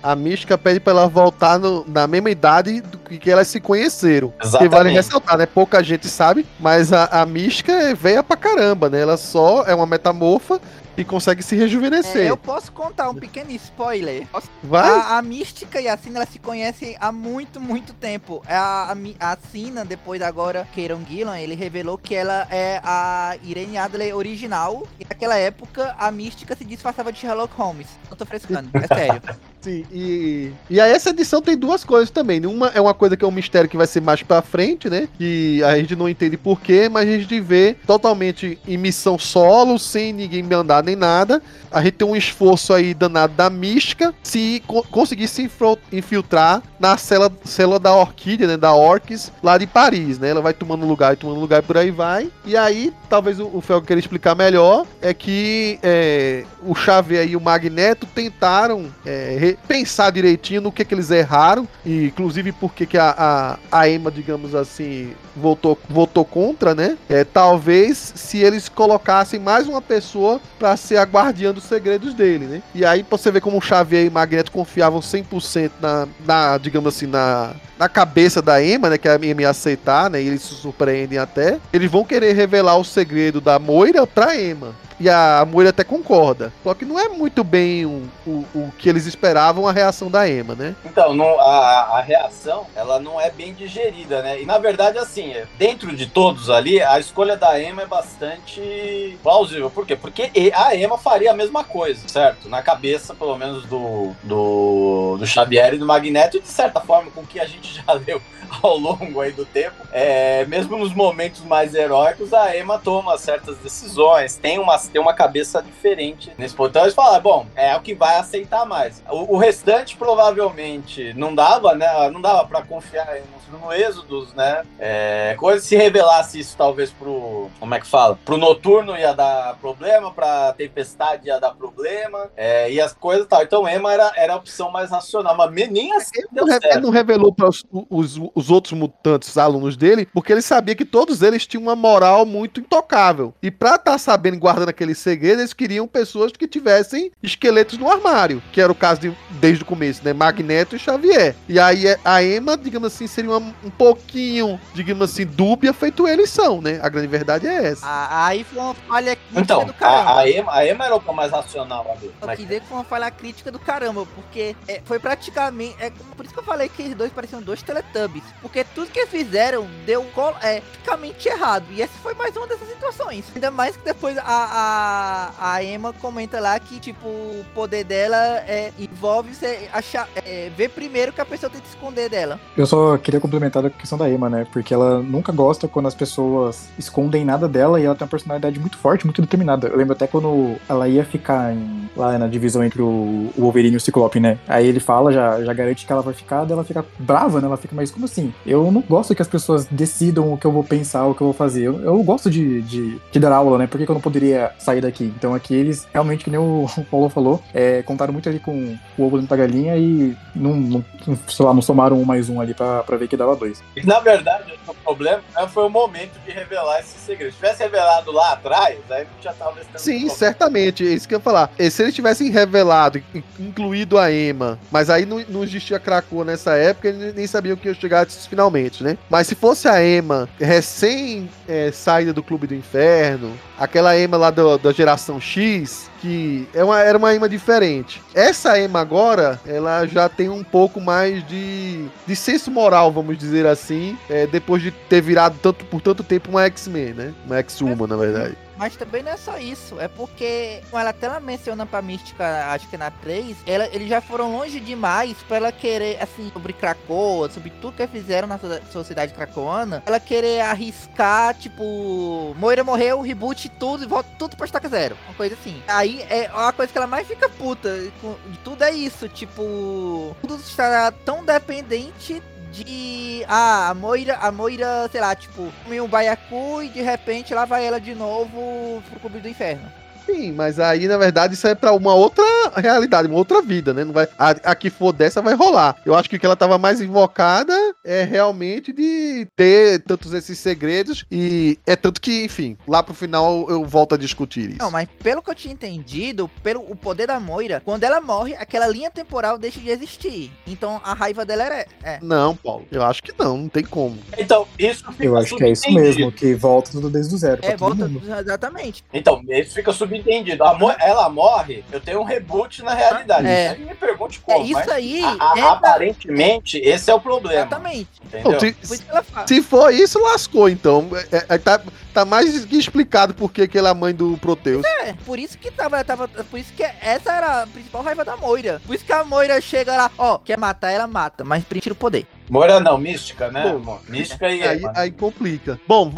a, a Mística pede pra ela voltar no- na mesma idade do que que elas se conheceram. Que vale Exatamente. ressaltar, né? Pouca gente sabe, mas a, a Mística é velha pra caramba, né? Ela só é uma metamorfa e consegue se É, rejuvenescer. eu posso contar um pequeno spoiler. Vai? A, a Mística e a Sina elas se conhecem há muito, muito tempo. A, a, Mi- a Sina, depois agora, Keiron Gillan, ele revelou que ela é a Irene Adler original. E naquela época, a Mística se disfarçava de Sherlock Holmes. Não tô frescando, é sério. Sim, e, e aí essa edição tem duas coisas também. Uma é uma coisa que é um mistério que vai ser mais pra frente, né? Que a gente não entende porquê, mas a gente vê totalmente em missão solo, sem ninguém mandar nem nada. A gente tem um esforço aí danado da mística se co- conseguir se infiltrar na cela, cela da Orquídea, né? Da Orcs, lá de Paris, né? Ela vai tomando lugar e tomando lugar e por aí vai. E aí, talvez o, o Fel queira explicar melhor, é que é, o Xavier e o Magneto tentaram é, pensar direitinho no que, que eles erraram, e inclusive porque que a, a, a Emma, digamos assim, votou, votou contra, né? É, talvez se eles colocassem mais uma pessoa para ser a guardiã dos segredos dele, né? E aí você vê como o Xavier e Magneto confiavam 100% na, na, digamos assim, na, na cabeça da Emma, né? Que a Emma ia aceitar, né? E eles se surpreendem até. Eles vão querer revelar o segredo da Moira pra Emma. E a Moira até concorda. Só que não é muito bem o, o, o que eles esperavam a reação da Emma, né? Então, não, a, a reação, ela não é bem digerida, né? E na verdade, assim, é, dentro de todos ali, a escolha da Emma é bastante plausível. Por quê? Porque a Emma faria a mesma coisa, certo? Na cabeça, pelo menos, do, do, do Xavier e do Magneto, e de certa forma, com o que a gente já leu ao longo aí do tempo, é, mesmo nos momentos mais heróicos, a Emma toma certas decisões, tem uma, tem uma cabeça diferente nesse ponto. Então eles falam, bom, é o que vai aceitar mais. O, o restante provavelmente não dava, né? Não dava para confiar no, no Êxodos, né? É, coisa se revelasse isso talvez pro, como é que fala? Pro Noturno ia dar problema, pra Tempestade ia dar problema, é, e as coisas tal. Então Emma era, era a opção mais racional, mas nem assim ele não, ele não revelou para os, os, os outros mutantes, alunos dele, porque ele sabia que todos eles tinham uma moral muito intocável. E pra estar tá sabendo guardando aquele segredo, eles queriam pessoas que tivessem esqueletos no armário, que era o caso de, desde o começo, né? Magneto e Xavier. E aí a Emma, digamos assim, seria uma, um pouquinho, digamos assim, dúbia, feito eles são, né? A grande verdade é essa. Aí foi uma falha crítica então, do caramba. A, a, Emma, a Emma era o mais racional ali. Eu quis dizer que foi uma falha crítica do caramba, porque é, foi praticamente. É, por isso que eu falei que os dois pareciam dois Teletubbies. Porque tudo que fizeram deu é, praticamente errado. E essa foi mais uma dessas situações. Ainda mais que depois a, a, a Emma comenta lá que, tipo, o poder dela é, envolve você achar, é, ver primeiro que a pessoa tenta esconder dela. Eu só queria complementar a questão da Emma, né? Porque ela nunca gosta quando as pessoas escondem nada dela e ela tem uma personalidade muito forte, muito determinada. Eu lembro até quando ela ia ficar em, lá na divisão entre o, o Wolverine e o Ciclope, né? Aí ele fala, já, já garante que ela vai ficar, ela fica brava, né? Ela fica, mas como assim? Eu não gosto que as pessoas decidam o que eu vou pensar, o que eu vou fazer. Eu, eu gosto de, de, de, dar aula, né? Por que, que, eu não poderia sair daqui? Então aqui eles, realmente, que nem o Paulo falou, é, contaram muito ali com o ovo dentro da galinha e não, não, sei lá, não somaram um mais um ali pra, pra ver que dava dois. Na verdade, o problema né, foi o momento de revelar esse segredo. Se tivesse revelado lá atrás, aí não já tava Sim, certamente, é isso que eu ia falar. E se eles tivessem revelado, incluído a Emma, mas aí não, não existia Krakoa nessa época, eles nem sabiam que ia chegar finalmente, né? Mas se fosse a Emma recém é, saída do Clube do Inferno, aquela Emma lá do, da geração X, que é uma, era uma Emma diferente. Essa Emma agora, ela já tem um pouco mais de, de senso moral, vamos dizer assim, é, depois de ter virado tanto, por tanto tempo uma X-Men, né? Uma X-Uma, na verdade. Mas também não é só isso, é porque ela até ela menciona pra Mística, acho que na 3, ela, eles já foram longe demais pra ela querer, assim, sobre Krakoa, sobre tudo que fizeram na sociedade cracoana, ela querer arriscar, tipo, Moira morreu, reboot tudo e volta tudo pra estaca zero. Uma coisa assim. Aí é a coisa que ela mais fica puta de tudo é isso, tipo, tudo está tão dependente de. Ah, a Moira, a Moira, sei lá, tipo, comeu um baiacu e de repente lá vai ela de novo pro clube do inferno. Sim, mas aí, na verdade, isso é pra uma outra realidade, uma outra vida, né? Não vai, a, a que for dessa vai rolar. Eu acho que o que ela tava mais invocada é realmente de ter tantos esses segredos e é tanto que, enfim, lá pro final eu volto a discutir isso. Não, mas pelo que eu tinha entendido, pelo o poder da Moira, quando ela morre, aquela linha temporal deixa de existir. Então a raiva dela era. É. Não, Paulo, eu acho que não, não tem como. Então, isso Eu acho que é isso mesmo, que volta tudo desde o zero. É, volta, exatamente. Então, isso fica subentendido entendido. Ela morre, eu tenho um reboot na realidade. É. me pergunte como. É isso aí. A, a, é aparentemente, da... esse é o problema. Exatamente. Entendeu? Se, se, for isso, lascou, então. É, é, tá, tá mais que explicado por que ela é a mãe do Proteus. É, por isso que tava, tava. Por isso que essa era a principal raiva da Moira. Por isso que a Moira chega lá, ó, quer matar, ela mata, mas tira o poder. Moira não, mística, né? Bom, mística e aí, aí complica. Bom,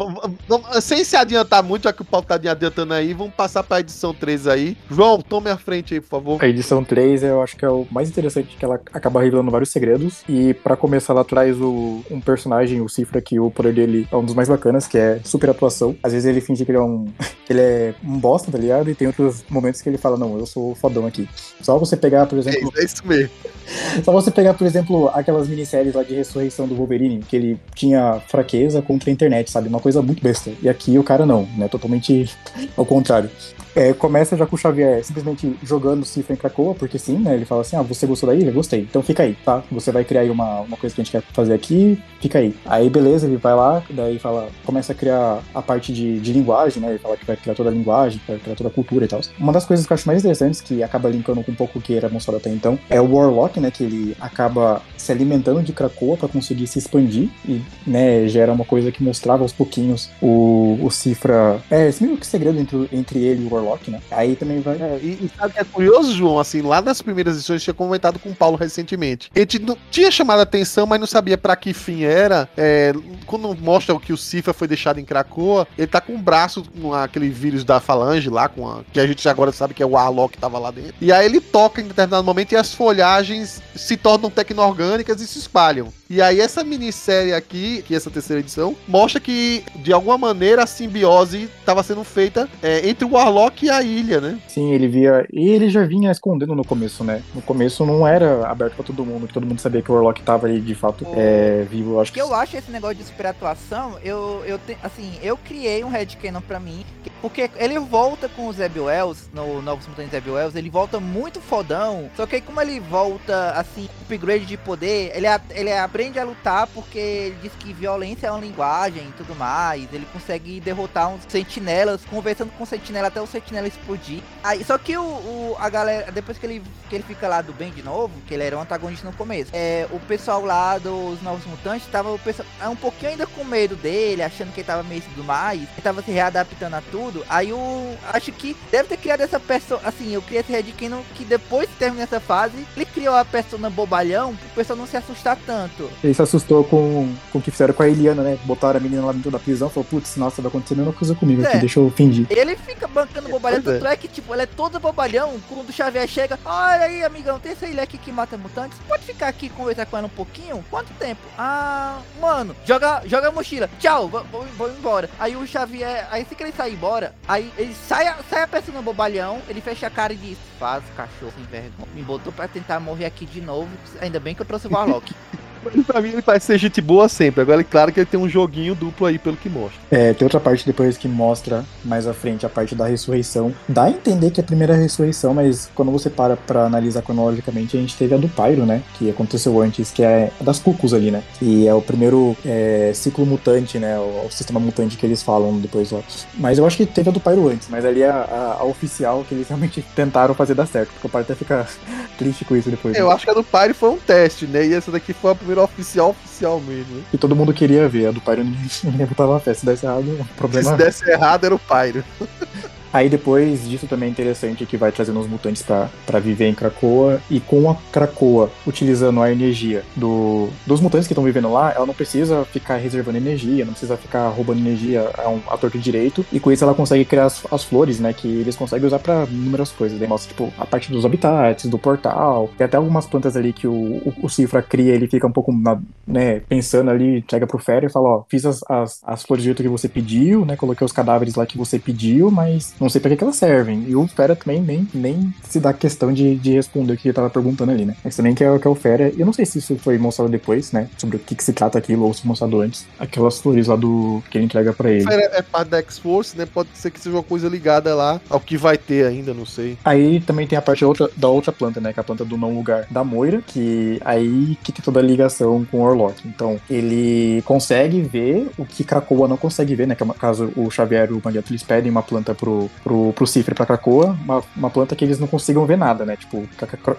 sem se adiantar muito, já que o Paulo tá adiantando aí, vamos passar pra edição 3 aí. João, tome a frente aí, por favor. A edição 3 eu acho que é o mais interessante, que ela acaba revelando vários segredos. E para começar, ela traz o, um personagem, o Cifra, que o poder dele é um dos mais bacanas, que é super atuação. Às vezes ele finge que ele é um. ele é um bosta, tá ligado? E tem outros momentos que ele fala, não, eu sou fodão aqui. Só você pegar, por exemplo. É, é isso mesmo Só você pegar, por exemplo, aquelas minisséries lá de ressurreição do Wolverine, que ele tinha fraqueza contra a internet, sabe? Uma coisa muito besta. E aqui o cara não, né? Totalmente ao contrário. É, começa já com o Xavier simplesmente jogando Cifra em Krakoa, porque sim, né? Ele fala assim: ah, você gostou da ilha? Gostei. Então fica aí, tá? Você vai criar aí uma, uma coisa que a gente quer fazer aqui, fica aí. Aí beleza, ele vai lá, daí fala, começa a criar a parte de, de linguagem, né? Ele fala que vai criar toda a linguagem, vai criar toda a cultura e tal. Uma das coisas que eu acho mais interessantes, que acaba linkando com um pouco o que era mostrado até então, é o Warlock, né? Que ele acaba se alimentando de Krakoa para conseguir se expandir e, né, gera uma coisa que mostrava aos pouquinhos o, o Cifra. É, esse meio que segredo entre, entre ele e o Warlock, né? Aí também vai. É, e, e sabe que é curioso, João? Assim, lá nas primeiras edições, tinha comentado com o Paulo recentemente. Ele não tinha chamado a atenção, mas não sabia para que fim era. É, quando mostra que o Cifra foi deixado em Krakoa, ele tá com o braço com aquele vírus da falange lá, com a, que a gente agora sabe que é o Warlock que tava lá dentro. E aí ele toca em determinado momento e as folhagens se tornam tecno-orgânicas e se espalham. E aí essa minissérie aqui, que é essa terceira edição, mostra que de alguma maneira a simbiose estava sendo feita é, entre o Warlock e a ilha, né? Sim, ele via. E ele já vinha escondendo no começo, né? No começo não era aberto pra todo mundo, que todo mundo sabia que o Warlock tava aí de fato é, vivo. Eu acho que eu acho esse negócio de superatuação, eu, eu te, assim, eu criei um headcanon pra mim, porque ele volta com o Zeb Wells, no Novos Mutantes Zeb Wells, ele volta muito fodão, só que aí como ele volta, assim, upgrade de poder, ele, ele aprende a lutar porque ele diz que violência é uma linguagem e tudo mais, ele consegue derrotar uns sentinelas, conversando com o sentinela até o sentinela explodir. Aí, só que o, o, a galera, depois que ele, que ele fica lá do bem de novo, que ele era um antagonista no começo, é, o pessoal lá dos Novos Mutantes tava o pessoal, é um pouquinho ainda com medo dele, achando que ele tava meio tudo mais, ele tava se readaptando a tudo. Aí o. Acho que deve ter criado essa pessoa. Assim, eu criei esse Red Cannon que depois de terminar essa fase, ele criou a persona bobalhão pro pessoal não se assustar tanto. Ele se assustou com, com o que fizeram com a Eliana, né? Botaram a menina lá dentro da prisão falou, putz, nossa, vai acontecer a mesma coisa comigo é. aqui, deixa eu fingir. Ele fica bancando bobalhão, tanto é. é que, tipo, ela é toda bobalhão. Quando o Xavier chega, olha aí, amigão, tem essa ilha aqui que mata mutantes. Pode ficar aqui e conversar com ela um pouquinho? Quanto tempo? Ah, mano, joga, joga a mochila. Tchau, vou, vou, vou embora. Aí o Xavier, aí se que ele sair embora, aí ele sai, sai a peça no bobalhão, ele fecha a cara e diz: Faz cachorro sem vergonha. Me botou pra tentar morrer aqui de novo. Ainda bem que eu trouxe o Warlock. pra mim ele parece ser gente boa sempre. Agora é claro que ele tem um joguinho duplo aí pelo que mostra. É, tem outra parte depois que mostra mais à frente a parte da ressurreição. Dá a entender que é a primeira ressurreição, mas quando você para pra analisar cronologicamente, a gente teve a do Pyro, né? Que aconteceu antes, que é a das Cucos ali, né? Que é o primeiro é, ciclo mutante, né? O, o, sistema mutante que eles falam depois lá. Mas eu acho que teve a do Pyro antes, mas ali é a, a, a oficial que eles realmente tentaram fazer dar certo. Porque o Pyro até fica triste com isso depois. É, né? Eu acho que a do Pyro foi um teste, né? E essa daqui foi a primeira oficial oficial mesmo. E todo mundo queria ver. A do Pyro ninguém botava fé. Se desse errado, o problema. Se desse errado, era o Pyro. Aí depois disso também é interessante que vai trazendo os mutantes para viver em Krakoa. E com a Krakoa utilizando a energia do, dos mutantes que estão vivendo lá, ela não precisa ficar reservando energia, não precisa ficar roubando energia a, um, a torto direito. E com isso ela consegue criar as, as flores, né, que eles conseguem usar para inúmeras coisas. Daí mostra tipo a parte dos habitats, do portal, tem até algumas plantas ali que o, o, o Cifra cria, ele fica um pouco né, pensando ali, chega pro Fera e fala, ó, fiz as, as, as flores do jeito que você pediu, né, coloquei os cadáveres lá que você pediu, mas não sei para que, que elas servem. E o Fera também nem, nem se dá questão de, de responder o que ele tava perguntando ali, né? Mas também que é, que é o Fera. Eu não sei se isso foi mostrado depois, né? Sobre o que, que se trata aquilo, ou se mostrado antes. Aquelas flores lá do que ele entrega pra ele. Fera é parte da X-Force, né? Pode ser que seja uma coisa ligada lá ao que vai ter ainda, não sei. Aí também tem a parte da outra, da outra planta, né? Que é a planta do não lugar da Moira, que aí que tem toda a ligação com o Orlok. Então, ele consegue ver o que Krakoa não consegue ver, né? Que é caso o Xavier e o Magneto eles pedem uma planta pro, pro pro, Cifre pra Krakoa, uma, uma planta que eles não consigam ver nada, né? Tipo,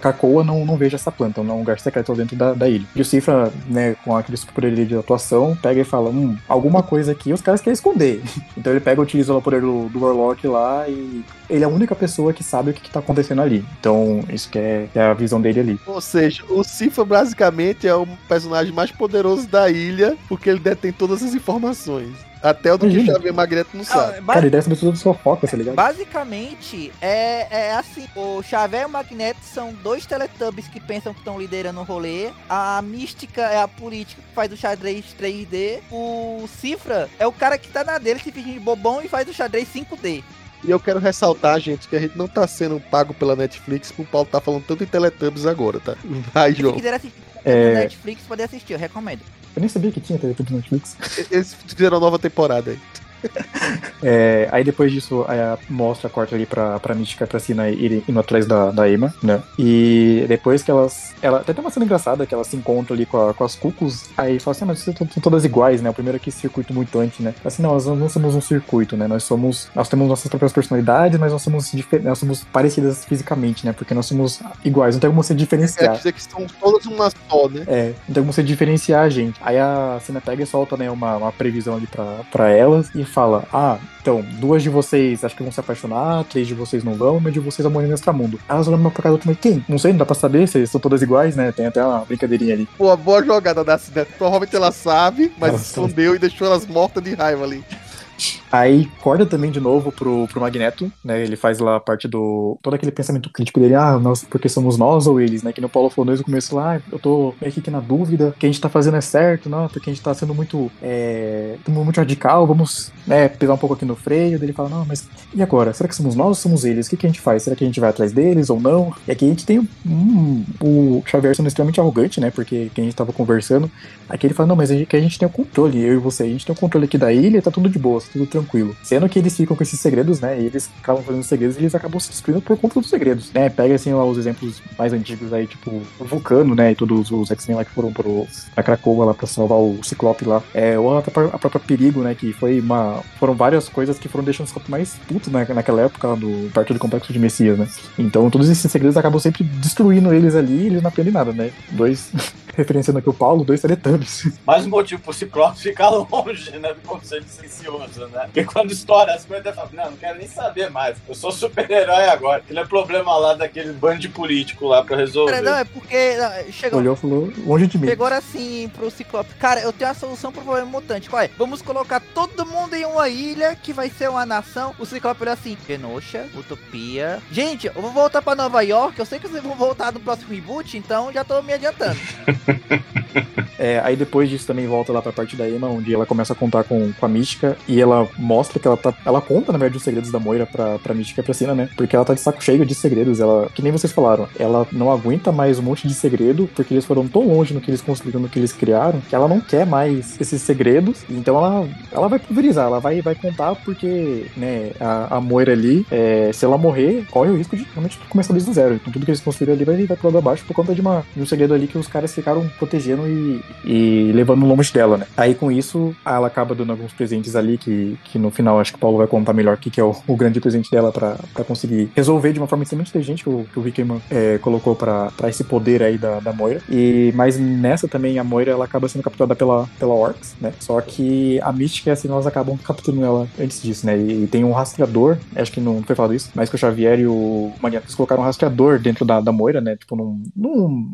Krakoa não, não veja essa planta, é um lugar secreto dentro da, da ilha. E o Cifra, né, com aquele super de atuação, pega e fala, hum, alguma coisa aqui os caras querem esconder. então ele pega e utiliza o poder do, do Warlock lá e ele é a única pessoa que sabe o que, que tá acontecendo ali. Então, isso que é, que é, a visão dele ali. Ou seja, o Cifra basicamente é o personagem mais poderoso da ilha, porque ele detém todas as informações. Até o do Imagina. que o Xavier Magneto não sabe. Ah, Cara, ele deve saber tudo sua foca, tá ligado? Basicamente, é, é assim: o Xavier e o Magneto são dois Teletubbies que pensam que estão liderando o rolê. A mística é a política que faz o xadrez 3D. O Cifra é o cara que tá na dele se fingindo de bobão e faz o xadrez 5D. E eu quero ressaltar, gente, que a gente não tá sendo pago pela Netflix, o Paulo tá falando tanto em Teletubbies agora, tá? Vai, Se João. quiser assistir É. Netflix, poder assistir, eu recomendo. Eu nem sabia que tinha Teletubbies no Netflix. Eles fizeram nova temporada aí. É, aí depois disso, aí a- mostra, corta ali pra, pra Mística e pra Sina ir indo atrás da, da Emma, né? E depois que elas. Ela, até tem uma cena engraçada que elas se encontram ali com, a- com as cucos, aí fala assim, ah, mas vocês são todas iguais, né? O primeiro aqui circuito mutante, né? Assim, não, nós não somos um circuito, né? Nós somos. Nós temos nossas próprias personalidades, mas nós somos, nós somos parecidas fisicamente, né? Porque nós somos iguais, não tem como você Quer diferenciar. dizer que são todas uma só, né? É, então você diferenciar a gente. Aí a cena pega e solta, né, uma, uma previsão ali pra, pra elas e fala: Ah, então, duas de vocês acho que vão se apaixonar, três de vocês não vão, uma de vocês vai morrer no extramundo. Elas olham uma pra cada outra, mas quem? Não sei, não dá pra saber, vocês são todas iguais, né? Tem até uma brincadeirinha ali. Pô, boa jogada da Cine. Provavelmente ela sabe, mas Ela escondeu e deixou elas mortas de raiva ali. Aí corta também de novo pro, pro Magneto, né? Ele faz lá a parte do. todo aquele pensamento crítico dele, ah, nós, porque somos nós ou eles, né? Que no Paulo falou desde o começo lá, ah, eu tô meio que aqui na dúvida, o que a gente tá fazendo é certo, não, porque a gente tá sendo muito. É, muito radical, vamos né, pisar um pouco aqui no freio. Daí ele fala, não, mas e agora? Será que somos nós ou somos eles? O que, que a gente faz? Será que a gente vai atrás deles ou não? E aqui a gente tem um, o Xavier sendo extremamente arrogante, né? Porque quem a gente tava conversando, aqui ele fala, não, mas a gente, que a gente tem o controle, eu e você, a gente tem o controle aqui da ilha, tá tudo de boa, tá tudo tranquilo. Sendo que eles ficam com esses segredos, né? E eles acabam fazendo segredos e eles acabam se destruindo por conta dos segredos, né? Pega assim lá os exemplos mais antigos aí, tipo o Vulcano, né? E todos os X-Men lá que foram pro, pra Krakoa lá pra salvar o Ciclope lá. É, ou a própria, a própria Perigo, né? Que foi uma. Foram várias coisas que foram deixando o Ciclope mais puto né, naquela época do perto do complexo de Messias, né? Então todos esses segredos acabam sempre destruindo eles ali e eles não aprendem nada, né? Dois. Referenciando aqui o Paulo, dois Teletubbies. Mais um motivo pro Ciclope ficar longe, né, do conselho silencioso, né? Porque quando estoura as coisas, ele fala, não, não quero nem saber mais. Eu sou super-herói agora. Ele é problema lá daquele bando de político lá pra resolver. Cara, não, é porque não, chegou, Olhou falou, longe de mim. chegou assim pro Ciclope. Cara, eu tenho a solução pro problema mutante. Qual é? Vamos colocar todo mundo em uma ilha que vai ser uma nação. O Ciclope olha assim: Genosha, Utopia. Gente, eu vou voltar pra Nova York. Eu sei que vocês vão voltar no próximo reboot, então já tô me adiantando. É, aí depois disso também volta lá pra parte da Emma, onde ela começa a contar com, com a Mística e ela mostra que ela tá. Ela conta, na verdade, os segredos da Moira pra, pra Mística e pra Sina, né? Porque ela tá de saco cheio de segredos. Ela, que nem vocês falaram, ela não aguenta mais um monte de segredo, porque eles foram tão longe no que eles construíram, no que eles criaram, que ela não quer mais esses segredos. Então ela, ela vai pulverizar, ela vai, vai contar porque, né, a, a Moira ali, é, se ela morrer, corre o risco de realmente começar desde o zero. Então tudo que eles construíram ali vai, vai pro lado abaixo por conta de, uma, de um segredo ali que os caras ficaram protegendo e, e levando longe dela, né? Aí com isso, ela acaba dando alguns presentes ali que, que no final acho que o Paulo vai contar melhor o que, que é o, o grande presente dela pra conseguir resolver de uma forma extremamente inteligente o, que o Hickman é, colocou pra esse poder aí da, da Moira. E, mas nessa também a Moira ela acaba sendo capturada pela, pela Orcs, né? Só que a Mystic e a Sina, elas acabam capturando ela antes disso, né? E, tem um rastreador, acho que não foi falado isso, mas que o Xavier e o Magneto colocaram um rastreador dentro da, da Moira, né? Tipo, num,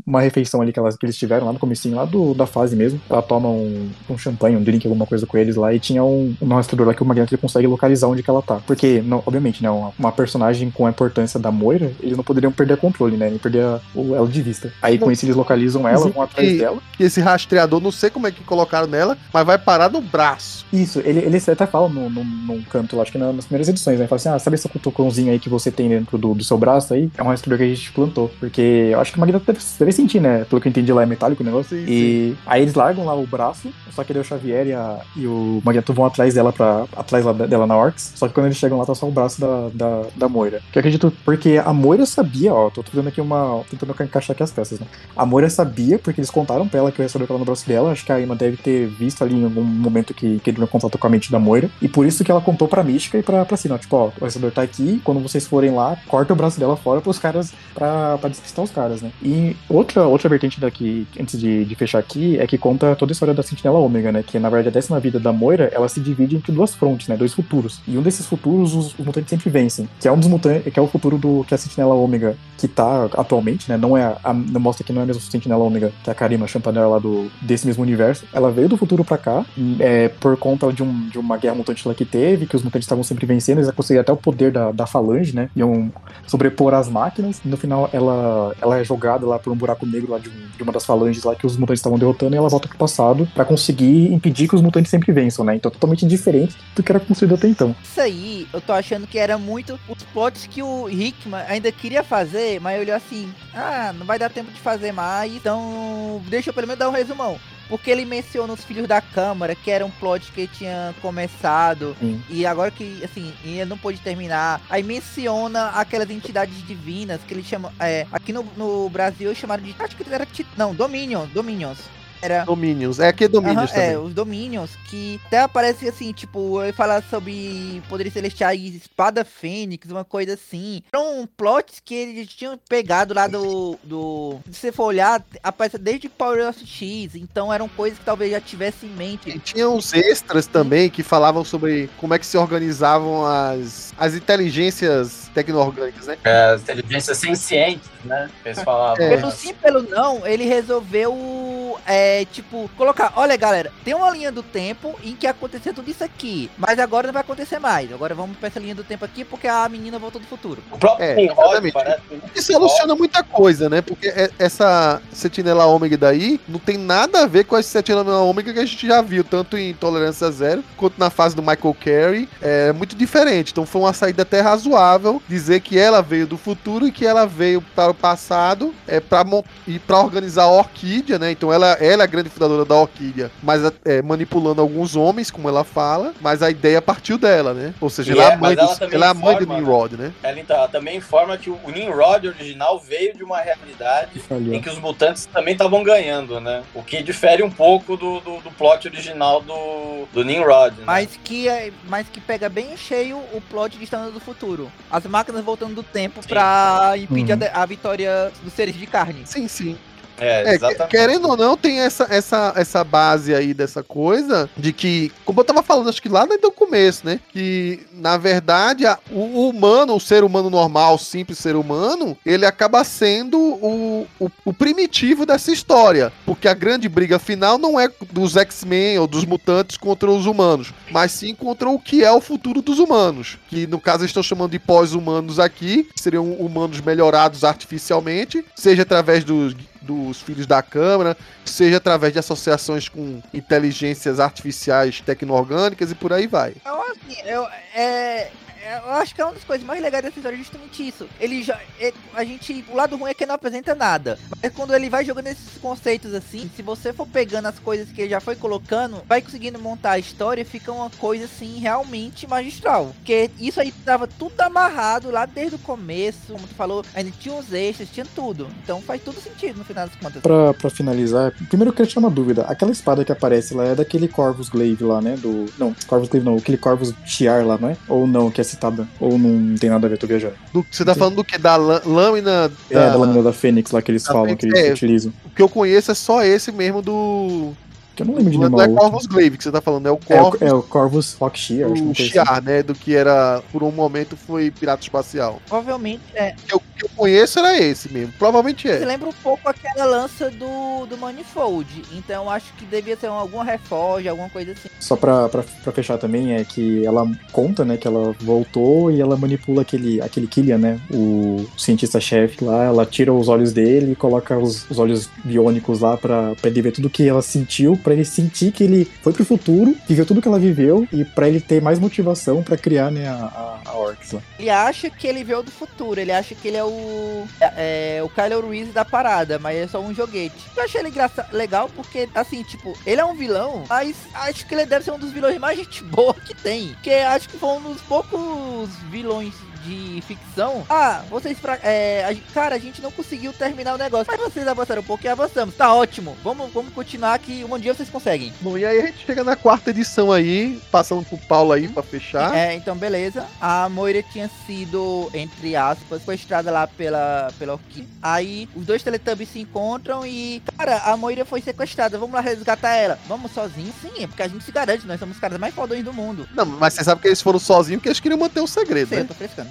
numa refeição ali que, elas, que eles tiveram lá no comecinho, lá do, da fase mesmo. Ela toma um, um champanhe, um drink, alguma coisa com eles lá, e tinha um, um rastreador lá que o Magneto consegue localizar onde que ela tá. Porque, não, obviamente, né? Uma, uma personagem com a importância da Moira, eles não poderiam perder controle, né? Nem perder a- o, ela de vista. Aí com isso eles localizam ela, vão atrás E- dela. E esse rastreador, não sei como é que colocaram nela, mas vai parar no braço. Isso, ele, ele até fala num, num, num canto lá, acho que na- nas primeiras edições, né? Fala assim, ah, sabe esse cutucãozinho aí que você tem dentro do, do seu braço aí? É um rastreador que a gente plantou. Porque eu acho que o Magneto deve, deve sentir, né? Pelo que eu entendi lá, é metálico o negócio. Sim, e aí eles largam lá o braço, só que daí o Xavier e, a- e o Magneto vão atrás dela pra, atrás dela na Orcs. Só que quando eles chegam lá, tá só o braço da, da, da Moira. Que eu acredito, porque a Moira sabia, ó, tô fazendo aqui uma. tentando encaixar aqui as peças, né? A Moira sabia, porque eles contaram pra ela que o rastreador tava no braço dela. Acho que a Emma deve ter visto ali em algum momento que, que ele tinha contato com a mente da Moira. E por isso que ela contou pra Mística e pra, pra Sina. Tipo, ó, o rastreador tá aqui. Quando vocês forem lá, corta o braço dela fora pros caras, pra, pra despistar os caras, né? E outra, outra vertente daqui, antes de, de fechar aqui, é que conta toda a história da Sentinela Ômega, né? Que na verdade a décima vida da Moira, ela se divide entre duas frontes, né? Dois futuros. E um desses futuros, os, os mutantes sempre vencem. Que é um dos mutantes, que é o futuro do que a Sentinela Ômega que tá atualmente, né? Não é a, não mostra que não é a mesma Sentinela Ômega que a Karima Champanella lá do desse mesmo universo. Ela veio do futuro pra cá, é, por conta de, um, de uma guerra mutante lá que teve, que os mutantes estavam sempre vencendo, eles conseguiram até o poder da, da falange, né? Iam sobrepor as máquinas. E no final ela, ela é jogada lá por um buraco negro lá de, um- de uma das falanges lá que os mutantes estavam derrotando e ela volta pro passado pra conseguir impedir que os mutantes sempre vençam, né? Então totalmente diferente do que era construído até então. Isso aí, eu tô achando que era muito os plots que o Hickman ainda queria fazer, mas olhou assim, ah, não vai dar tempo de fazer mais, então deixa eu pelo menos dar um resumão. Porque ele menciona os filhos da Câmara, que era um plot que tinha começado. Sim. E agora que, assim, ele não pôde terminar. Aí menciona aquelas entidades divinas que ele chama. É, aqui no, no Brasil chamaram de. Acho que era. Não, Dominions. Dominions. Era. Dominions. É aqui é Dominions Aham, também. é, os Dominions, que até aparece assim, tipo, ele fala sobre poderes celestiais, espada fênix, uma coisa assim. Eram plots que eles tinham pegado lá do. do se você for olhar, aparece desde Power of X, então eram coisas que talvez já tivesse em mente. E tinha uns extras também que falavam sobre como é que se organizavam as, as inteligências tecno-orgânicas, né? É, as inteligências sencientes, né? Eles falavam. É. Pelo sim, pelo não, ele resolveu, é, tipo, colocar, olha galera, tem uma linha do tempo em que aconteceu tudo isso aqui, mas agora não vai acontecer mais. Agora vamos pra essa linha do tempo aqui porque a menina voltou do futuro. O próprio É, exatamente. parece. E soluciona muita coisa, né? Porque é- essa Sentinela Ômega daí não tem nada a ver com a Sentinela Ômega que a gente já viu, tanto em Tolerância Zero quanto na fase do Michael Carey. É muito diferente. Então foi uma saída até razoável dizer que ela veio do futuro e que ela veio para o passado é, para e para organizar a Orquídea, né? Então ela, ela é a grande fundadora da Orquídea, mas é, manipulando alguns homens, como ela fala, mas a ideia partiu dela, né? Ou seja, E ela é, é, a mãe, ela dos- ela é a mãe do né? Nimrod, né? Ela, então, ela também informa que o Nimrod original veio de uma realidade em que os mutantes também estavam ganhando, né? O que difere um pouco do, do, do plot original do, do Nimrod. Né? Mas que, é- mas que pega bem cheio o plot de Estando do Futuro. As máquinas voltando do tempo Sim. pra impedir a Uhum. de- a, vitória dos seres de carne. Sim, sim. É, É, exatamente. querendo ou não, tem essa, essa, essa base aí dessa coisa de que, como eu tava falando, acho que lá desde o começo, né? Que, na verdade, a- o, humano, o ser humano normal, o simples ser humano, ele acaba sendo o, o, o primitivo dessa história. Porque a grande briga final não é dos X-Men ou dos mutantes contra os humanos, mas sim contra o que é o futuro dos humanos. Que, no caso, eles estão chamando de pós-humanos aqui, que seriam humanos melhorados artificialmente, seja através dos dos filhos da Câmara, seja através de associações com inteligências artificiais tecno-orgânicas e por aí vai. Eu, assim, eu, é, eu acho que é uma das coisas mais legais dessa história é justamente isso. Ele já. é- a gente. O lado ruim é que não apresenta nada. Mas quando ele vai jogando esses conceitos assim, se você for pegando as coisas que ele já foi colocando, vai conseguindo montar a história, fica uma coisa assim realmente magistral. Porque isso aí tava tudo amarrado lá desde o começo, como tu falou, ainda tinha os extras, tinha tudo. Então faz tudo sentido no final das contas. Pra, pra finalizar, primeiro eu queria tirar uma dúvida. Aquela espada que aparece lá é daquele Corvus Glaive lá, né? Do. Não, Corvus Glaive não, aquele Corvus Shiar lá, não é? Ou não, que é citada? Ou não tem nada a ver, tô viajando. Do- você tá falando do que? Da lâmina. É, da lâmina da Fênix lá que eles da falam, que Fênix, eles é. utilizam. O que eu conheço é só esse mesmo do. Que eu não lembro de Não é, nenhuma não é outra. Corvus Glaive que você tá falando, é o É, o- Corvus é o Corvus Rock Shear, acho que tem Shiar, né? Do que era, por um momento, foi Pirata Espacial. Provavelmente é. O que eu, que eu conheço era esse mesmo. Provavelmente é. lembra um pouco aquela lança do, do Manifold. Então eu acho que devia ser alguma reforja, alguma coisa assim. Só pra, pra, pra fechar também, é que ela conta, né, que ela voltou e ela manipula aquele, aquele Killian, né, o cientista-chefe lá, ela tira os olhos dele e coloca os, os olhos biônicos lá pra, pra ele ver tudo que ela sentiu, pra ele sentir que ele foi pro futuro, viveu tudo que ela viveu e pra ele ter mais motivação pra criar, né, a, a, Orcs lá. Ele acha que ele veio do futuro, ele acha que ele é o. É, o Kylo Reese da parada, mas é só um joguete. Eu achei ele engraça- legal porque, assim, tipo, ele é um vilão, mas acho que ele deve ser um dos vilões mais gente boa que tem. Porque acho que foi um dos poucos vilões de ficção. Ah, vocês. Pra, é, cara, a gente não conseguiu terminar o negócio. Mas vocês avançaram um pouco e avançamos. Tá ótimo. Vamos, vamos continuar que um dia vocês conseguem. Bom, e aí a gente chega na quarta edição aí, passando pro Paulo aí pra fechar. É, então beleza. A Moira tinha sido, entre aspas, sequestrada lá pela, pela Orquídea. Aí os dois Teletubbies se encontram e, cara, a Moira foi sequestrada. Vamos lá resgatar ela. Vamos sozinhos? Sim, é porque a gente se garante. Nós somos os caras mais fodões do mundo. Não, mas você sabe que eles foram sozinhos porque eles queriam manter o segredo, eu né? tô frescando.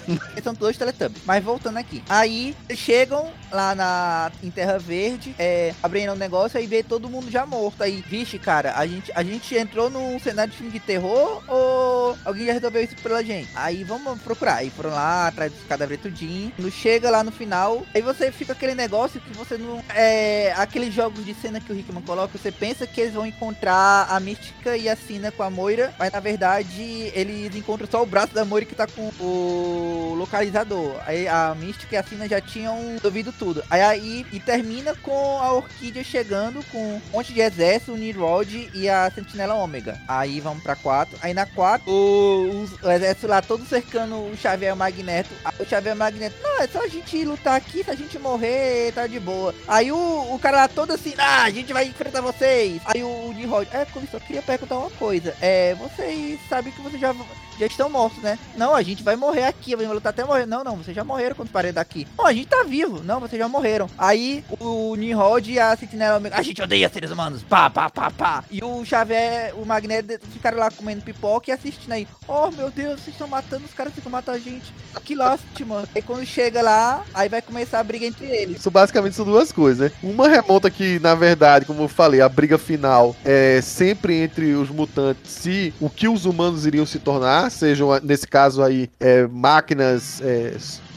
são dois Teletubbies. Mas voltando aqui. Aí chegam lá na em Terra Verde, é, abrindo um negócio aí vê todo mundo já morto. Aí, vixe, cara, a gente, a gente entrou num cenário de filme de terror ou alguém já resolveu isso pela gente. Aí vamos procurar. Aí foram lá atrás dos cadáveres tudinho. Quando chega lá no final, aí você fica aquele negócio que você não. É. Aqueles jogos de cena que o Rickman coloca, você pensa que eles vão encontrar a Mística e a Sina com a Moira, mas na verdade eles encontram só o braço da Moira que tá com o localizador. Aí a Mística e a Sina já tinham ouvido tudo. Aí, aí e termina com a Orquídea chegando com um monte de exército, o Nirod e a Sentinela Ômega. Aí vamos pra 4. Aí na 4, o, o, o exército lá todo cercando o Xavier Magneto. O Xavier Magneto, não, é só a gente lutar aqui, se a gente morrer, tá de boa. Aí o, o cara lá todo assim, ah, a gente vai enfrentar vocês. Aí o, o Nirod, é, só queria perguntar uma coisa. É, vocês sabem que vocês já já estão mortos, né? Não, a gente vai morrer aqui, vamos lutar até morrer. Não, não, vocês já morreram quando parei daqui. Não, a gente tá vivo. Não, vocês já morreram. Aí o Nimrod e a Sentinela, a gente odeia seres humanos. Pá, pá, pá, pá. E o Xavier, o Magneto ficaram lá comendo pipoca e assistindo aí. Oh, meu Deus, vocês estão matando, os caras ficam matando a gente. Que lástima. Aí quando chega lá, aí vai começar a briga entre eles. Isso basicamente são duas coisas, né? Uma remonta que, na verdade, como eu falei, a briga final é sempre entre os mutantes se o que os humanos iriam se tornar, sejam, nesse caso aí, é, máquinas.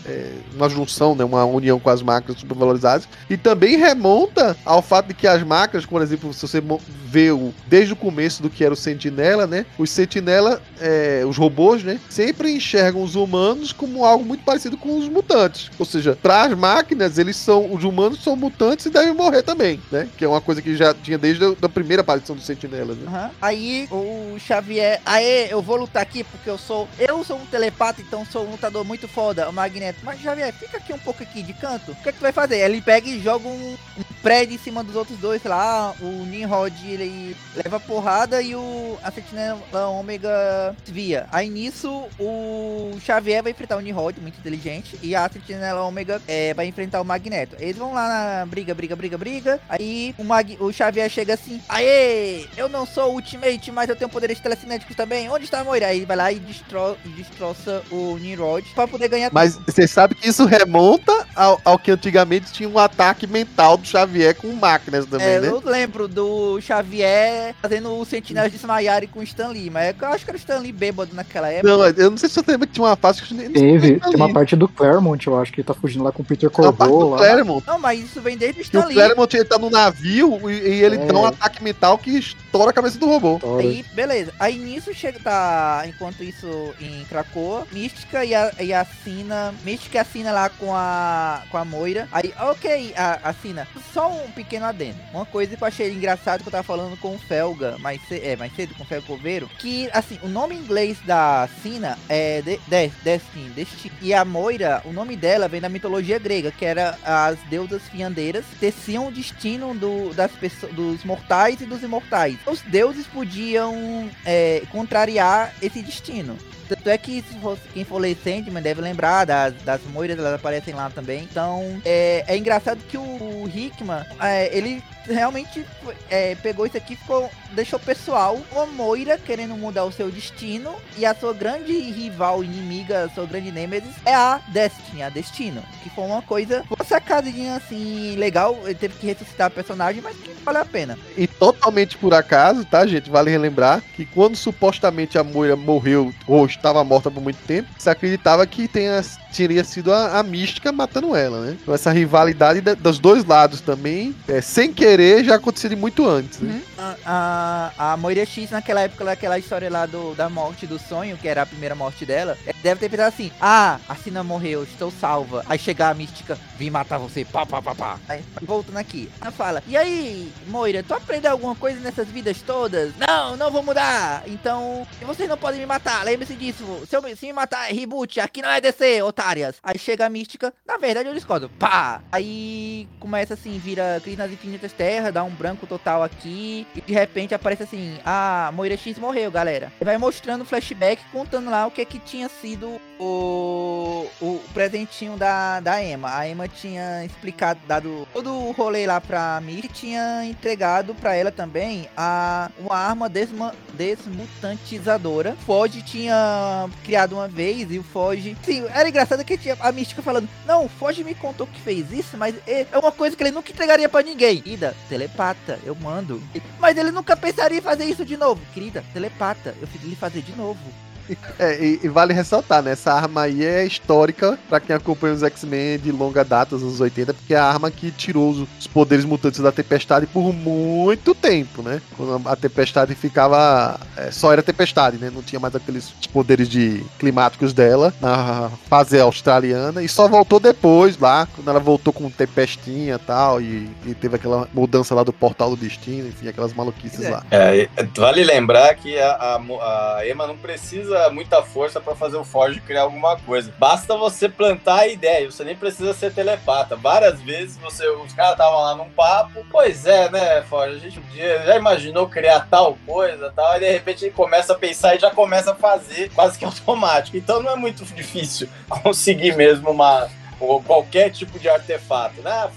É, uma junção, né, uma união com as máquinas supervalorizadas, e também remonta ao fato de que as máquinas, por exemplo, se você vê o, desde o começo do que era o Sentinela, né, os Sentinela, é, os robôs, né, sempre enxergam os humanos como algo muito parecido com os mutantes, ou seja, para as máquinas, eles são, os humanos são mutantes e devem morrer também, né, que é uma coisa que já tinha desde a primeira aparição dos Sentinelas, né? Uhum. Aí o Xavier, aí eu vou lutar aqui porque eu sou, eu sou um telepata, então sou um lutador muito foda, o Magneto mas Xavier, fica aqui um pouco aqui de canto. O que é que tu vai fazer? Ele pega e joga um, um prédio em cima dos outros dois, sei lá, o Nimrod ele leva porrada e o a Sentinela Ômega via. Aí nisso o Xavier vai enfrentar o Nimrod, muito inteligente, e a Sentinela Ômega é, vai enfrentar o Magneto. Eles vão lá na briga, briga, briga, briga. Aí o, Mag, o Xavier chega assim: Aê, eu não sou o Ultimate, mas eu tenho poderes telecinéticos também. Onde está a Moira? Aí ele vai lá e, destro, destroça o Nimrod pra poder ganhar. Mas você sabe que isso remonta ao, ao, que antigamente tinha um ataque mental do Xavier com máquinas também, é, né? Eu lembro do Xavier fazendo o Sentinela desmaiarem com o Stan Lee, mas eu acho que era o Stan Lee bêbado naquela época. Não, eu não sei se você lembra que tinha uma fase que Teve, tem uma parte do Claremont, eu acho que ele tá fugindo lá com o Peter Corbeau lá. Claremont. Não, mas isso vem desde o Stan Lee. O Claremont ele tá no navio e, e ele é. dá um ataque mental que estoura a cabeça do robô. Aí, beleza. Aí nisso chega, tá, enquanto isso em Krakoa, Mística e a, e a Sina, e a Sina lá com a, com a Moira. Aí, ok, a, a Sina, só um pequeno adendo. Uma coisa que eu achei engraçado que eu tava falando com o Felga mais, é, mais cedo, com o Felga Coveiro, que, assim, o nome inglês da Sina é de, de, Destiny. E a Moira, o nome dela vem da mitologia grega, que era as deusas fiandeiras, teciam o destino do, das pessoas, dos mortais e dos imortais. Os deuses podiam é, contrariar esse destino. Tanto é que quem for ler Sandman deve lembrar das, das moiras, elas aparecem lá também. Então, é, é engraçado que o, o Hickman, é, ele realmente é, pegou isso aqui ficou deixou pessoal uma Moira querendo mudar o seu destino e a sua grande rival inimiga, a sua grande nemesis é a Destiny, a Destino, que foi uma coisa, uma sacadinha assim legal, ele teve que ressuscitar a personagem, mas que vale a pena. E totalmente por acaso, tá, gente? Vale relembrar que quando supostamente a Moira morreu ou estava morta por muito tempo, se acreditava que tenha teria sido a, a mística matando ela, né? Então essa rivalidade da, dos dois lados também, é, sem querer, já aconteceria muito antes, né? Uhum. A, a, a Moira X, naquela época, aquela história lá do, da morte do sonho, que era a primeira morte dela, é, deve ter pensado assim: ah, a Sina morreu, estou salva. Aí chegar a mística, vim matar você, pá, pá, pá, pá. Aí, voltando aqui, ela fala: e aí, Moira, tu aprendeu alguma coisa nessas vidas todas? Não, não vou mudar. Então, vocês não podem me matar, lembre-se disso. Se, eu, se me matar, é reboot, aqui não é DC, otário otárias. Aí chega a mística, na verdade eu discordo. Pá! Aí começa assim, vira Crise nas Infinitas Terras, dá um branco total aqui. E de repente aparece assim: a Moira X morreu, galera. Vai mostrando flashback, contando lá o que é que tinha sido o, o presentinho da, da Emma. A Emma tinha explicado, dado todo o rolê lá pra mim e tinha entregado pra ela também a, uma arma desma, desmutantizadora. Foge tinha criado uma vez e o Foge. Sim, era engraçado que tinha a Mística falando: Não, Foge me contou que fez isso, mas é, é uma coisa que ele nunca entregaria pra ninguém. Querida, telepata, eu mando. Mas ele nunca pensaria em fazer isso de novo. Querida, telepata, eu fiz ele fazer de novo. É, e, e vale ressaltar, né? Essa arma aí é histórica pra quem acompanha os X-Men de longa data, dos anos 80, porque é a arma que tirou os, os poderes mutantes da Tempestade por muito tempo, né? Quando a Tempestade ficava. é, só era Tempestade, né? Não tinha mais aqueles poderes de climáticos dela na fase australiana e só voltou depois lá, quando ela voltou com Tempestinha e tal, e, teve aquela mudança lá do Portal do Destino, enfim, aquelas maluquices É. lá. É, vale lembrar que a, a, a Emma não precisa muita força pra fazer o Forge criar alguma coisa. Basta você plantar a ideia, você nem precisa ser telepata. Várias vezes você, os caras estavam lá num papo, pois é, né, Forge, a gente já imaginou criar tal coisa, tal, e de repente ele começa a pensar e já começa a fazer quase que automático. Então não é muito difícil conseguir mesmo uma ou qualquer tipo de artefato, né,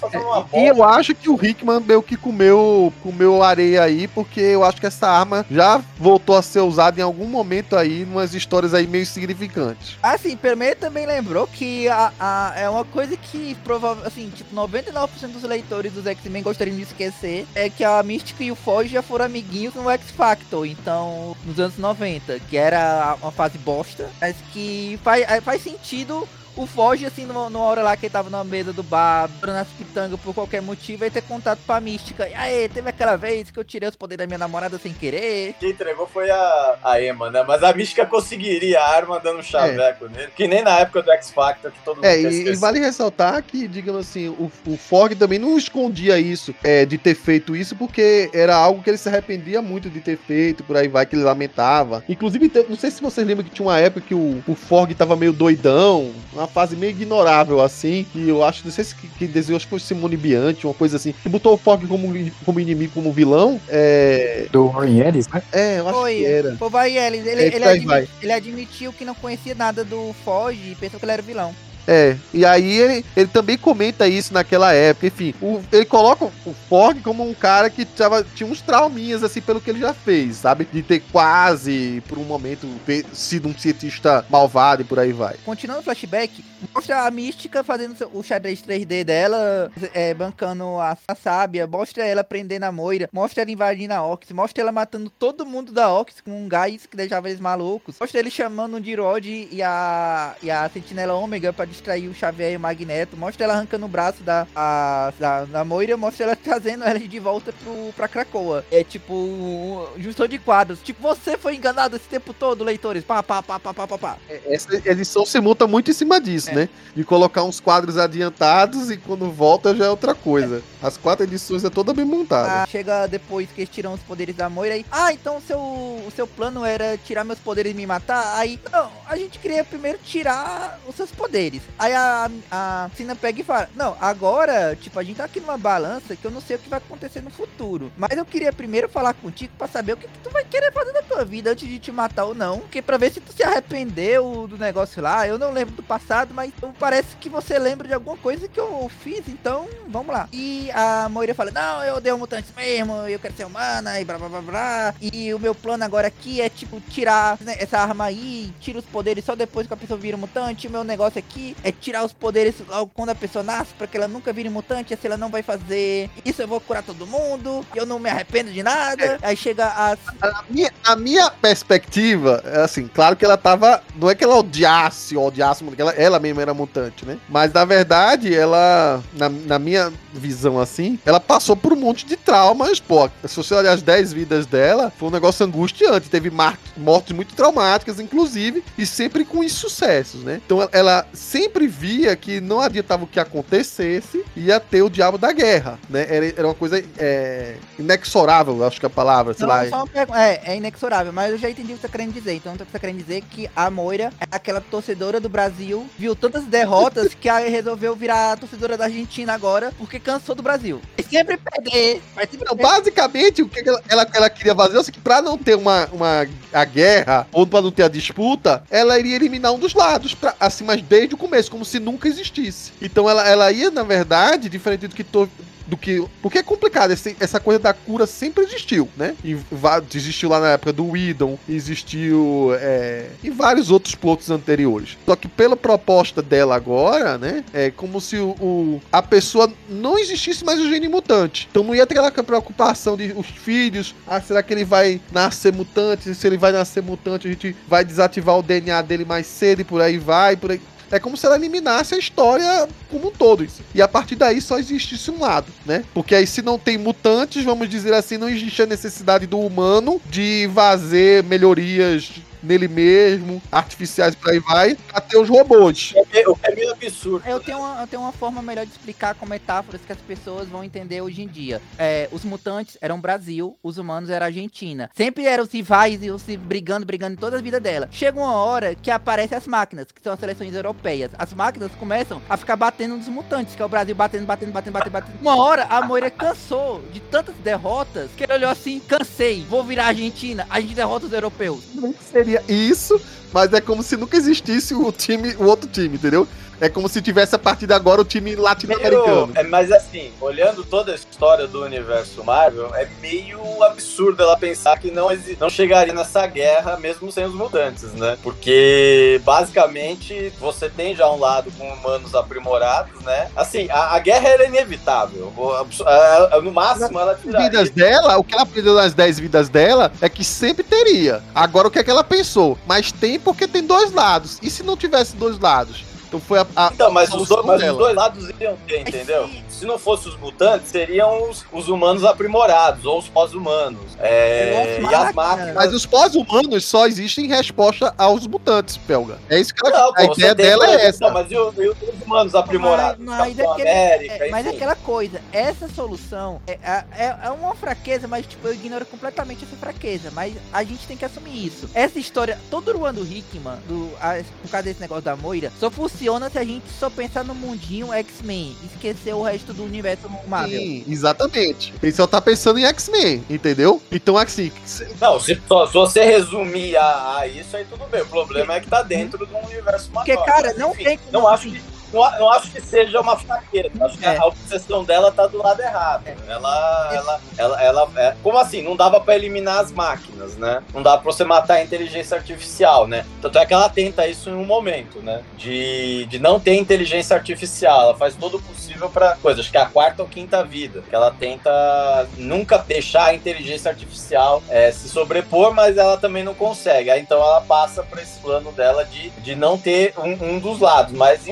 fazer uma E eu acho que o Hickman meio que comeu, comeu areia aí, porque eu acho que essa arma já voltou a ser usada em algum momento aí, em umas histórias aí meio significantes. Assim, Permeia também lembrou que a, a- é uma coisa que provavelmente, assim, tipo, 99% dos leitores dos X-Men gostariam de esquecer é que a Mystic e o Foge já foram amiguinhos no X-Factor, então, nos anos 90, que era uma fase bosta, mas que faz, é, faz sentido o Foge, assim, numa, numa hora lá que ele tava na mesa do bar, dando as pitangas por qualquer motivo, aí ter contato com a Mística. E aí, teve aquela vez que eu tirei os poderes da minha namorada sem querer. Quem entregou foi a, a Emma, né? Mas a Mística conseguiria a arma dando um chaveco nele. Que nem na época do X-Factor, que todo mundo É, e, e vale ressaltar que, digamos assim, o, o Fog também não escondia isso, é, de ter feito isso, porque era algo que ele se arrependia muito de ter feito, por aí vai, que ele lamentava. Inclusive, não sei se vocês lembram que tinha uma época que o, o Fog tava meio doidão, uma fase meio ignorável, assim, que eu acho, não sei se que, desenhou, acho que foi Simone Bianchi, uma coisa assim, que botou o Fog como, como inimigo, como vilão. É, Do Warren Ellis, né? é eu acho Foi, que era. Pô, vai Ellis, ele, Eita, ele, ele admitiu que não conhecia nada do Foge e pensou que ele era vilão. É, e aí ele, ele também comenta isso naquela época. Enfim, o- ele coloca o Fog como um cara que tava, tinha uns trauminhas, assim, pelo que ele já fez, sabe? De ter quase, por um momento, fe- sido um cientista malvado e por aí vai. Continuando o flashback, mostra a Mística fazendo o xadrez 3D dela, é, bancando a, a sábia, mostra ela prendendo a Moira, mostra ela invadindo a Ox, mostra ela matando todo mundo da Ox com um gás que deixava eles malucos, mostra ele chamando o Dirod e a, e a Sentinela Ômega pra distrair o Xavier e o Magneto, mostra ela arrancando o braço da, a, da, da Moira, mostra ela trazendo ela de volta pro, pra Krakoa. É tipo, um junção de quadros, tipo, você foi enganado esse tempo todo, leitores, pá, pá, pá, pá, pá, pá, pá. É, Essa edição se monta muito em cima disso, É. né? De colocar uns quadros adiantados e quando volta já é outra coisa. As quatro edições é toda bem montada. Ah, chega depois que eles tiram os poderes da Moira aí. Ah, então o seu, o seu plano era tirar meus poderes e me matar? Aí, não, a gente queria primeiro tirar os seus poderes. Aí a, a Sina pega e fala: Não, agora, tipo, a gente tá aqui numa balança que eu não sei o que vai acontecer no futuro. Mas eu queria primeiro falar contigo pra saber o que, que tu vai querer fazer da tua vida antes de te matar ou não. Porque pra ver se tu se arrependeu do negócio lá. Eu não lembro do passado, mas parece que você lembra de alguma coisa que eu fiz, então vamos lá. E a Moira fala: Não, eu odeio mutantes mesmo, eu quero ser humana e blá blá blá blá. E o meu plano agora aqui é tipo tirar né, essa arma aí, tira os poderes só depois que a pessoa vira mutante. O meu negócio aqui é tirar os poderes logo quando a pessoa nasce, pra que ela nunca vire mutante, assim ela não vai fazer isso, eu vou curar todo mundo, eu não me arrependo de nada. Aí chega a. A minha, a minha perspectiva, é assim, claro que ela tava. Não é que ela odiasse, odiasse, ela, ela mesma era mutante, né? Mas na verdade, ela, na, na minha visão assim, ela passou por um monte de traumas, pô. Se você olhar as 10 vidas dela, foi um negócio angustiante. Teve mortes muito traumáticas, inclusive, e sempre com insucessos, né? Então ela- ela sempre via que não adiantava o que acontecesse, ia ter o diabo da guerra, né? Era, era uma coisa é, inexorável, acho que é a palavra, sei Não, lá. pergunta. É, é inexorável, mas eu já entendi o que você tá querendo dizer. Então você tá querendo dizer que a Moira é aquela torcedora do Brasil, viu tantas derrotas que resolveu virar torcedora da Argentina agora, porque cansou do Brasil. E sempre perder. Sempre Então, basicamente, o que ela, ela, ela queria fazer é seguinte, pra não ter uma, uma a guerra, ou pra não ter a disputa, ela iria eliminar um dos lados, pra, assim, mas desde o começo, como se nunca existisse. Então ela, ela ia, na verdade, diferente do que to- do que. Porque é complicado, essa coisa da cura sempre existiu, né? E existiu lá na época do Whedon, existiu é, em vários outros plotos anteriores. Só que pela proposta dela agora, né? É como se o, o- a pessoa não existisse mais o gene mutante. Então não ia ter aquela preocupação de os filhos, ah, será que ele vai nascer mutante? Se ele vai nascer mutante, a gente vai desativar o DNA dele mais cedo e por aí vai, por aí. É como se ela eliminasse a história como um todo. E a partir daí só existisse um lado, né? Porque aí se não tem mutantes, vamos dizer assim, não existe a necessidade do humano de fazer melhorias nele mesmo, artificiais por aí vai, ter os robôs. Que é meio absurdo. Eu tenho, uma, eu tenho uma forma melhor de explicar com metáforas que as pessoas vão entender hoje em dia. É, os mutantes eram Brasil, os humanos eram Argentina. Sempre eram os rivais e se brigando, brigando em toda a vida dela. Chega uma hora que aparecem as máquinas, que são as seleções europeias. As máquinas começam a ficar batendo nos mutantes, que é o Brasil batendo, batendo, batendo, batendo, batendo. Uma hora a Moira cansou de tantas derrotas que ele olhou assim: cansei, vou virar Argentina, a gente derrota os europeus. Seria isso, mas é como se nunca existisse o time, o outro time, entendeu? É como se tivesse a partir de agora o time latino-americano. É, mas assim, olhando toda a história do universo Marvel, é meio absurdo ela pensar que não, não chegaria nessa guerra mesmo sem os mutantes, né? Porque basicamente você tem já um lado com humanos aprimorados, né? Assim, a, a guerra era inevitável. No máximo ela As tiraria. vidas dela, o que ela aprendeu nas 10 vidas dela é que sempre teria. Agora o que é que ela pensou? Mas tem porque tem dois lados. E se não tivesse dois lados? Então foi a. a- Então, mas, os, mas os dois lados iriam ter, entendeu? Se não fosse os mutantes, seriam os, os humanos aprimorados, ou os pós-humanos. É, e as máquinas. Mas os pós-humanos só existem em resposta aos mutantes, Pelga. É isso que ela, Não, a pô, ideia dela é essa. Não, mas e, o- e os humanos aprimorados? Mas- mas Capitão aquele- América, É, mas enfim. aquela coisa, essa solução é, é, é uma fraqueza, mas tipo, eu ignoro completamente essa fraqueza. Mas a gente tem que assumir isso. Essa história, todo o ano do Hickman, do, a- por causa desse negócio da Moira, só funciona se a gente só pensar no mundinho X-Men, esquecer o resto do universo Marvel. Sim, exatamente. Ele só tá pensando em X-Men, entendeu? Então, assim, Não, se, só- se você resumir a, a isso, aí tudo bem. O problema é que tá dentro de um universo maior. Porque, cara, Mas, não enfim, tem como- Não acho que. Não, não acho que seja uma fraqueza. Acho que É. a obsessão dela tá do lado errado. Ela, ela, ela, ela, é- como assim? Não dava pra eliminar as máquinas, né? Não dava pra você matar a inteligência artificial, né? Tanto é que ela tenta isso em um momento, né? De, de não ter inteligência artificial. Ela faz todo o possível pra coisa. Acho que é a quarta ou quinta vida. Que ela tenta nunca deixar a inteligência artificial é, se sobrepor, mas ela também não consegue. Aí então ela passa pra esse plano dela de, de não ter um, um dos lados. Mas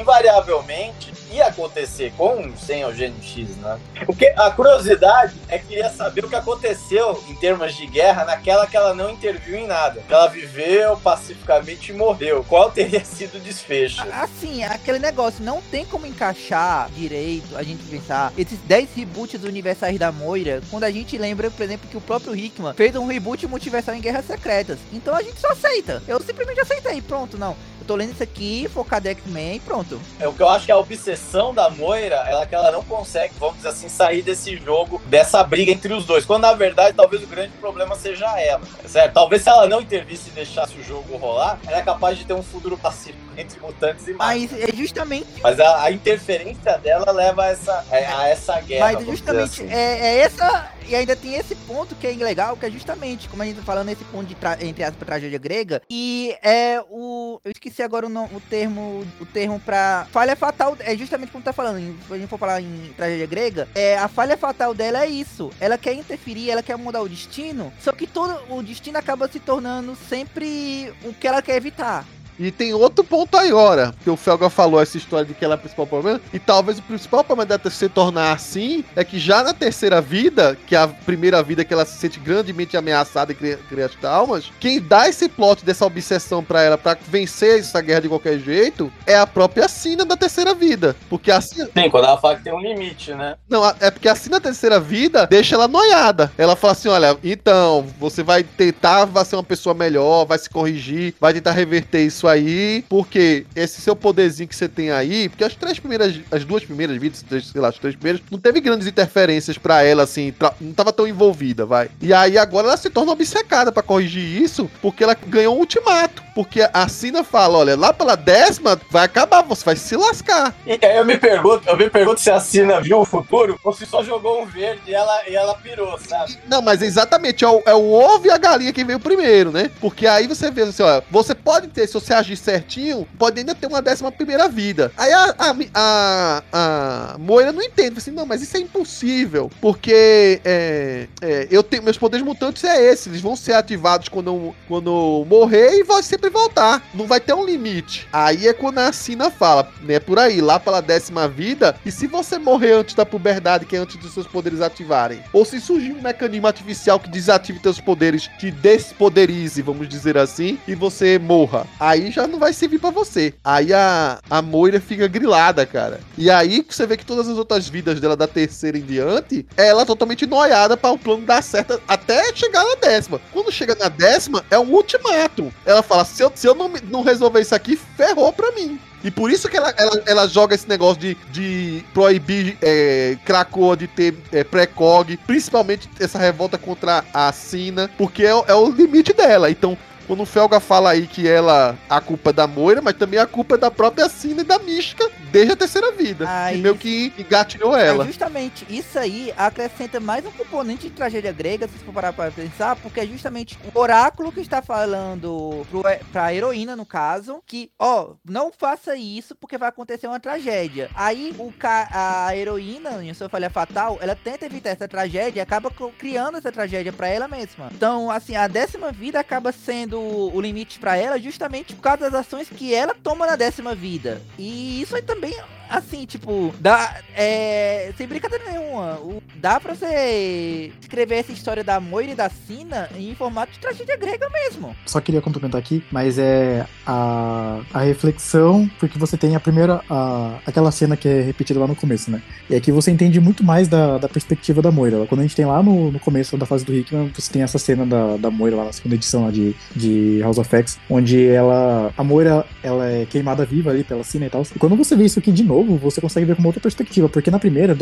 invariavelmente ia acontecer com ou sem o Gênio X, né? Porque a curiosidade é que queria saber o que aconteceu em termos de guerra naquela que ela não interviu em nada. Que ela viveu pacificamente e morreu. Qual teria sido o desfecho? Assim, aquele negócio, não tem como encaixar direito a gente pensar esses 10 reboots do universais da Moira, quando a gente lembra, por exemplo, que o próprio Hickman fez um reboot multiversal em Guerras Secretas. Então a gente só aceita. Eu simplesmente aceitei, pronto, não. Eu tô lendo isso aqui, focado em X-Men e pronto. É o que eu acho que a obsessão da Moira é que ela não consegue, vamos dizer assim, sair desse jogo, dessa briga entre os dois. Quando na verdade talvez o grande problema seja ela, certo? Talvez se ela não intervisse e deixasse o jogo rolar, ela é capaz de ter um futuro pacífico entre mutantes e máquinas. Mas é justamente Mas a, a interferência dela leva a essa, a, a essa guerra. Mas justamente assim. é, é essa. E ainda tem esse ponto que é legal, que é justamente, como a gente tá falando, esse ponto de tra- entre aspas, tragédia grega. E é o. Eu esqueci agora o, no- o termo. O termo pra. Falha fatal. É justamente como tá falando. Se a gente for falar em tragédia grega, é, a falha fatal dela é isso. Ela quer interferir, ela quer mudar o destino. Só que todo o destino acaba se tornando sempre o que ela quer evitar. E tem outro ponto aí, ora, que o Felga falou essa história de que ela é o principal problema, e talvez o principal problema dela se tornar assim é que já na terceira vida, que é a primeira vida que ela se sente grandemente ameaçada e cria, cria as traumas, quem dá esse plot dessa obsessão pra ela pra vencer essa guerra de qualquer jeito é a própria Sina da terceira vida. Porque a Sina, Sim, quando ela fala que tem um limite, né? não, a- é porque assim na terceira vida deixa ela noiada. Ela fala assim: olha, então, você vai tentar vai ser uma pessoa melhor, vai se corrigir, vai tentar reverter isso aí, porque esse seu poderzinho que você tem aí, porque as três primeiras, as duas primeiras vidas, três, sei lá, as três primeiras, não teve grandes interferências pra ela, assim, não tava tão envolvida, vai. E aí agora ela se torna obcecada pra corrigir isso, porque ela ganhou um ultimato. Porque a Sina fala, olha, lá pela décima vai acabar, você vai se lascar. E aí eu me pergunto, eu me pergunto se a Sina viu o futuro ou se só jogou um verde e ela, e ela pirou, sabe? Não, mas exatamente, é o, é o ovo e a galinha que veio primeiro, né? Porque aí você vê assim, ó, você pode ter, se você agir certinho, pode ainda ter uma décima primeira vida. Aí a, a, a, a Moira não entende, assim, não, mas isso é impossível, porque é, é, eu tenho, meus poderes mutantes é esse, eles vão ser ativados quando eu, quando eu morrer e vai sempre voltar, não vai ter um limite. Aí é quando a Sina fala, né, por aí, lá pela décima vida, e se você morrer antes da puberdade, que é antes dos seus poderes ativarem, ou se surgir um mecanismo artificial que desative teus poderes, te despoderize, vamos dizer assim, e você morra, aí já não vai servir pra você. Aí a, a Moira fica grilada, cara. E aí você vê que todas as outras vidas dela da terceira em diante, ela é totalmente noiada para o plano dar certo até chegar na décima. Quando chega na décima, é um ultimato. Ela fala: se eu, se eu não, não resolver isso aqui, ferrou pra mim. E por isso que ela, ela, ela joga esse negócio de, de proibir é, Krakoa de ter é, pré-cog, principalmente essa revolta contra a Sina, porque é, é o limite dela. Então, quando o Felga fala aí que ela a culpa é da Moira, mas também a culpa é da própria Sina e da Mística desde a terceira vida. Ah, que meio que engatilhou É, ela. justamente, isso aí acrescenta mais um componente de tragédia grega, se for parar pra pensar, porque é justamente o oráculo que está falando pro, pra heroína, no caso, que, ó, não faça isso porque vai acontecer uma tragédia. Aí o a heroína, em sua falha fatal, ela tenta evitar essa tragédia e acaba criando essa tragédia pra ela mesma. Então, assim, a décima vida acaba sendo o limite pra ela justamente por causa das ações que ela toma na décima vida. E isso aí também assim, tipo, dá. É. Sem brincadeira nenhuma. O, dá pra você escrever essa história da Moira e da Sina em formato de tragédia grega mesmo. Só queria complementar aqui, mas é a, a reflexão, porque você tem a primeira, a, aquela cena que é repetida lá no começo, né? E aqui você entende muito mais da, da perspectiva da Moira. Quando a gente tem lá no, no começo da fase do Hickman, você tem essa cena da, da Moira lá na segunda edição lá de, de House of X, onde ela, a Moira, ela é queimada viva ali pela Sina e tal. E quando você vê isso aqui de novo, você consegue ver com outra perspectiva, porque na primeira,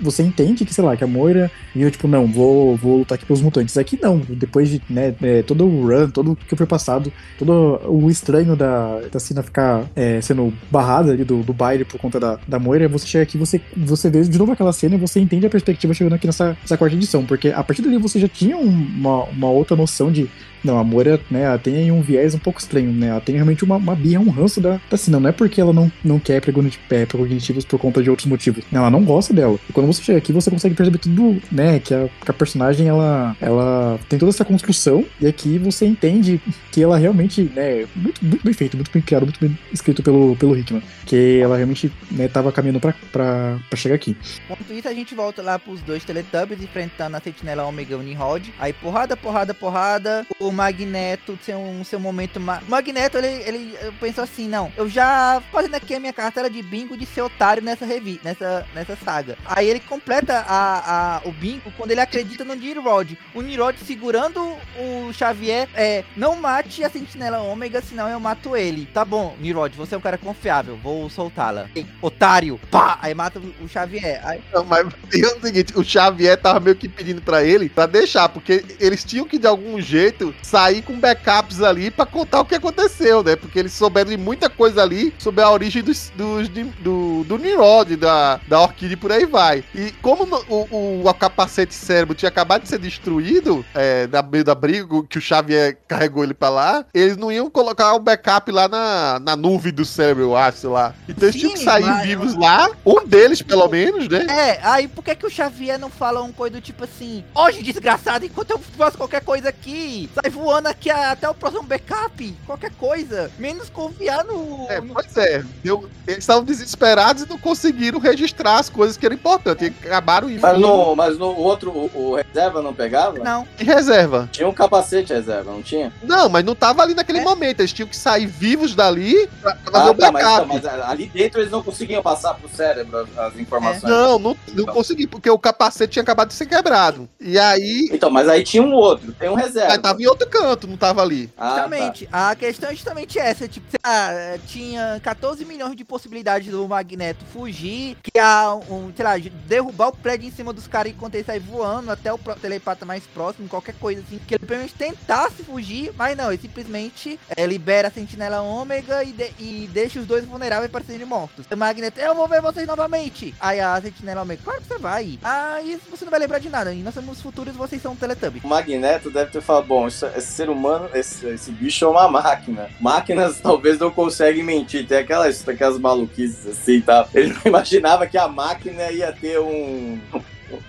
você- entende que, sei lá, que a Moira viu, tipo, não, vou, vou lutar aqui pelos mutantes. Aqui não, depois de, né, é, todo o run, todo o que foi passado, todo o estranho da, da Sina ficar é, sendo barrada ali do, do baile por conta da, da Moira, você chega aqui, você, você vê de novo aquela cena e você entende a perspectiva chegando aqui nessa, nessa quarta edição, porque a partir dali você já tinha um- uma, uma outra noção de não, a Moira, né, ela tem um viés um pouco estranho, né? Ela tem realmente uma, uma birra, um ranço da, da Sina. Não é porque ela não, não quer precogniti- é, por conta de outros motivos. Ela não gosta dela. E quando você chega aqui, você consegue perceber tudo, né? Que a, que a personagem, ela, ela tem toda essa construção. E aqui você entende que ela realmente, né? Muito, muito bem feito, muito bem criado, muito bem escrito pelo, pelo Hickman. Que ela realmente, né, tava caminhando pra, pra, pra chegar aqui. Enquanto isso, a gente volta lá pros dois Teletubbies enfrentando a Sentinela Omega Nimrod. Aí porrada, porrada, porrada. O Magneto tem um seu momento. Ma... O Magneto, ele, ele pensou assim: não, eu já fazendo aqui a minha cartela de bingo de ser otário nessa revista, nessa, nessa saga. Aí ele completa a, a, o bingo quando ele acredita no Nimrod. O Nimrod segurando o Xavier é: não mate a Sentinela Ômega, senão eu mato ele. Tá bom, Nimrod, você é um cara confiável, vou soltá-la. Otário, pá! Aí mata o o Xavier. Aí, Não, mas tem o seguinte, o Xavier tava meio que pedindo pra ele pra deixar, porque eles tinham que de algum jeito sair com backups ali pra contar o que aconteceu, né? Porque eles souberam de muita coisa ali sobre a origem dos, dos- de- do, do Nimrod, da, da Orquídea e por aí vai. E como no- o, o, capacete cérebro tinha acabado de ser destruído é, na meio da briga, que o Xavier carregou ele pra lá, eles não iam colocar o backup lá na, na nuvem do cérebro, eu acho, sei lá. Então eles tinham que Sim, sair mas- vivos lá, um deles pelo menos, né? É, aí por que, que o Xavier não fala um coisa do tipo assim, hoje desgraçado, enquanto eu faço qualquer coisa aqui, sai voando aqui até o próximo backup, qualquer coisa, menos confiar no. É, no- pois é. Deu- eles estavam desesperados e não conseguiram registrar as coisas que eram importantes. E acabaram em Mas no, mas no outro, o, o reserva não pegava? Não, em reserva. Tinha um capacete reserva, não tinha? Não, mas não tava ali naquele É. momento. Eles tinham que sair vivos dali pra pra fazer Ah, o tá, mas, backup. então, mas ali dentro eles não conseguiam passar pro cérebro as, as informações. Não, não, não consegui, porque o capacete tinha acabado de ser quebrado. E aí. Então, mas aí tinha um outro, tem um reserva. Aí tava em outro outro canto, não tava ali. Ah, tá. Justamente, a questão é justamente essa, tipo, sei lá, tinha 14 milhões de possibilidades do Magneto fugir, criar um, sei lá, derrubar o prédio em cima dos caras enquanto ele sai voando até o telepata mais próximo, qualquer coisa assim, que ele pelo menos tentasse fugir, mas não, ele simplesmente é, libera a Sentinela Ômega e, de- e deixa os dois vulneráveis para serem mortos. O Magneto, eu vou ver vocês novamente. Aí a Sentinela Ômega, claro que você vai. Aí você não vai lembrar de nada, e nós somos futuros vocês são Teletubbies. O Magneto deve ter falado, bom, isso- esse ser humano, esse, esse bicho é uma máquina. Máquinas talvez não conseguem mentir. Tem aquelas, aquelas maluquices assim e tal. Ele não imaginava que a máquina ia ter um,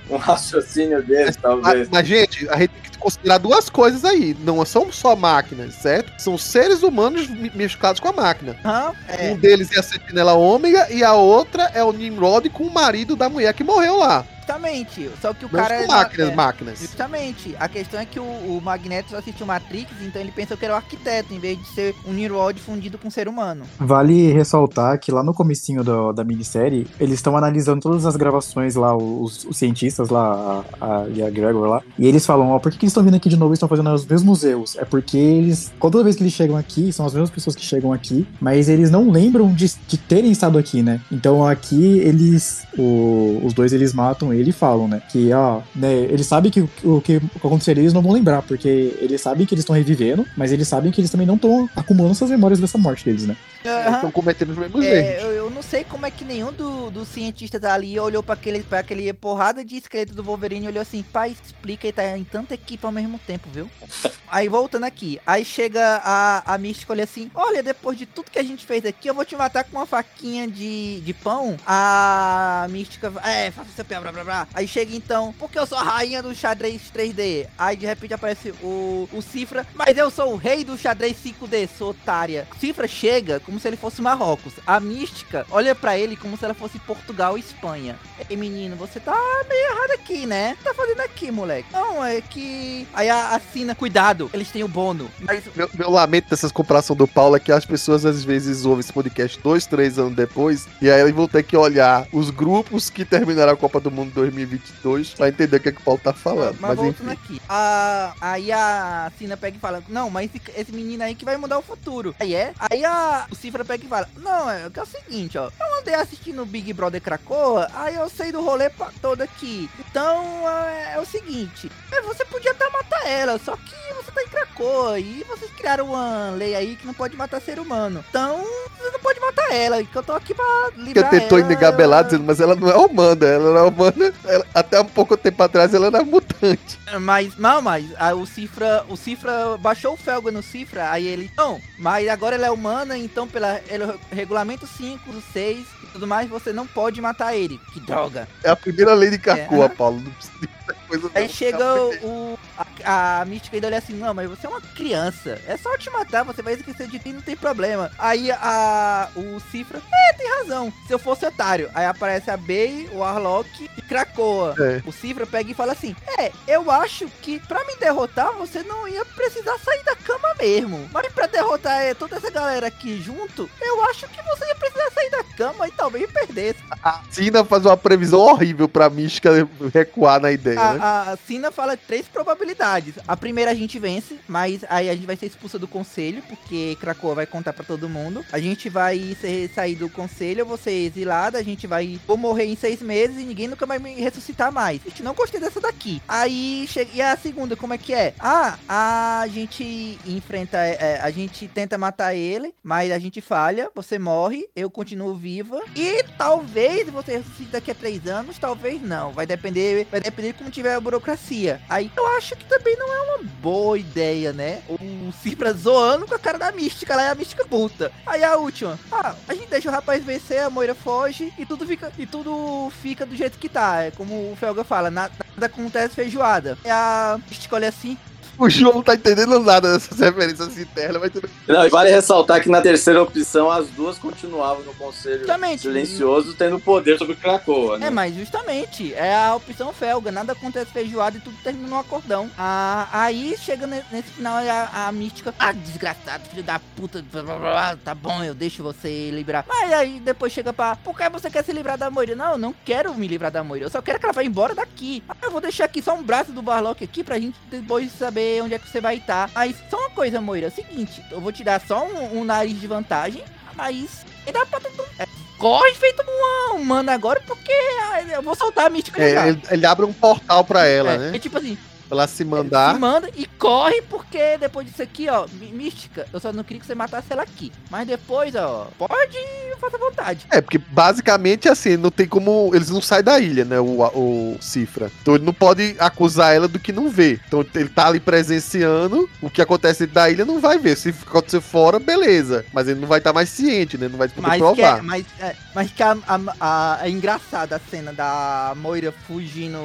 um raciocínio desse, Mas, talvez. mas, gente, a gente tem que considerar duas coisas aí. Não são só máquinas, certo? São seres humanos mesclados com a máquina. Aham, é. Um deles é a Sentinela Ômega e a outra é o Nimrod com o marido da mulher que morreu lá. Justamente. Só que o cara. são é- máquinas, é, máquinas. Justamente. A questão é que o, o Magneto assistiu Matrix, então ele pensou que era o arquiteto, em vez de ser um Nimrod fundido com um ser humano. Vale ressaltar que lá no comecinho do- da minissérie, eles estão analisando todas as gravações lá, os, os cientistas lá, a, a, e a Gregor lá, e eles falam, ó, por que, que eles estão vindo aqui de novo e estão fazendo os mesmos erros? É porque eles, toda vez que eles chegam aqui, são as mesmas pessoas que chegam aqui, mas eles não lembram de, de terem estado aqui, né? Então aqui eles, o- os dois eles matam ele e falam, né, que, ó, né, eles sabem que o, o que aconteceria eles não vão lembrar, porque eles sabem que eles estão revivendo, mas eles sabem que eles também não estão acumulando suas memórias dessa morte deles, né? Eles estão cometendo os mesmos É, erros. eu, eu não sei como é que nenhum do- dos cientistas ali olhou pra aquele, pra aquele porrada de esqueleto do Wolverine e olhou assim, pai, explica e tá em tanta equipe ao mesmo tempo, viu? aí voltando aqui, aí chega a, a Mística olha assim, olha, depois de tudo que a gente fez aqui, eu vou te matar com uma faquinha de, de pão. A Mística, é, faça o seu pé, blá blá blá. Aí chega então, porque eu sou a rainha do xadrez 3D. Aí de repente aparece o, o Cifra, mas eu sou o rei do xadrez 5D, sou otária. Cifra chega como se ele fosse Marrocos. A Mística olha pra ele como se ela fosse Portugal e Espanha. Menino, você tá meio errado aqui, né? Tá fazendo aqui, moleque? Não, é que. Aí a, a Sina, cuidado, eles têm o bono. Mas Meu, meu lamento dessas comparações do Paulo é que as pessoas às vezes ouvem esse podcast dois, três anos depois, e aí eles vão ter que olhar os grupos que terminaram a Copa do Mundo 2022 pra entender o que, é que o Paulo tá falando. Mas, Mas, voltando enfim. aqui. A, aí a Cina pega e fala: Não, mas esse, esse menino aí que vai mudar o futuro. Aí é. Aí a, o Cifra pega e fala: Não, é, que é o seguinte, ó. Eu andei assistindo o Big Brother Krakoa, aí eu sei do rolê pa- todo aqui. Então é, é o seguinte: é, você podia até matar ela, só que você tá em Krakoa e vocês criaram uma lei aí que não pode matar ser humano. Então você não pode matar ela, que eu tô aqui pra Que livrar tentou ela. engabelar dizendo, mas ela não é humana, ela não é humana. Ela- até um pouco tempo atrás ela era mutante. Mas, não, mas a- o Cifra, o Cifra baixou o Felga no Cifra, aí ele, não, mas agora ela é humana, então pela ele- regulamento 5 do 6 e tudo mais, você não pode matar ele. Que droga. É a primeira lei de Carcoa, É. Paulo. Não precisa coisa Aí chega o, a, a Mística ainda olha assim, não, mas você é uma criança, é só te matar, você vai esquecer de ti, não tem problema. Aí a, o Cifra, é, tem razão, se eu fosse otário. Aí aparece a Bey, o Arlok e Krakoa. É. O Cifra pega e fala assim: É, eu acho que pra me derrotar você não ia precisar sair da cama mesmo. Mas pra derrotar é, toda essa galera aqui junto, eu acho que você ia precisar sair da cama e talvez perdesse. A Sina faz uma previsão horrível pra Mística recuar na ideia, né? A, a Sina fala três probabilidades. A primeira a gente vence, mas aí a gente vai ser expulsa do conselho, porque Krakoa vai contar pra todo mundo. A gente vai ser, sair do conselho, eu vou ser exilada, a gente vai vou morrer em seis meses e ninguém nunca vai me ressuscitar mais. A gente não gostei dessa daqui. Aí chega. E a segunda, como é que é? Ah, a gente enfrenta. é, a gente tenta matar ele, mas a gente falha, você morre, eu continuo viva. E talvez você ressuscite daqui a três anos, talvez não. Vai depender, vai depender de como tiver a burocracia. Aí eu acho que também não é uma boa ideia, né? O Cifra zoando com a cara da mística lá e a mística puta. Aí a última, ah, a gente deixa o rapaz vencer, a Moira foge e tudo fica e tudo fica do jeito que tá. É como o Felga fala, nada, nada acontece feijoada. A mística olha assim, O João não tá entendendo nada dessas referências internas, mas tudo Não, e vale ressaltar que na terceira opção as duas continuavam no conselho Justamente. silencioso, tendo poder sobre Krakoa, né? É, mas justamente, é a opção felga, nada acontece feijoada e tudo termina no acordão. Ah, aí chega ne- nesse final a, a mística, ah, desgraçado, filho da puta, blá, blá, blá, tá bom, eu deixo você liberar. Mas aí depois chega pra, por que você quer se livrar da Moira? Não, eu não quero me livrar da Moira, eu só quero que ela vá embora daqui. Ah, eu vou deixar aqui só um braço do Barlock aqui pra gente depois saber onde é que você vai estar. Mas só uma coisa, Moira, é o seguinte, eu vou te dar só um, um nariz de vantagem, mas dá pra tu, é, corre feito uma humana agora, porque ah, eu vou soltar a mística É, ele, ele abre um portal pra ela, É, né? é tipo assim, ela se mandar. se manda e corre, porque depois disso aqui, ó, mí- mística, eu só não queria que você matasse ela aqui. Mas depois, ó, pode fazer vontade. É, porque basicamente assim, não tem como. Eles não saem da ilha, né? O, o Cifra. Então ele não pode acusar ela do que não vê. Então ele tá ali presenciando. O que acontece da ilha não vai ver. Se acontecer fora, beleza. Mas ele não vai estar mais ciente, né? Não vai poder Mas que, provar. é, mas, é, mas que a, a, a- é engraçada a cena da Moira fugindo,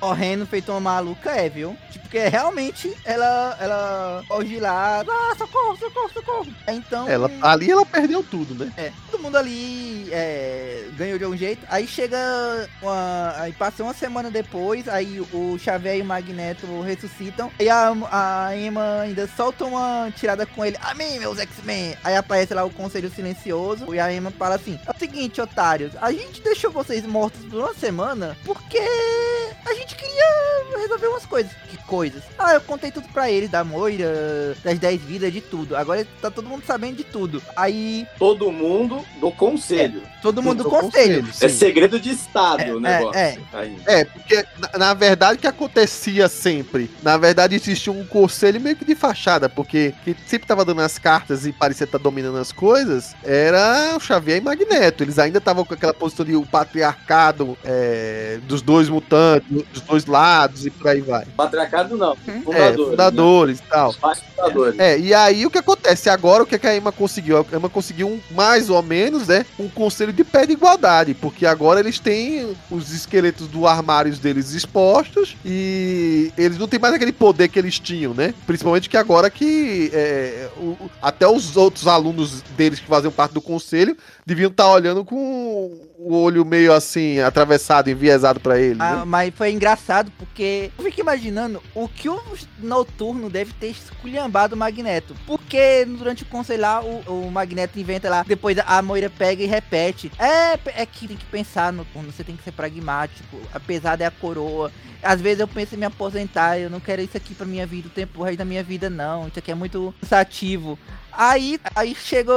correndo, feito uma maluca, é, viu? Tipo, porque realmente ela, ela foge lá, ah, socorro, socorro, socorro. Então, Ela, ali ela perdeu tudo, né? é, todo mundo ali é, ganhou de um jeito. Aí chega uma. Aí passa uma semana depois, aí o Xavier e o Magneto ressuscitam. E a, a Emma ainda solta uma tirada com ele. Amém, meus X-Men! Aí aparece lá o Conselho Silencioso. E a Emma fala assim: É o seguinte, otários, a gente deixou vocês mortos por uma semana porque a gente queria resolver umas coisas. Que coisas? Ah, eu contei tudo pra eles, da Moira, das 10 vidas, de tudo. Agora tá todo mundo sabendo de tudo. Aí Todo mundo do conselho. todo mundo do Do conselho. É, sim. segredo de Estado É, o negócio. é, Aí. É, porque na, na verdade o que acontecia sempre? Na verdade existia um conselho meio que de fachada, porque que sempre tava dando as cartas e parecia estar dominando as coisas, era o Xavier e Magneto. Eles ainda estavam com aquela posição de o patriarcado é, dos dois mutantes, dos dois lados e por aí vai. Patriarcado não. Hum? Fundadores. é, fundadores e tal. Né? Pais fundadores. É, e aí o que acontece agora, o que, que a Emma conseguiu? A Emma conseguiu um, mais ou menos, né, um conselho de pé de igualdade, porque agora eles têm os esqueletos do armários deles expostos e eles não têm mais aquele poder que eles tinham, né? Principalmente que agora que é, o- até os outros alunos deles que faziam parte do conselho deviam estar olhando com o olho meio assim, atravessado, enviesado pra ele. Ah, né? mas foi engraçado porque eu fico imaginando o que o Noturno deve ter esculhambado o Magneto. Porque durante o conselho lá, o, o Magneto inventa lá, depois a Moira pega e repete. É, é que tem que pensar, Noturno, você tem que ser pragmático. Apesar é a coroa. Às vezes eu penso em me aposentar, eu não quero isso aqui pra minha vida, o tempo o resto da minha vida, não. Isso aqui é muito cansativo. Aí, aí chegou.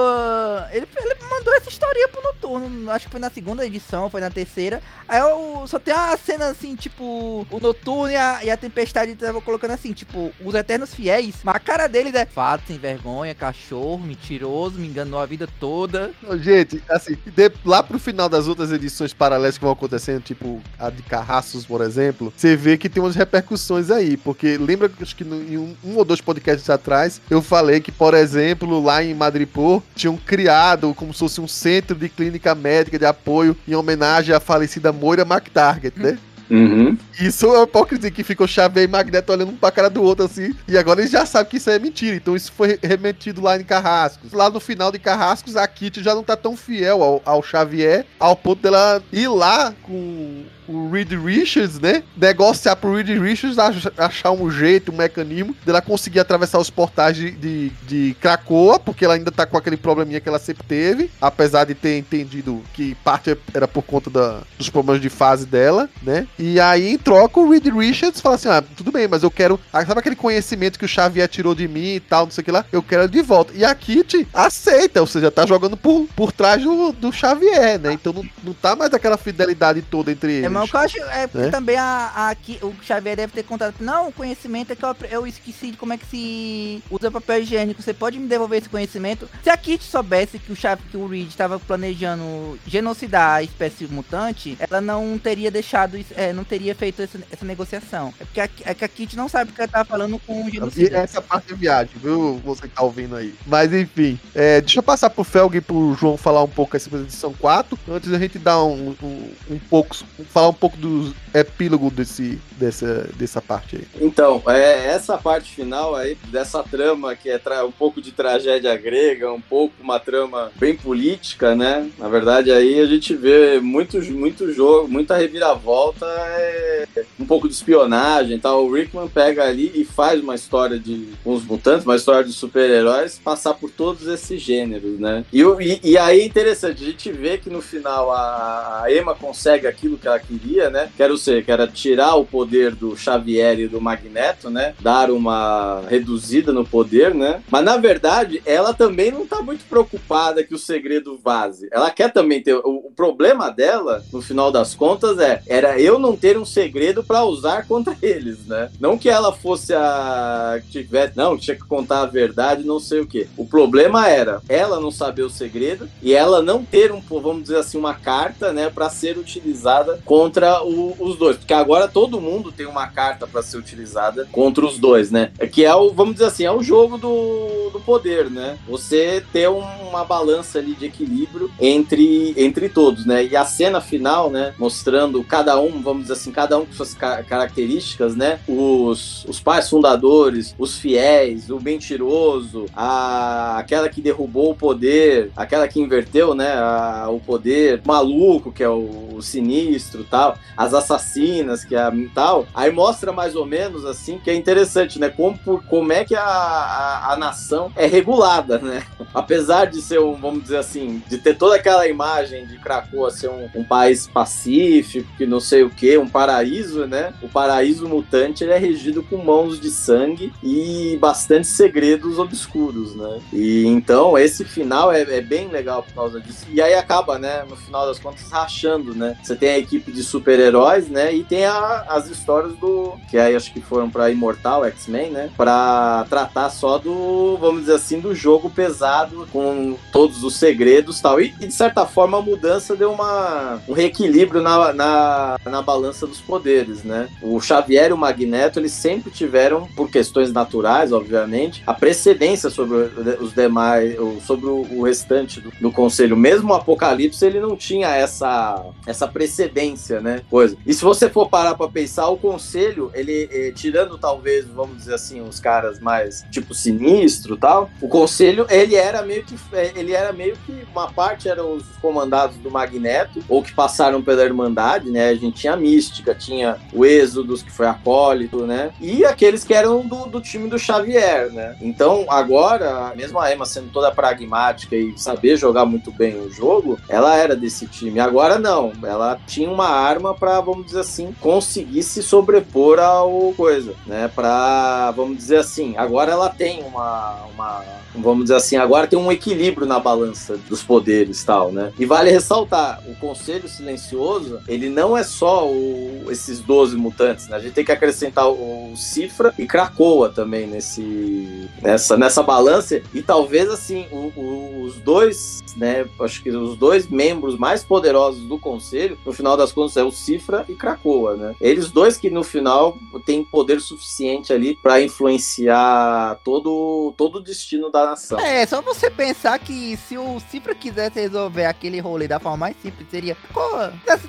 Ele, ele mandou essa historinha pro Noturno. Acho que foi na segunda edição, foi na terceira. Aí eu só tem uma cena assim, tipo, o Noturno e a, e a Tempestade tava colocando assim, tipo, os Eternos Fiéis. Mas a cara deles é fato, sem vergonha, cachorro, mentiroso, me enganou a vida toda. Gente, assim, de- lá pro final das outras edições paralelas que vão acontecendo, tipo a de Carraços, por exemplo, você vê que tem umas repercussões aí, porque lembra que acho que no- em um, um ou dois podcasts atrás eu falei que, por exemplo, lá em Madripoor tinham criado como se fosse um centro de clínica médica de apoio em homenagem à falecida Moira McTarget, né? Uhum. Isso é uma hipocrisia que ficou Xavier e Magneto olhando um pra cara do outro assim. E agora eles já sabem que isso é mentira. Então isso foi remetido lá em Carrascos. Lá no final de Carrascos, a Kitty já não tá tão fiel ao, ao Xavier, ao ponto dela ir lá com o Reed Richards, né? Negociar pro Reed Richards ach- achar um jeito, um mecanismo dela conseguir atravessar os portais de, de, de Krakoa, porque ela ainda tá com aquele probleminha que ela sempre teve, apesar de ter entendido que parte era por conta da- dos problemas de fase dela, né? E aí, em troca, o Reed Richards fala assim: ah, tudo bem, mas eu quero. ah, Sabe aquele conhecimento que o Xavier tirou de mim e tal, não sei o que lá? Eu quero de volta. E a Kitty aceita, ou seja, tá jogando por, por trás do, do Xavier, né? Então não, não tá mais aquela fidelidade toda entre eles. É, mas o que eu acho é porque É? também a, a, aqui- o Xavier deve ter contado. Não, o conhecimento é que eu, eu esqueci de como é que se usa papel higiênico. Você pode me devolver esse conhecimento? Se a Kitty soubesse que o Xavier, que o Reed estava planejando genocidar a espécie mutante, ela não teria deixado isso, é, não teria feito essa, essa negociação. É porque a, é que a Kitty não sabe que ela tava falando com o E genocida. essa parte é viagem, viu? Você que tá ouvindo aí. Mas enfim, é, deixa eu passar pro Felg e pro João falar um pouco essa edição 4, antes da gente dar um, um, um pouco, falar um pouco do epílogo desse, dessa, dessa parte aí. Então, é, essa parte final aí, dessa trama que é um pouco de tragédia grega, um pouco uma trama bem política, né? Na verdade, aí a gente vê muito, muito jogo, muita reviravolta é, um pouco de espionagem e tal. O Rickman pega ali e faz uma história de uns mutantes, uma história de super-heróis, passar por todos esses gêneros, né? E, e, e, aí é interessante, a gente vê que no final a, a Emma consegue aquilo que ela queria, né? Quero ser, que era tirar o poder do Xavier e do Magneto, né? Dar uma reduzida no poder, né? Mas na verdade, ela também não tá muito preocupada que o segredo vaze. Ela quer também ter. O, problema dela, no final das contas, é era eu não ter um segredo para usar contra eles, né? Não que ela fosse a. tivesse. Não, tinha que contar a verdade, não sei o que. O problema era ela não saber o segredo e ela não ter um, vamos dizer assim, uma carta, né, para ser utilizada contra o, os dois. Porque agora todo mundo tem uma carta para ser utilizada contra os dois, né? É que é o, vamos dizer assim, é o jogo do, do poder, né? Você ter um, uma balança ali de equilíbrio entre, entre todos, né? E a cena final, né, mostrando cada um, vamos dizer assim, cada um com suas características, né? Os, os pais fundadores, os fiéis, o mentiroso, a, aquela que derrubou o poder, aquela que inverteu, né, a, o poder, maluco, que é o, o sinistro tal, as assassinas, que é tal. Aí mostra mais ou menos assim, que é interessante, né? Como, como é que a, a, a nação é regulada, né? Apesar de ser um, vamos dizer assim, de ter toda aquela imagem de Krakoa ser um, um país pacífico, que não sei o que, um paraíso, né? O paraíso mutante ele é regido com mãos de sangue e bastante segredos obscuros, né? E então esse final é, é bem legal por causa disso. E aí acaba, né? No final das contas, rachando, né? Você tem a equipe de super-heróis, né? E tem a, as histórias do. Que aí acho que foram pra Imortal X-Men, né? Pra tratar só do, vamos dizer assim, do jogo pesado, com todos os segredos tal. e tal. E de certa forma a mudança deu uma, um reequilíbrio na, na, na balança dos poderes, né? O Xavier e o Magneto, eles sempre tiveram, por questões naturais, obviamente, a precedência sobre os demais, sobre o restante do, do conselho. Mesmo o Apocalipse, ele não tinha essa, essa precedência, né? Coisa. E se você for parar pra pensar, o conselho, ele, eh, tirando talvez, vamos dizer assim, os caras mais tipo sinistro tal, o conselho, ele era meio que, eh, ele era meio que, uma parte eram os comandados do Magneto, ou que passaram pela Irmandade, né? A gente tinha a Mística, tinha o Êxodos, que foi acólito, né? E aqueles que eram do, do time do Xavier, né? Então, agora, mesmo a Emma sendo toda pragmática e saber jogar muito bem o jogo, ela era desse time. Agora não, ela tinha uma arma para, vamos dizer assim, conseguir se sobrepor ao coisa, né? Para, vamos dizer assim, agora ela tem uma, uma vamos dizer assim, agora tem um equilíbrio na balança dos poderes tal, né? E vale ressaltar, o Conselho Silencioso, ele não é só o, esses 12 mutantes, né? A gente tem que acrescentar o Cifra e Krakoa também nesse, nessa, nessa balança e talvez, assim, o, o, os dois, né, acho que os dois membros mais poderosos do Conselho, no final das contas, é o Cifra e Krakoa, né? Eles dois que no final têm poder suficiente ali para influenciar todo, todo o destino da nação. É, só você pensar que se o Cifra quisesse resolver aquele rolê da forma mais simples, seria.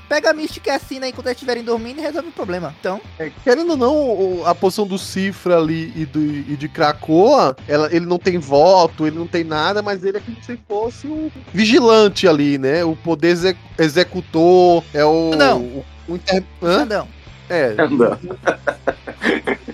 Pega a Mística e assina enquanto eles estiverem dormindo e resolve o problema. Então. É, querendo ou não, a posição do Cifra ali e, do, e de Krakoa, ela, ele não tem voto, ele não tem nada, mas ele é como se fosse o vigilante ali, né? O poder executor, é o. Não. O, o inter... Hã? Não. É. Não.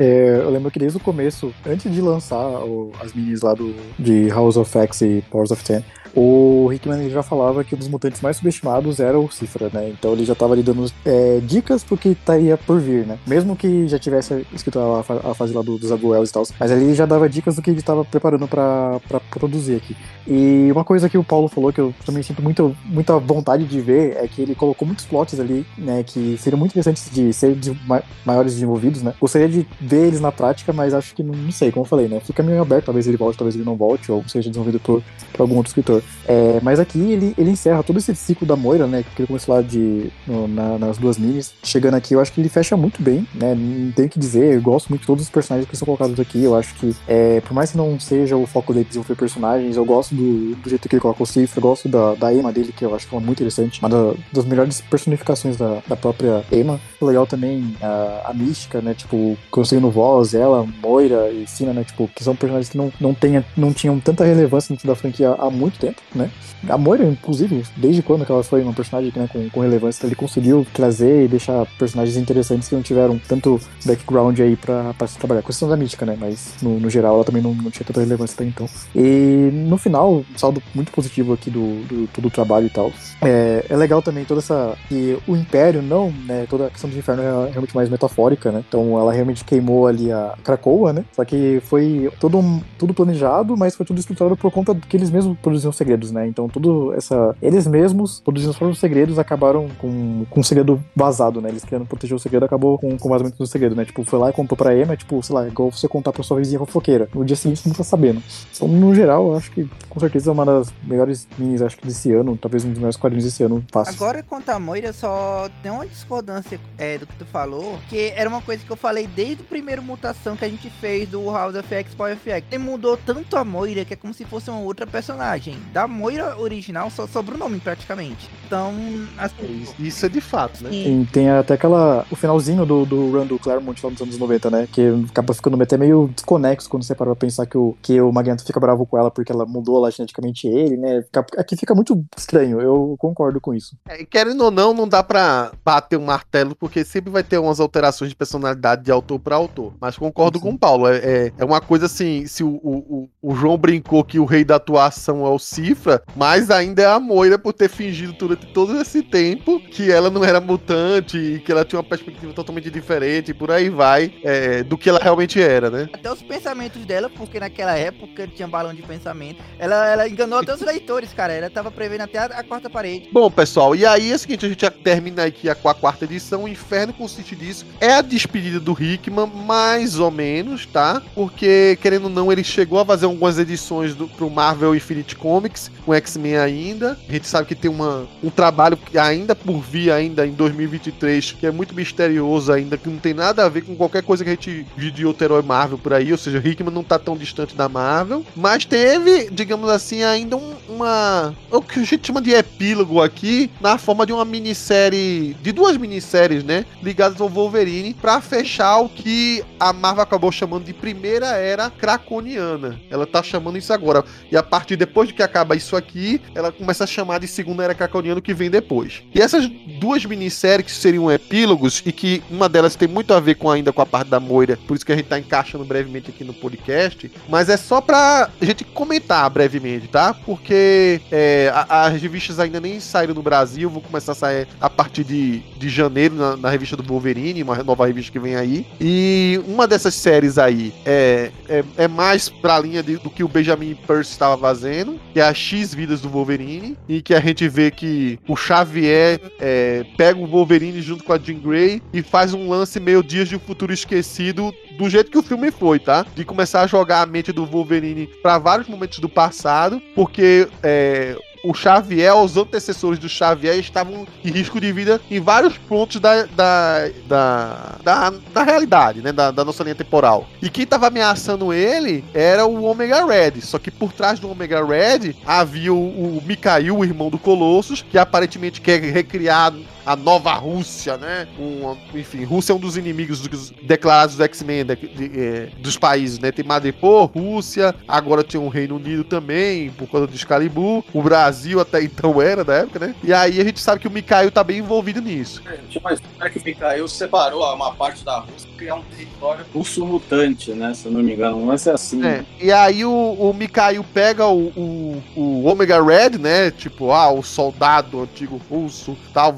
É, eu lembro que desde o começo, antes de lançar o, as minis lá do, de House of X e Powers of Ten, o Hickman já falava que um dos mutantes mais subestimados era o Cifra, né? Então ele já estava ali dando é, dicas pro que estaria por vir, né? Mesmo que já tivesse escrito a, a fase lá do, dos Abuels e tal, mas ele já dava dicas do que ele estava preparando para produzir aqui. E uma coisa que o Paulo falou que eu também sinto muito, muita vontade de ver é que ele colocou muitos plots ali, né? Que seriam muito interessantes de ser de maiores desenvolvidos, né? Gostaria de ver eles na prática, mas acho que não, não sei, como eu falei, né? Fica meio aberto, talvez ele volte, talvez ele não volte, ou seja desenvolvido por, por algum outro escritor. É, mas aqui ele, ele encerra todo esse ciclo da Moira, né? Que ele começou lá de, no, na, nas duas minis. Chegando aqui, eu acho que ele fecha muito bem, né? Não tenho que dizer, eu gosto muito de todos os personagens que são colocados aqui. Eu acho que, é, por mais que não seja o foco dele desenvolver personagens, eu gosto do, do jeito que ele coloca o Cifra, eu gosto da, da Emma dele, que eu acho que é muito interessante. Uma da, das melhores personificações da, da própria Emma. Legal também a, a mística, né? Tipo, conseguindo voz, ela, Moira e Sina, né? Tipo, que são personagens que não, não, tenha, não tinham tanta relevância dentro da franquia há muito tempo tempo, né? A Moira, inclusive, desde quando ela foi uma personagem né, com, com relevância, ele conseguiu trazer e deixar personagens interessantes que não tiveram tanto background aí pra, pra se trabalhar. Questão da mítica, né? Mas no, no geral ela também não, não, tinha tanta relevância até então. E no final, saldo muito positivo aqui do, do todo o trabalho e tal. É, é legal também toda essa. que o Império não, né? Toda a questão do inferno é realmente mais metafórica, né? Então ela realmente queimou ali a Krakoa, né? Só que foi todo, tudo planejado, mas foi tudo estruturado por conta que eles mesmos produziam segredos, né? Então tudo essa. Eles mesmos produzindo os próprios segredos acabaram com, com um segredo vazado, né? Eles querendo proteger o segredo, acabou com, com o vazamento do segredo, né? Tipo, foi lá e contou pra Emma, tipo, sei lá, igual você contar pra sua vizinha fofoqueira. No dia seguinte não tá sabendo. Então, no geral, eu acho que com certeza é uma das melhores minis, acho que desse ano, talvez um dos melhores quadrinhos desse ano, fácil. Agora, quanto a Moira, só tem uma discordância é, do que tu falou, que era uma coisa que eu falei desde o primeiro mutação que a gente fez do House of X Power FX. Ele mudou tanto a Moira que é como se fosse uma outra personagem. Da Moira original só sobra o nome praticamente. Então, assim. Isso é de fato, né? E tem até aquela. O finalzinho do, do run do Claremont lá nos anos 90, né? Que acaba ficando até meio desconexo quando você para pra pensar que o, que o Magneto fica bravo com ela porque ela mudou lá geneticamente ele, né? Aqui fica muito estranho, eu concordo com isso. É, querendo ou não, não dá pra bater um martelo, porque sempre vai ter umas alterações de personalidade de autor pra autor. Mas concordo Sim. com o Paulo. É, é, é, uma coisa assim: se o, o, o, João brincou que o rei da atuação é o Cifra, mas ainda é a Moira por ter fingido durante todo esse tempo que ela não era mutante e que ela tinha uma perspectiva totalmente diferente, e por aí vai, é, do que ela realmente era, né? Até os pensamentos dela, porque naquela época tinha balão de pensamento, ela, ela enganou até os leitores, cara. Ela tava prevendo até a, a quarta parede. Bom, pessoal, e aí é o seguinte: a gente já termina aqui com a quarta edição. O inferno consiste disso. É a despedida do Hickman, mais ou menos, tá? Porque, querendo ou não, ele chegou a fazer algumas edições do, pro Marvel Infinite Comics, com X-Men ainda. A gente sabe que tem uma, um trabalho ainda por vir ainda em 2023, que é muito misterioso ainda, que não tem nada a ver com qualquer coisa que a gente viu de outro herói Marvel por aí, ou seja, Hickman não tá tão distante da Marvel, mas teve, digamos assim, ainda um, uma. o que a gente chama de epílogo aqui, na forma de uma minissérie. de duas minisséries, né? Ligadas ao Wolverine, para fechar o que a Marvel acabou chamando de primeira era craconiana. Ela tá chamando isso agora. E a partir depois de que acaba isso aqui, ela começa a chamar de segunda era craconiana que vem depois. E essas duas minisséries que seriam epílogos e que uma delas tem muito a ver com ainda com a parte da Moira, por isso que a gente tá encaixando brevemente aqui no podcast, mas é só pra gente comentar brevemente, tá? Porque é, as revistas ainda nem saíram no Brasil, vou começar a sair a partir de, de janeiro na, na, revista do Wolverine, uma nova revista que vem aí. E uma dessas séries aí é, é, é mais pra linha de, do que o Benjamin Percy estava fazendo, que é a X Vidas do Wolverine, e que a gente vê que o Xavier é, pega o Wolverine junto com a Jean Grey e faz um lance meio Dias de um Futuro Esquecido do jeito que o filme foi, tá? De começar a jogar a mente do Wolverine para vários momentos do passado, porque é, o Xavier, os antecessores do Xavier estavam em risco de vida em vários pontos da, da, da, da, da realidade, né? Da, da, nossa linha temporal. E quem estava ameaçando ele era o Omega Red. Só que por trás do Omega Red havia o, o o irmão do Colossus, que aparentemente quer recriar a nova Rússia, né? Um, enfim, Rússia é um dos inimigos dos, declarados do X-Men de, de, é, dos países, né? Tem Madripoor, Rússia, agora tem o Reino Unido também, por causa do Excalibur. O Brasil até então era da época, né? E aí a gente sabe que o Mikhail tá bem envolvido nisso. É, tinha uma história que o Mikhail separou uma parte da Rússia para criar um território russo mutante, né? Se eu não me engano, não vai ser assim. É. E aí o, o Mikhail pega o, o, o Omega Red, né? Tipo, ah, o soldado antigo russo, tal,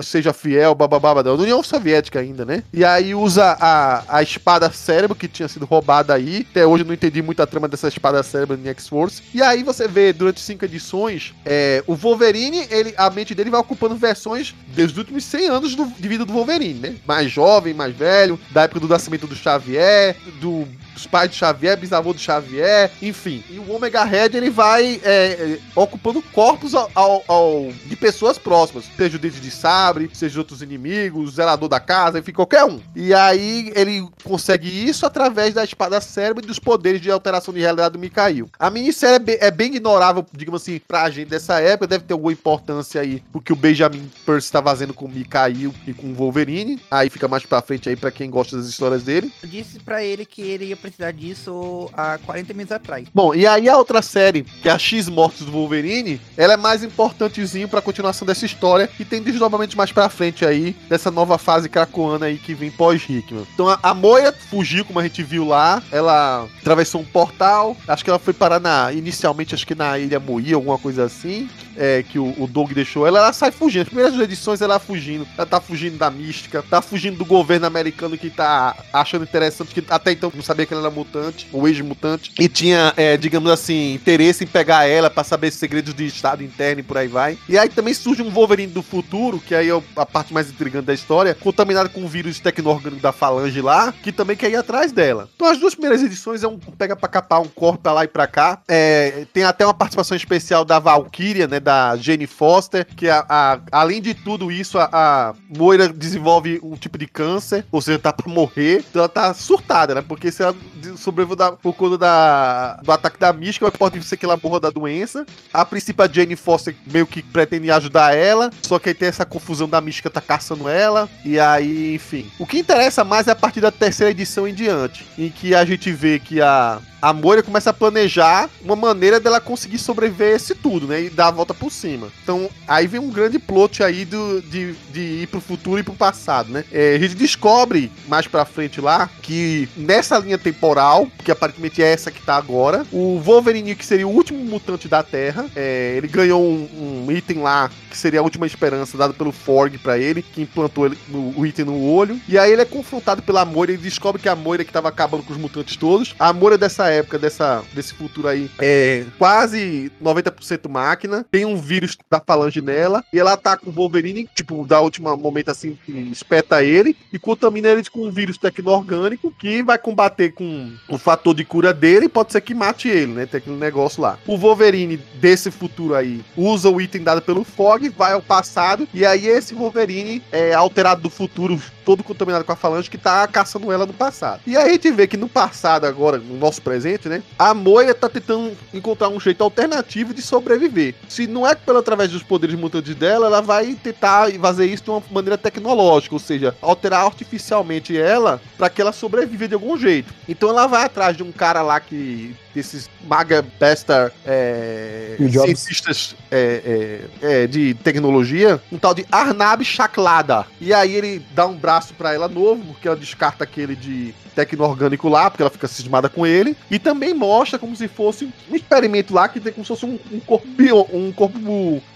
seja fiel, bababá, da União Soviética ainda, né? E aí usa a, a espada cérebro que tinha sido roubada aí. Até hoje eu não entendi muito a trama dessa espada cérebro em X-Force. E aí você vê durante cinco edições, é, o Wolverine, ele, a mente dele vai ocupando versões dos últimos 100 anos do, de vida do Wolverine, né? Mais jovem, mais velho, da época do nascimento do Xavier, do dos pais do Xavier, bisavô do Xavier, enfim. E o Omega Red ele vai é, é, ocupando corpos ao, ao, ao, de pessoas próximas, seja o Dente de Sabre, seja outros inimigos, o Zelador da Casa, enfim, qualquer um. E aí ele consegue isso através da espada cérebro e dos poderes de alteração de realidade do Mikhail. A minissérie é bem, é bem ignorável, digamos assim, pra gente dessa época, deve ter alguma importância aí, porque o Benjamin Percy tá fazendo com o Mikhail e com o Wolverine. Aí fica mais pra frente aí pra quem gosta das histórias dele. Eu disse pra ele que ele ia precisar disso há 40 minutos atrás. Bom, e aí a outra série, que é a X Mortos do Wolverine, ela é mais importantezinho pra continuação dessa história e tem desdobramentos mais pra frente aí, dessa nova fase cracoana aí que vem pós-Hickman. Então a, a Moira fugiu, como a gente viu lá, ela atravessou um portal, acho que ela foi parar na, inicialmente, acho que na Ilha Moí, alguma coisa assim, é, que o, o Doug deixou ela, ela sai fugindo. As primeiras edições ela fugindo, ela tá fugindo da mística, tá fugindo do governo americano que tá achando interessante, que até então não sabia que ela era mutante, ou ex-mutante, e tinha, é, digamos assim, interesse em pegar ela pra saber segredos de estado interno e por aí vai. E aí também surge um Wolverine do futuro, que aí é a parte mais intrigante da história, contaminado com o vírus tecno-orgânico da Falange lá, que também quer ir atrás dela. Então as duas primeiras edições é um pega pra capar, um corpo pra lá e pra cá. É, tem até uma participação especial da Valkyria, né, da Jane Foster, que a, a- além de tudo isso, a, a Moira desenvolve um tipo de câncer, ou seja, tá pra morrer. Então ela tá surtada, né? Porque se ela sobreviveu da- por conta da, do ataque da mística, pode ser que ela morra da doença. A princípio, a Jane Foster meio que pretende ajudar ela, só que aí tem essa confusão da mística tá caçando ela, e aí, enfim. O que interessa mais é a partir da terceira edição em diante, em que a gente vê que a, a Moira começa a planejar uma maneira dela conseguir sobreviver a esse tudo, né? E dar a volta por cima. Então, aí vem um grande plot aí do, de, de ir pro futuro e pro passado, né? É, a gente descobre mais pra frente lá que nessa linha temporal, que aparentemente é essa que tá agora, o Wolverine, que seria o último mutante da Terra, é, ele ganhou um, um item lá que seria a última esperança dado pelo Forg pra ele, que implantou ele- no- o item no olho. E aí ele é confrontado pela Moira e descobre que a Moira que tava acabando com os mutantes todos. A Moira dessa época, dessa, desse futuro aí, é quase 90% máquina. Tem um vírus da falange nela. E ela com o Wolverine, tipo, da última momento assim, que espeta ele. E contamina ele com um vírus tecno-orgânico que vai combater com o fator de cura dele. E pode ser que mate ele, né? Tem aquele negócio lá. O Wolverine desse futuro aí usa o item dado pelo Fog, vai ao passado. E aí esse Wolverine é alterado do futuro, todo contaminado com a falange, que tá caçando ela no passado. E aí a gente vê que no passado, agora, no nosso presente, né? A Moira tá tentando encontrar um jeito alternativo de sobreviver. Se não é pelo através dos poderes mutantes dela, ela vai tentar fazer isso de uma maneira tecnológica, ou seja, alterar artificialmente ela para que ela sobreviva de algum jeito. Então ela vai atrás de um cara lá que desses maga besta é, cientistas é, é, é, de tecnologia, um tal de Arnab Chaklada. E aí ele dá um braço pra ela novo, porque ela descarta aquele de tecno-orgânico lá, porque ela fica cismada com ele. E também mostra como se fosse um experimento lá que tem como se fosse um, um corpo, bio- um corpo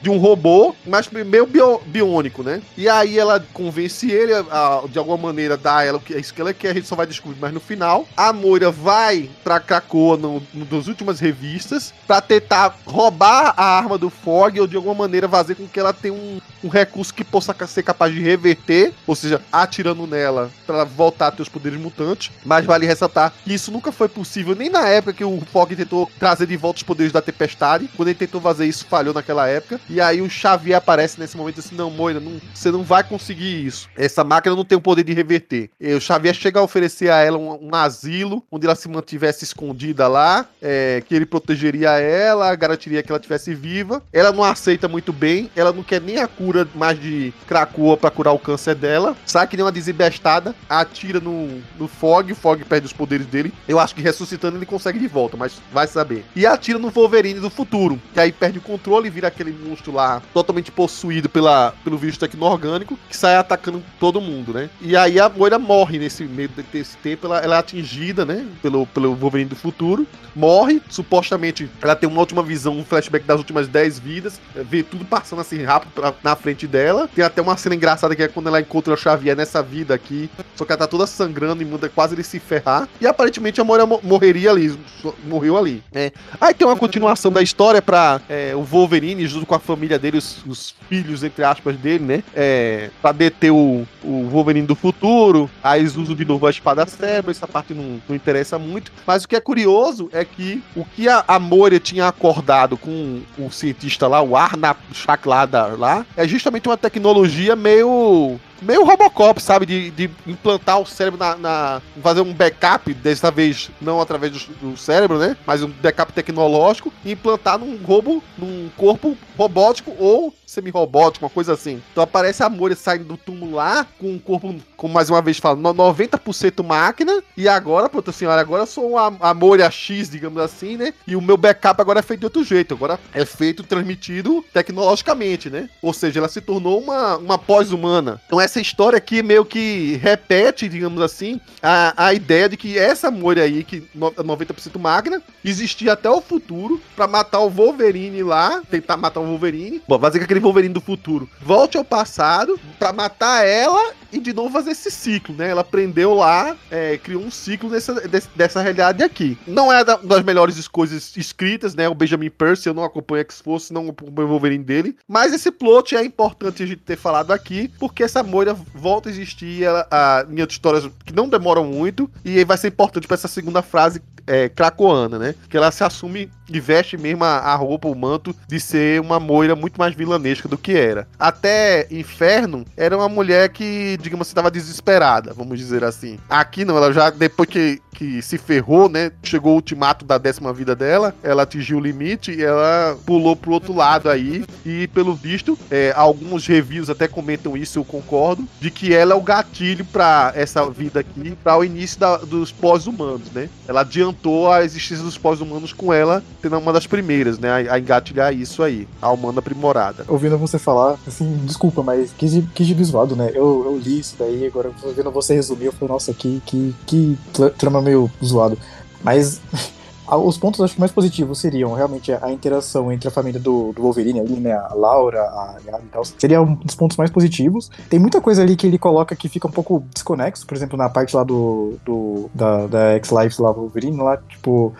de um robô, mas meio bio- biônico, né? E aí ela convence ele, a- de alguma maneira, dá a ela o que é isso que ela quer, a gente só vai descobrir mais no final. A Moira vai pra Krakoa no, no, das últimas revistas pra tentar roubar a arma do Fog ou de alguma maneira fazer com que ela tenha um, um recurso que possa ser capaz de reverter, ou seja, atirando nela pra voltar a ter os poderes mutantes. Mas vale ressaltar que isso nunca foi possível nem na época que o Fog tentou trazer de volta os poderes da Tempestade. Quando ele tentou fazer isso, falhou naquela época. E aí o Xavier aparece nesse momento assim: não, Moira, não, você não vai conseguir isso. Essa máquina não tem o poder de reverter. E o Xavier chega a oferecer a ela um, um asilo onde ela se mantivesse escondida lá, é, que ele protegeria ela, garantiria que ela estivesse viva. Ela não aceita muito bem, ela não quer nem a cura mais de Krakoa pra curar o câncer dela. Sai que nem uma desembestada, atira no, no Fog, Fog perde os poderes dele. Eu acho que ressuscitando ele consegue de volta, mas vai saber. E atira no Wolverine do futuro, que aí perde o controle e vira aquele monstro lá totalmente possuído pela, pelo vírus tecno-orgânico, que sai atacando todo mundo, né? E aí a Moira morre nesse meio de- desse tempo, ela, ela é atingida, né? Pelo, pelo Wolverine do futuro, morre, supostamente ela tem uma última visão, um flashback das últimas 10 vidas, é, vê tudo passando assim rápido pra- na frente dela. Tem até uma cena engraçada que é quando ela encontra o Xavier nessa vida aqui, só que ela tá toda sangrando e manda quase ele se ferrar. E aparentemente a Moira mo- morreria ali, morreu ali. É. Aí tem uma continuação da história pra é, o Wolverine, junto com a família dele, os, os filhos, entre aspas, dele, né? É, pra deter o, o Wolverine do futuro. Aí eles usam de novo a espada cérebro, essa parte não, não interessa muito. Mas o que é curioso é que o que a, a Moira tinha acordado com o cientista lá, o Arna Chakladar lá, é justamente uma tecnologia meio meio Robocop, sabe? De, de implantar o cérebro na, na- fazer um backup, dessa vez não através do, do cérebro, né? Mas um backup tecnológico e implantar num roubo, num corpo robótico ou semi-robótico, uma coisa assim. Então aparece a Moira saindo do túmulo lá, com um corpo, como mais uma vez falo, no- 90% máquina, e agora, puta senhora, agora sou a, a Moira X, digamos assim, né? E o meu backup agora é feito de outro jeito, agora é feito, transmitido tecnologicamente, né? Ou seja, ela se tornou uma, uma pós-humana. Então essa história aqui meio que repete, digamos assim, a, a ideia de que essa Moira aí, que é 90% máquina, existia até o futuro pra matar o Wolverine lá, tentar matar o Wolverine. Bom, fazer que aquele Wolverine do futuro. Volte ao passado pra matar ela e de novo fazer esse ciclo, né? Ela aprendeu lá, é, criou um ciclo dessa, dessa realidade aqui. Não é da- das melhores coisas escritas, né? O Benjamin Percy, eu não acompanho X-Force, não acompanho o Wolverine dele. Mas esse plot é importante a gente ter falado aqui, porque essa Moira volta a existir ela, a, em outras histórias que não demoram muito, e aí vai ser importante pra essa segunda frase é, cracoana, né? Que ela se assume e veste mesmo a, a roupa, o manto, de ser uma moira muito mais vilanesca do que era. Até Inferno era uma mulher que, digamos assim, estava desesperada, vamos dizer assim. Aqui não, ela já, depois que, que se ferrou, né? Chegou o ultimato da décima vida dela, ela atingiu o limite e ela pulou pro outro lado aí. E pelo visto, é, alguns reviews até comentam isso, eu concordo, de que ela é o gatilho pra essa vida aqui, para o início da- dos pós-humanos, né? Ela adiantou a existência dos pós-humanos com ela, sendo uma das primeiras, né? A, a engatilhar isso aí, a humana aprimorada. Ouvindo você falar, assim, desculpa, mas que, que gibi zoado, né? Eu, eu li isso daí, agora ouvindo você resumir, eu falei, nossa, que, que, que tra- trama meio zoado. Mas os pontos acho mais positivos seriam realmente a interação entre a família do, do Wolverine ali, né? A Laura, a Gabi e tal. Seria um dos pontos mais positivos. Tem muita coisa ali que ele coloca que fica um pouco desconexo, por exemplo, na parte lá do. do da, da X-Lives lá, Wolverine, lá, tipo.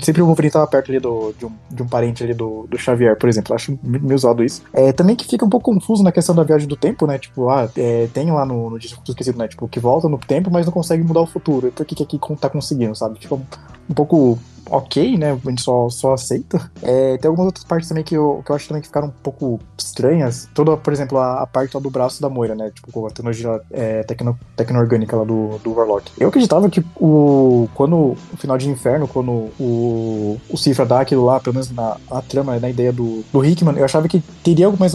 Sempre o Wolverine tava perto ali do, de, um, de um parente ali do, do Xavier, por exemplo. Eu acho meio zoado isso. É, também que fica um pouco confuso na questão da viagem do tempo, né? Tipo, ah, é, tem lá no, no Disco Esquecido, né? Tipo, que volta no tempo, mas não consegue mudar o futuro. Por que, que aqui tá conseguindo, sabe? Um, um pouco ok, né? A gente só, só aceita. É, tem algumas outras partes também que eu, que eu acho também que ficaram um pouco estranhas. Toda, por exemplo, a, a parte do braço da Moira, né? Tipo, com a tecnologia é, tecno, tecno-orgânica lá do, do Warlock. Eu acreditava que o, quando, no final de Inferno, quando o, o Cifra dá aquilo lá, pelo menos na, na trama, na ideia do, do Hickman, eu achava que teria mais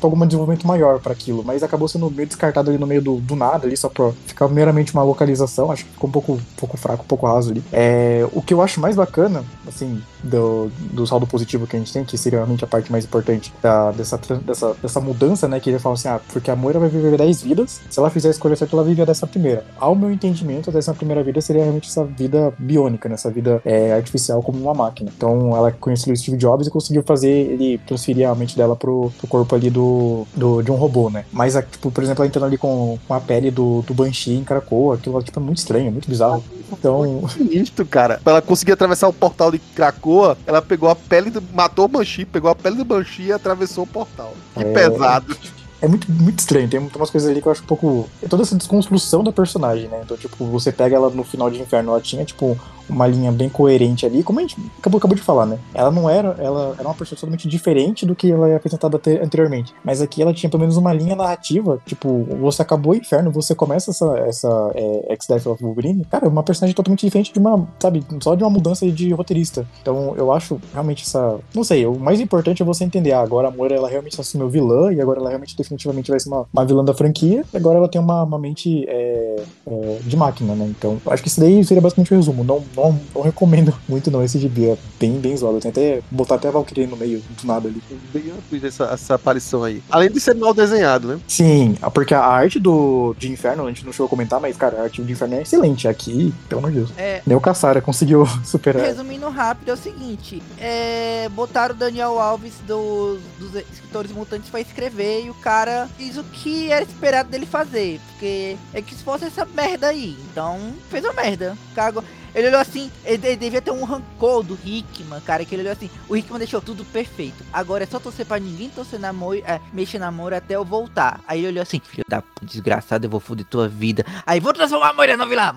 algum desenvolvimento maior para aquilo, mas acabou sendo meio descartado ali no meio do, do nada, ali só pra ficar meramente uma localização, acho que ficou um pouco, um pouco fraco, um pouco raso ali. É, o que eu acho mais bacana, assim, do, do saldo positivo que a gente tem, que seria realmente a parte mais importante da, dessa, dessa, dessa mudança, né, que ele fala assim, ah, porque a Moira vai viver 10 vidas, se ela fizer a escolha certa, ela vive a dessa primeira. Ao meu entendimento, dessa primeira vida seria realmente essa vida biônica, né, essa vida é, artificial como uma máquina. Então, ela conheceu o Steve Jobs e conseguiu fazer ele transferir a mente dela pro, pro corpo ali do, do, de um robô, né. Mas, a- tipo, por exemplo, ela entrando ali com, com a pele do, do Banshee em Krakoa, aquilo tipo, é muito estranho, muito bizarro. Então, Sinistro, cara. Pra ela conseguir atravessar o portal de Krakoa, ela pegou a pele do. matou o Banshee, pegou a pele do Banshee e atravessou o portal. Que É. pesado. É muito, muito estranho, tem umas coisas ali que eu acho um pouco. É toda essa desconstrução da personagem, né? Então, tipo, você pega ela no final de Inferno, ela tinha, tipo, uma linha bem coerente ali, como a gente acabou, acabou de falar, né? Ela não era. Ela era uma personagem totalmente diferente do que ela é apresentada ante- anteriormente. Mas aqui ela tinha pelo menos uma linha narrativa. Tipo, você acabou o Inferno, você começa essa, essa é, X-Death of Wolverine. Cara, uma personagem totalmente diferente de uma, sabe, só de uma mudança de roteirista. Então, eu acho realmente essa. Não sei, o mais importante é você entender. Ah, agora a Moira ela realmente assumiu vilã e agora ela realmente definitivamente vai ser uma, uma vilã da franquia. E agora ela tem uma, uma mente é, é, de máquina, né? Então, acho que isso daí seria basicamente o resumo. Não, não, não recomendo muito, não, esse gibi. É bem, bem zoado. Tem até botar até a Valkyrie no meio do nada ali. Bem amplo essa, essa aparição aí. Além de ser mal desenhado, né? Sim, porque a arte do, de Inferno, a gente não chegou a comentar, mas, cara, a arte de Inferno é excelente. Aqui, pelo amor de Deus. É, Nem o Caçara conseguiu superar. Resumindo rápido, é o seguinte: é, botaram o Daniel Alves do- dos escritores mutantes pra escrever e o cara fez o que era esperado dele fazer. Porque é que se fosse essa merda aí, então fez uma merda. Cago. Ele olhou assim, ele, ele devia ter um rancor do Hickman, cara, que ele olhou assim, o Hickman deixou tudo perfeito. Agora é só torcer pra ninguém torcer na Moira, é, mexer na Moira até eu voltar. Aí ele olhou assim, filho da desgraçado, eu vou foder tua vida. Aí vou transformar a Moira no vilã.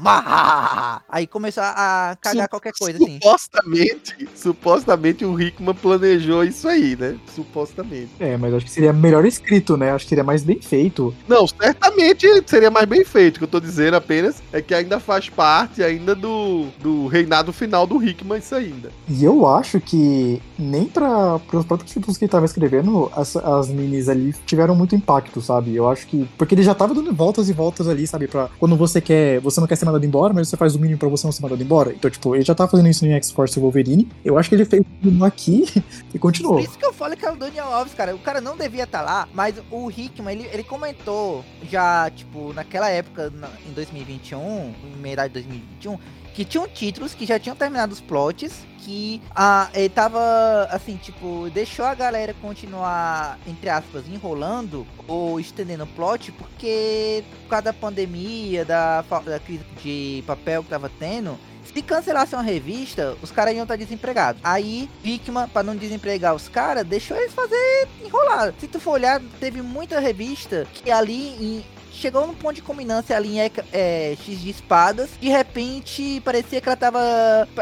Aí começou a, a cagar Su- qualquer coisa, assim. Supostamente, supostamente o Hickman planejou isso aí, né? Supostamente. É, mas acho que seria melhor escrito, né? Acho que seria mais bem feito. Não, certamente seria mais bem feito. O que eu tô dizendo apenas é que ainda faz parte ainda do, do reinado final do Hickman isso ainda. E eu acho que nem para os próprios títulos que ele tava escrevendo, as, as minis ali tiveram muito impacto, sabe? Eu acho que. Porque ele já tava dando voltas e voltas ali, sabe? Pra quando você quer. Você não quer ser mandado embora, mas você faz o mínimo pra você não ser mandado embora. Então, tipo, ele já tava fazendo isso em X-Force Wolverine. Eu acho que ele fez isso aqui e continuou. Por isso que eu falo que é o Daniel Alves, cara. O cara não devia estar lá, mas o Hickman, ele, ele comentou já, tipo, naquela época, na- em 2021, em metade de 2021, que tinham títulos que já tinham terminado os plots, que ah, ele tava, assim, tipo, deixou a galera continuar, entre aspas, enrolando ou estendendo o plot, porque por causa da pandemia, da, fa- da crise de papel que tava tendo, se cancelasse uma revista, os caras iam estar desempregados. Aí, Hickman, pra não desempregar os caras, deixou eles fazer enrolar. Se tu for olhar, teve muita revista que ali em- chegou num ponto de culminância ali em Eca- é, X de espadas. De repente, parecia que ela tava,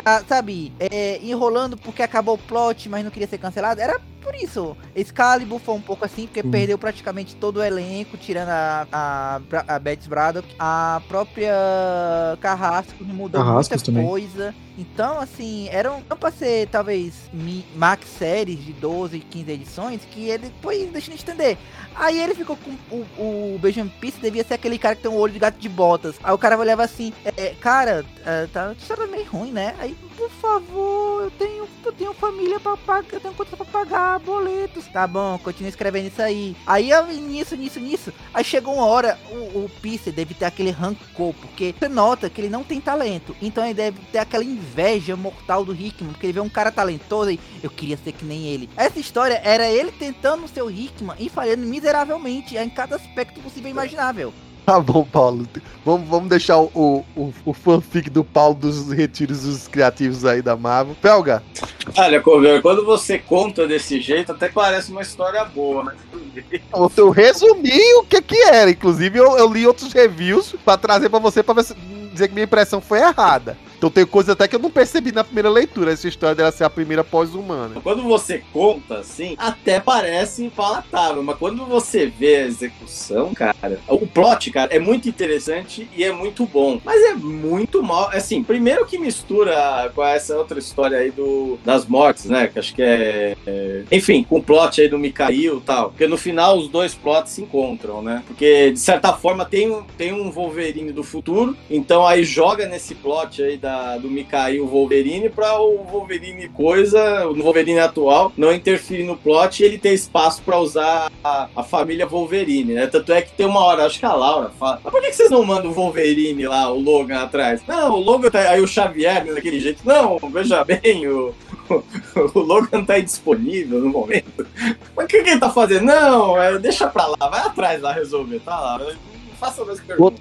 ah, sabe, é, enrolando porque acabou o plot, mas não queria ser cancelado. Era por isso. Excalibur foi um pouco assim, porque Sim. perdeu praticamente todo o elenco, tirando a, a, a Braddock. A própria Carrasco mudou Carrascos muita também. coisa. Então, assim, eram não pra ser talvez max séries de 12, 15 edições, que ele foi deixando de estender. Aí ele ficou com o, o Benjamin Pierce, devia ser aquele cara que tem um olho de gato de botas. Aí o cara olhava assim, é, cara, é, tá, isso era meio ruim, né? Aí, por favor, eu tenho, eu tenho família pra pagar, eu tenho conta pra pagar, boletos. Tá bom, continua escrevendo isso aí. Aí eu, nisso, nisso, nisso. Aí chegou uma hora, o, o deve ter aquele rancor, porque você nota que ele não tem talento. Então ele deve ter aquela inveja mortal do Hickman, porque ele vê um cara talentoso e eu queria ser que nem ele. Essa história era ele tentando ser o Hickman e falhando miseravelmente em cada aspecto possível e imaginável. Tá bom, Paulo. Vamos, vamos deixar o, o, o, fanfic do Paulo dos retiros dos criativos aí da Marvel. Pelga, Olha, quando você conta desse jeito, até parece uma história boa, mas bem. eu resumi o que que era. Inclusive, eu, eu li outros reviews pra trazer pra você se- dizer que minha impressão foi errada. Então tem coisa até que eu não percebi na primeira leitura, essa história dela ser a primeira pós-humana. Quando você conta assim, até parece palatável, mas quando você vê a execução, cara, o plot, cara, é muito interessante e é muito bom, mas é muito mal. Assim, primeiro que mistura com essa outra história aí do, das mortes, né? Que acho que é, é- Enfim, com o plot aí do Mikhail e tal. Porque no final os dois plots se encontram, né? Porque de certa forma tem, tem um Wolverine do futuro, então aí joga nesse plot aí da, do Mikhail Wolverine pra o Wolverine coisa, o Wolverine atual, não interferir no plot e ele ter espaço pra usar a, a família Wolverine, né? Tanto é que tem uma hora, acho que a Laura fala, mas por que, que vocês não mandam o Wolverine lá, o Logan atrás? Não, o Logan tá. Aí o Xavier, né, daquele jeito, não, veja bem, o. O Logan tá indisponível no momento. Mas o que, que ele tá fazendo? Não, é, deixa pra lá, vai atrás lá resolver, tá lá. Faça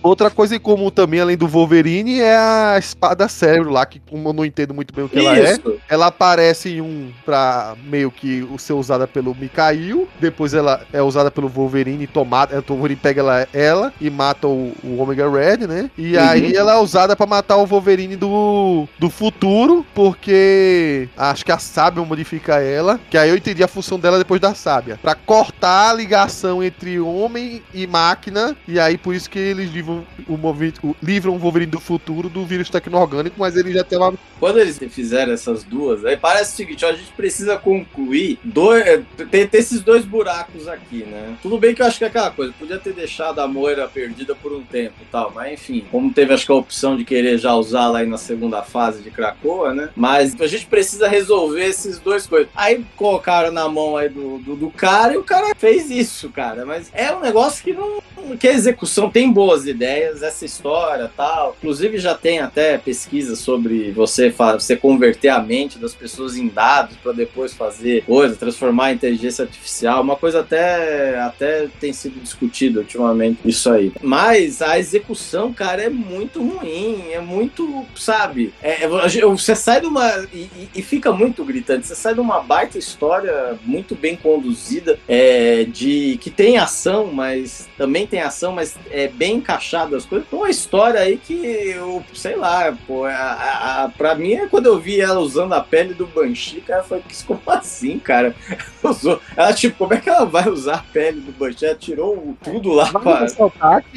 Outra coisa em comum também, além do Wolverine, é a espada cérebro lá, que como eu não entendo muito bem o que ela é, Isso. ela aparece em um pra meio que ser usada pelo Mikhail, depois ela é usada pelo Wolverine e tomada, o Wolverine pega ela, ela e mata o, o Omega Red, né? E Uhum. aí ela é usada pra matar o Wolverine do, do futuro, porque acho que a Sábia modifica ela, que aí eu entendi a função dela depois da Sábia, Pra cortar a ligação entre homem e máquina, e aí por isso que eles livram o, movi- o- livram o Wolverine do futuro do vírus tecno-orgânico, mas ele já tem uma Quando eles fizeram essas duas, aí parece o seguinte, ó, a gente precisa concluir dois, é, ter esses dois buracos aqui, né? Tudo bem que eu acho que é aquela coisa, podia ter deixado a Moira perdida por um tempo e tal, mas enfim, como teve acho que a opção de querer já usá-la aí na segunda fase de Krakoa, né? Mas a gente precisa resolver esses dois coisas. Aí colocaram na mão aí do, do, do cara e o cara fez isso, cara. Mas é um negócio que não. que a execução são, tem boas ideias, essa história tal. Inclusive já tem até pesquisa sobre você, você converter a mente das pessoas em dados para depois fazer coisa, transformar a inteligência artificial. Uma coisa até, até tem sido discutida ultimamente isso aí. Mas a execução, cara, é muito ruim, é muito, sabe? É, é você sai de uma. E, e, fica muito gritante, você sai de uma baita história muito bem conduzida, é, de que tem ação, mas também tem ação, mas é bem encaixado as coisas. Uma história aí que eu, sei lá, pô, a, a, a, pra mim é quando eu vi ela usando a pele do Banshee, cara, foi como assim, cara? Usou. Ela, tipo, como é que ela vai usar a pele do Banshee? Ela tirou tudo lá para.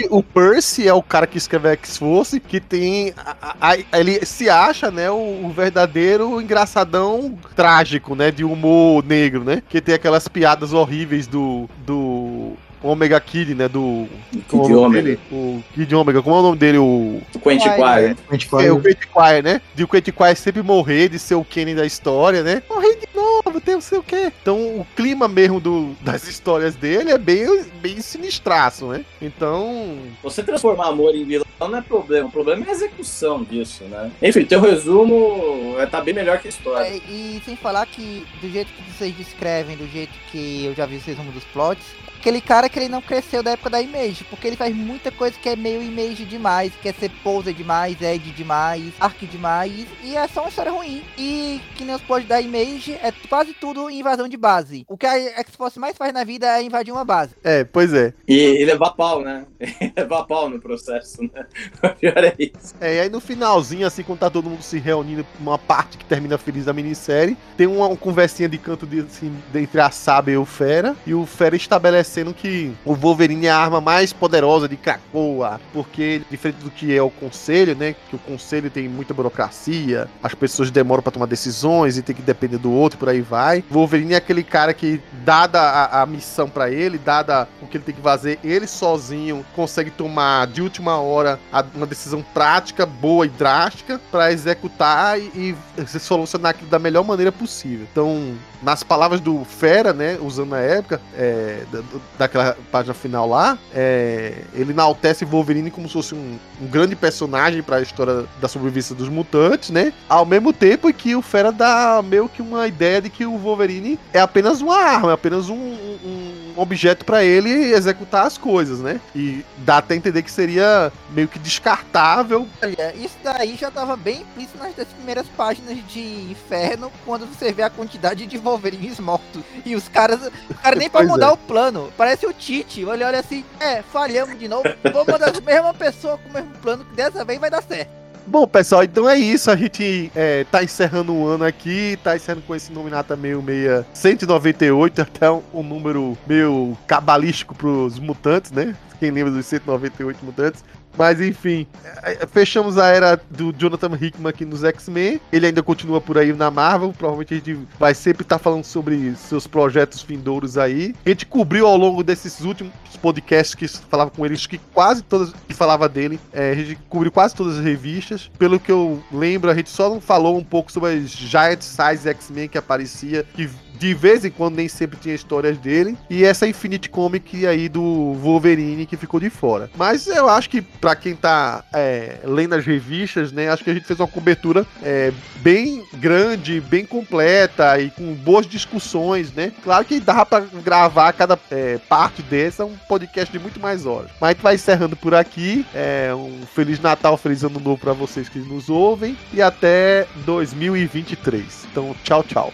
o Percy é o cara que escreve X-Force, que tem. A, ele se acha, né, o, o, verdadeiro engraçadão trágico, né, de humor negro, né? Que tem aquelas piadas horríveis do. do Omega Kid, né? Do. Kid Omega. o Kid Omega, como é o nome dele? O. Quentin Quire. É, o Quentin Quire, né? De o Quentin Quire sempre morrer, de ser o Kenny da história, né? Morrer de novo, tem não sei o quê. Então o clima mesmo do, das histórias dele é bem, bem sinistraço, né? Então. Você transformar amor em vilão não é problema. O problema é a execução disso, né? Enfim, teu resumo é, tá bem melhor que a história. É, e sem falar que, do jeito que vocês descrevem, do jeito que eu já vi os resumos dos plots, aquele cara que ele não cresceu da época da Image, porque ele faz muita coisa que é meio Image demais, quer ser Pose demais, Ed demais, Ark demais, e é só uma história ruim. E que nem os plots da Image, é quase tudo invasão de base. O que a X-Force mais faz na vida é invadir uma base. É, pois é. E, e levar pau, né? levar pau no processo, né? O pior é isso. É, e aí no finalzinho, assim, quando tá todo mundo se reunindo, uma parte que termina feliz da minissérie, tem uma, uma conversinha de canto de, assim, entre a Saber e o Fera, e o Fera estabelece parecendo que o Wolverine é a arma mais poderosa de Krakoa, porque diferente do que é o conselho, né, que o conselho tem muita burocracia, as pessoas demoram para tomar decisões e tem que depender do outro por aí vai. O Wolverine é aquele cara que dada a, a missão para ele, dada o que ele tem que fazer, ele sozinho consegue tomar de última hora uma decisão prática, boa e drástica para executar e, e solucionar aquilo da melhor maneira possível. Então, nas palavras do Fera, né, usando na época, é, daquela página final lá, é, ele enaltece Wolverine como se fosse um, um grande personagem para a história da sobrevivência dos mutantes, né? Ao mesmo tempo que o Fera dá meio que uma ideia de que o Wolverine é apenas uma arma, é apenas um, um objeto para ele executar as coisas, né? E dá até entender que seria meio que descartável. Olha, isso daí já tava bem implícito nas primeiras páginas de Inferno, quando você vê a quantidade de Wolverines mortos. E os caras, o cara nem pra mudar é. o plano. Parece o Tite. Olha, olha assim, é, falhamos de novo. Vou mandar a mesma pessoa com o mesmo plano, que dessa vez vai dar certo. Bom, pessoal, então é isso. A gente é, tá encerrando um ano aqui, tá encerrando com esse nominata meio meia 198, até um, um número meio cabalístico pros mutantes, né? Quem lembra dos 198 mutantes. Mas enfim, é, fechamos a era do Jonathan Hickman aqui nos X-Men. Ele ainda continua por aí na Marvel. Provavelmente a gente vai sempre estar tá falando sobre seus projetos vindouros aí. A gente cobriu ao longo desses últimos podcasts que falava com ele, acho que quase todas que falava dele. É, a gente cobriu quase todas as revistas. Pelo que eu lembro, a gente só não falou um pouco sobre as Giant Size X-Men que aparecia, que de vez em quando nem sempre tinha histórias dele. E essa Infinite Comic aí do Wolverine que ficou de fora. Mas eu acho que para quem tá é, lendo as revistas, né, acho que a gente fez uma cobertura é, bem grande, bem completa e com boas discussões, né? Claro que dá para gravar cada é, parte dessa um podcast de muito mais horas. Mas a gente vai encerrando por aqui. É, um Feliz Natal, Feliz Ano Novo para vocês que nos ouvem e até 2023. Então, tchau, tchau.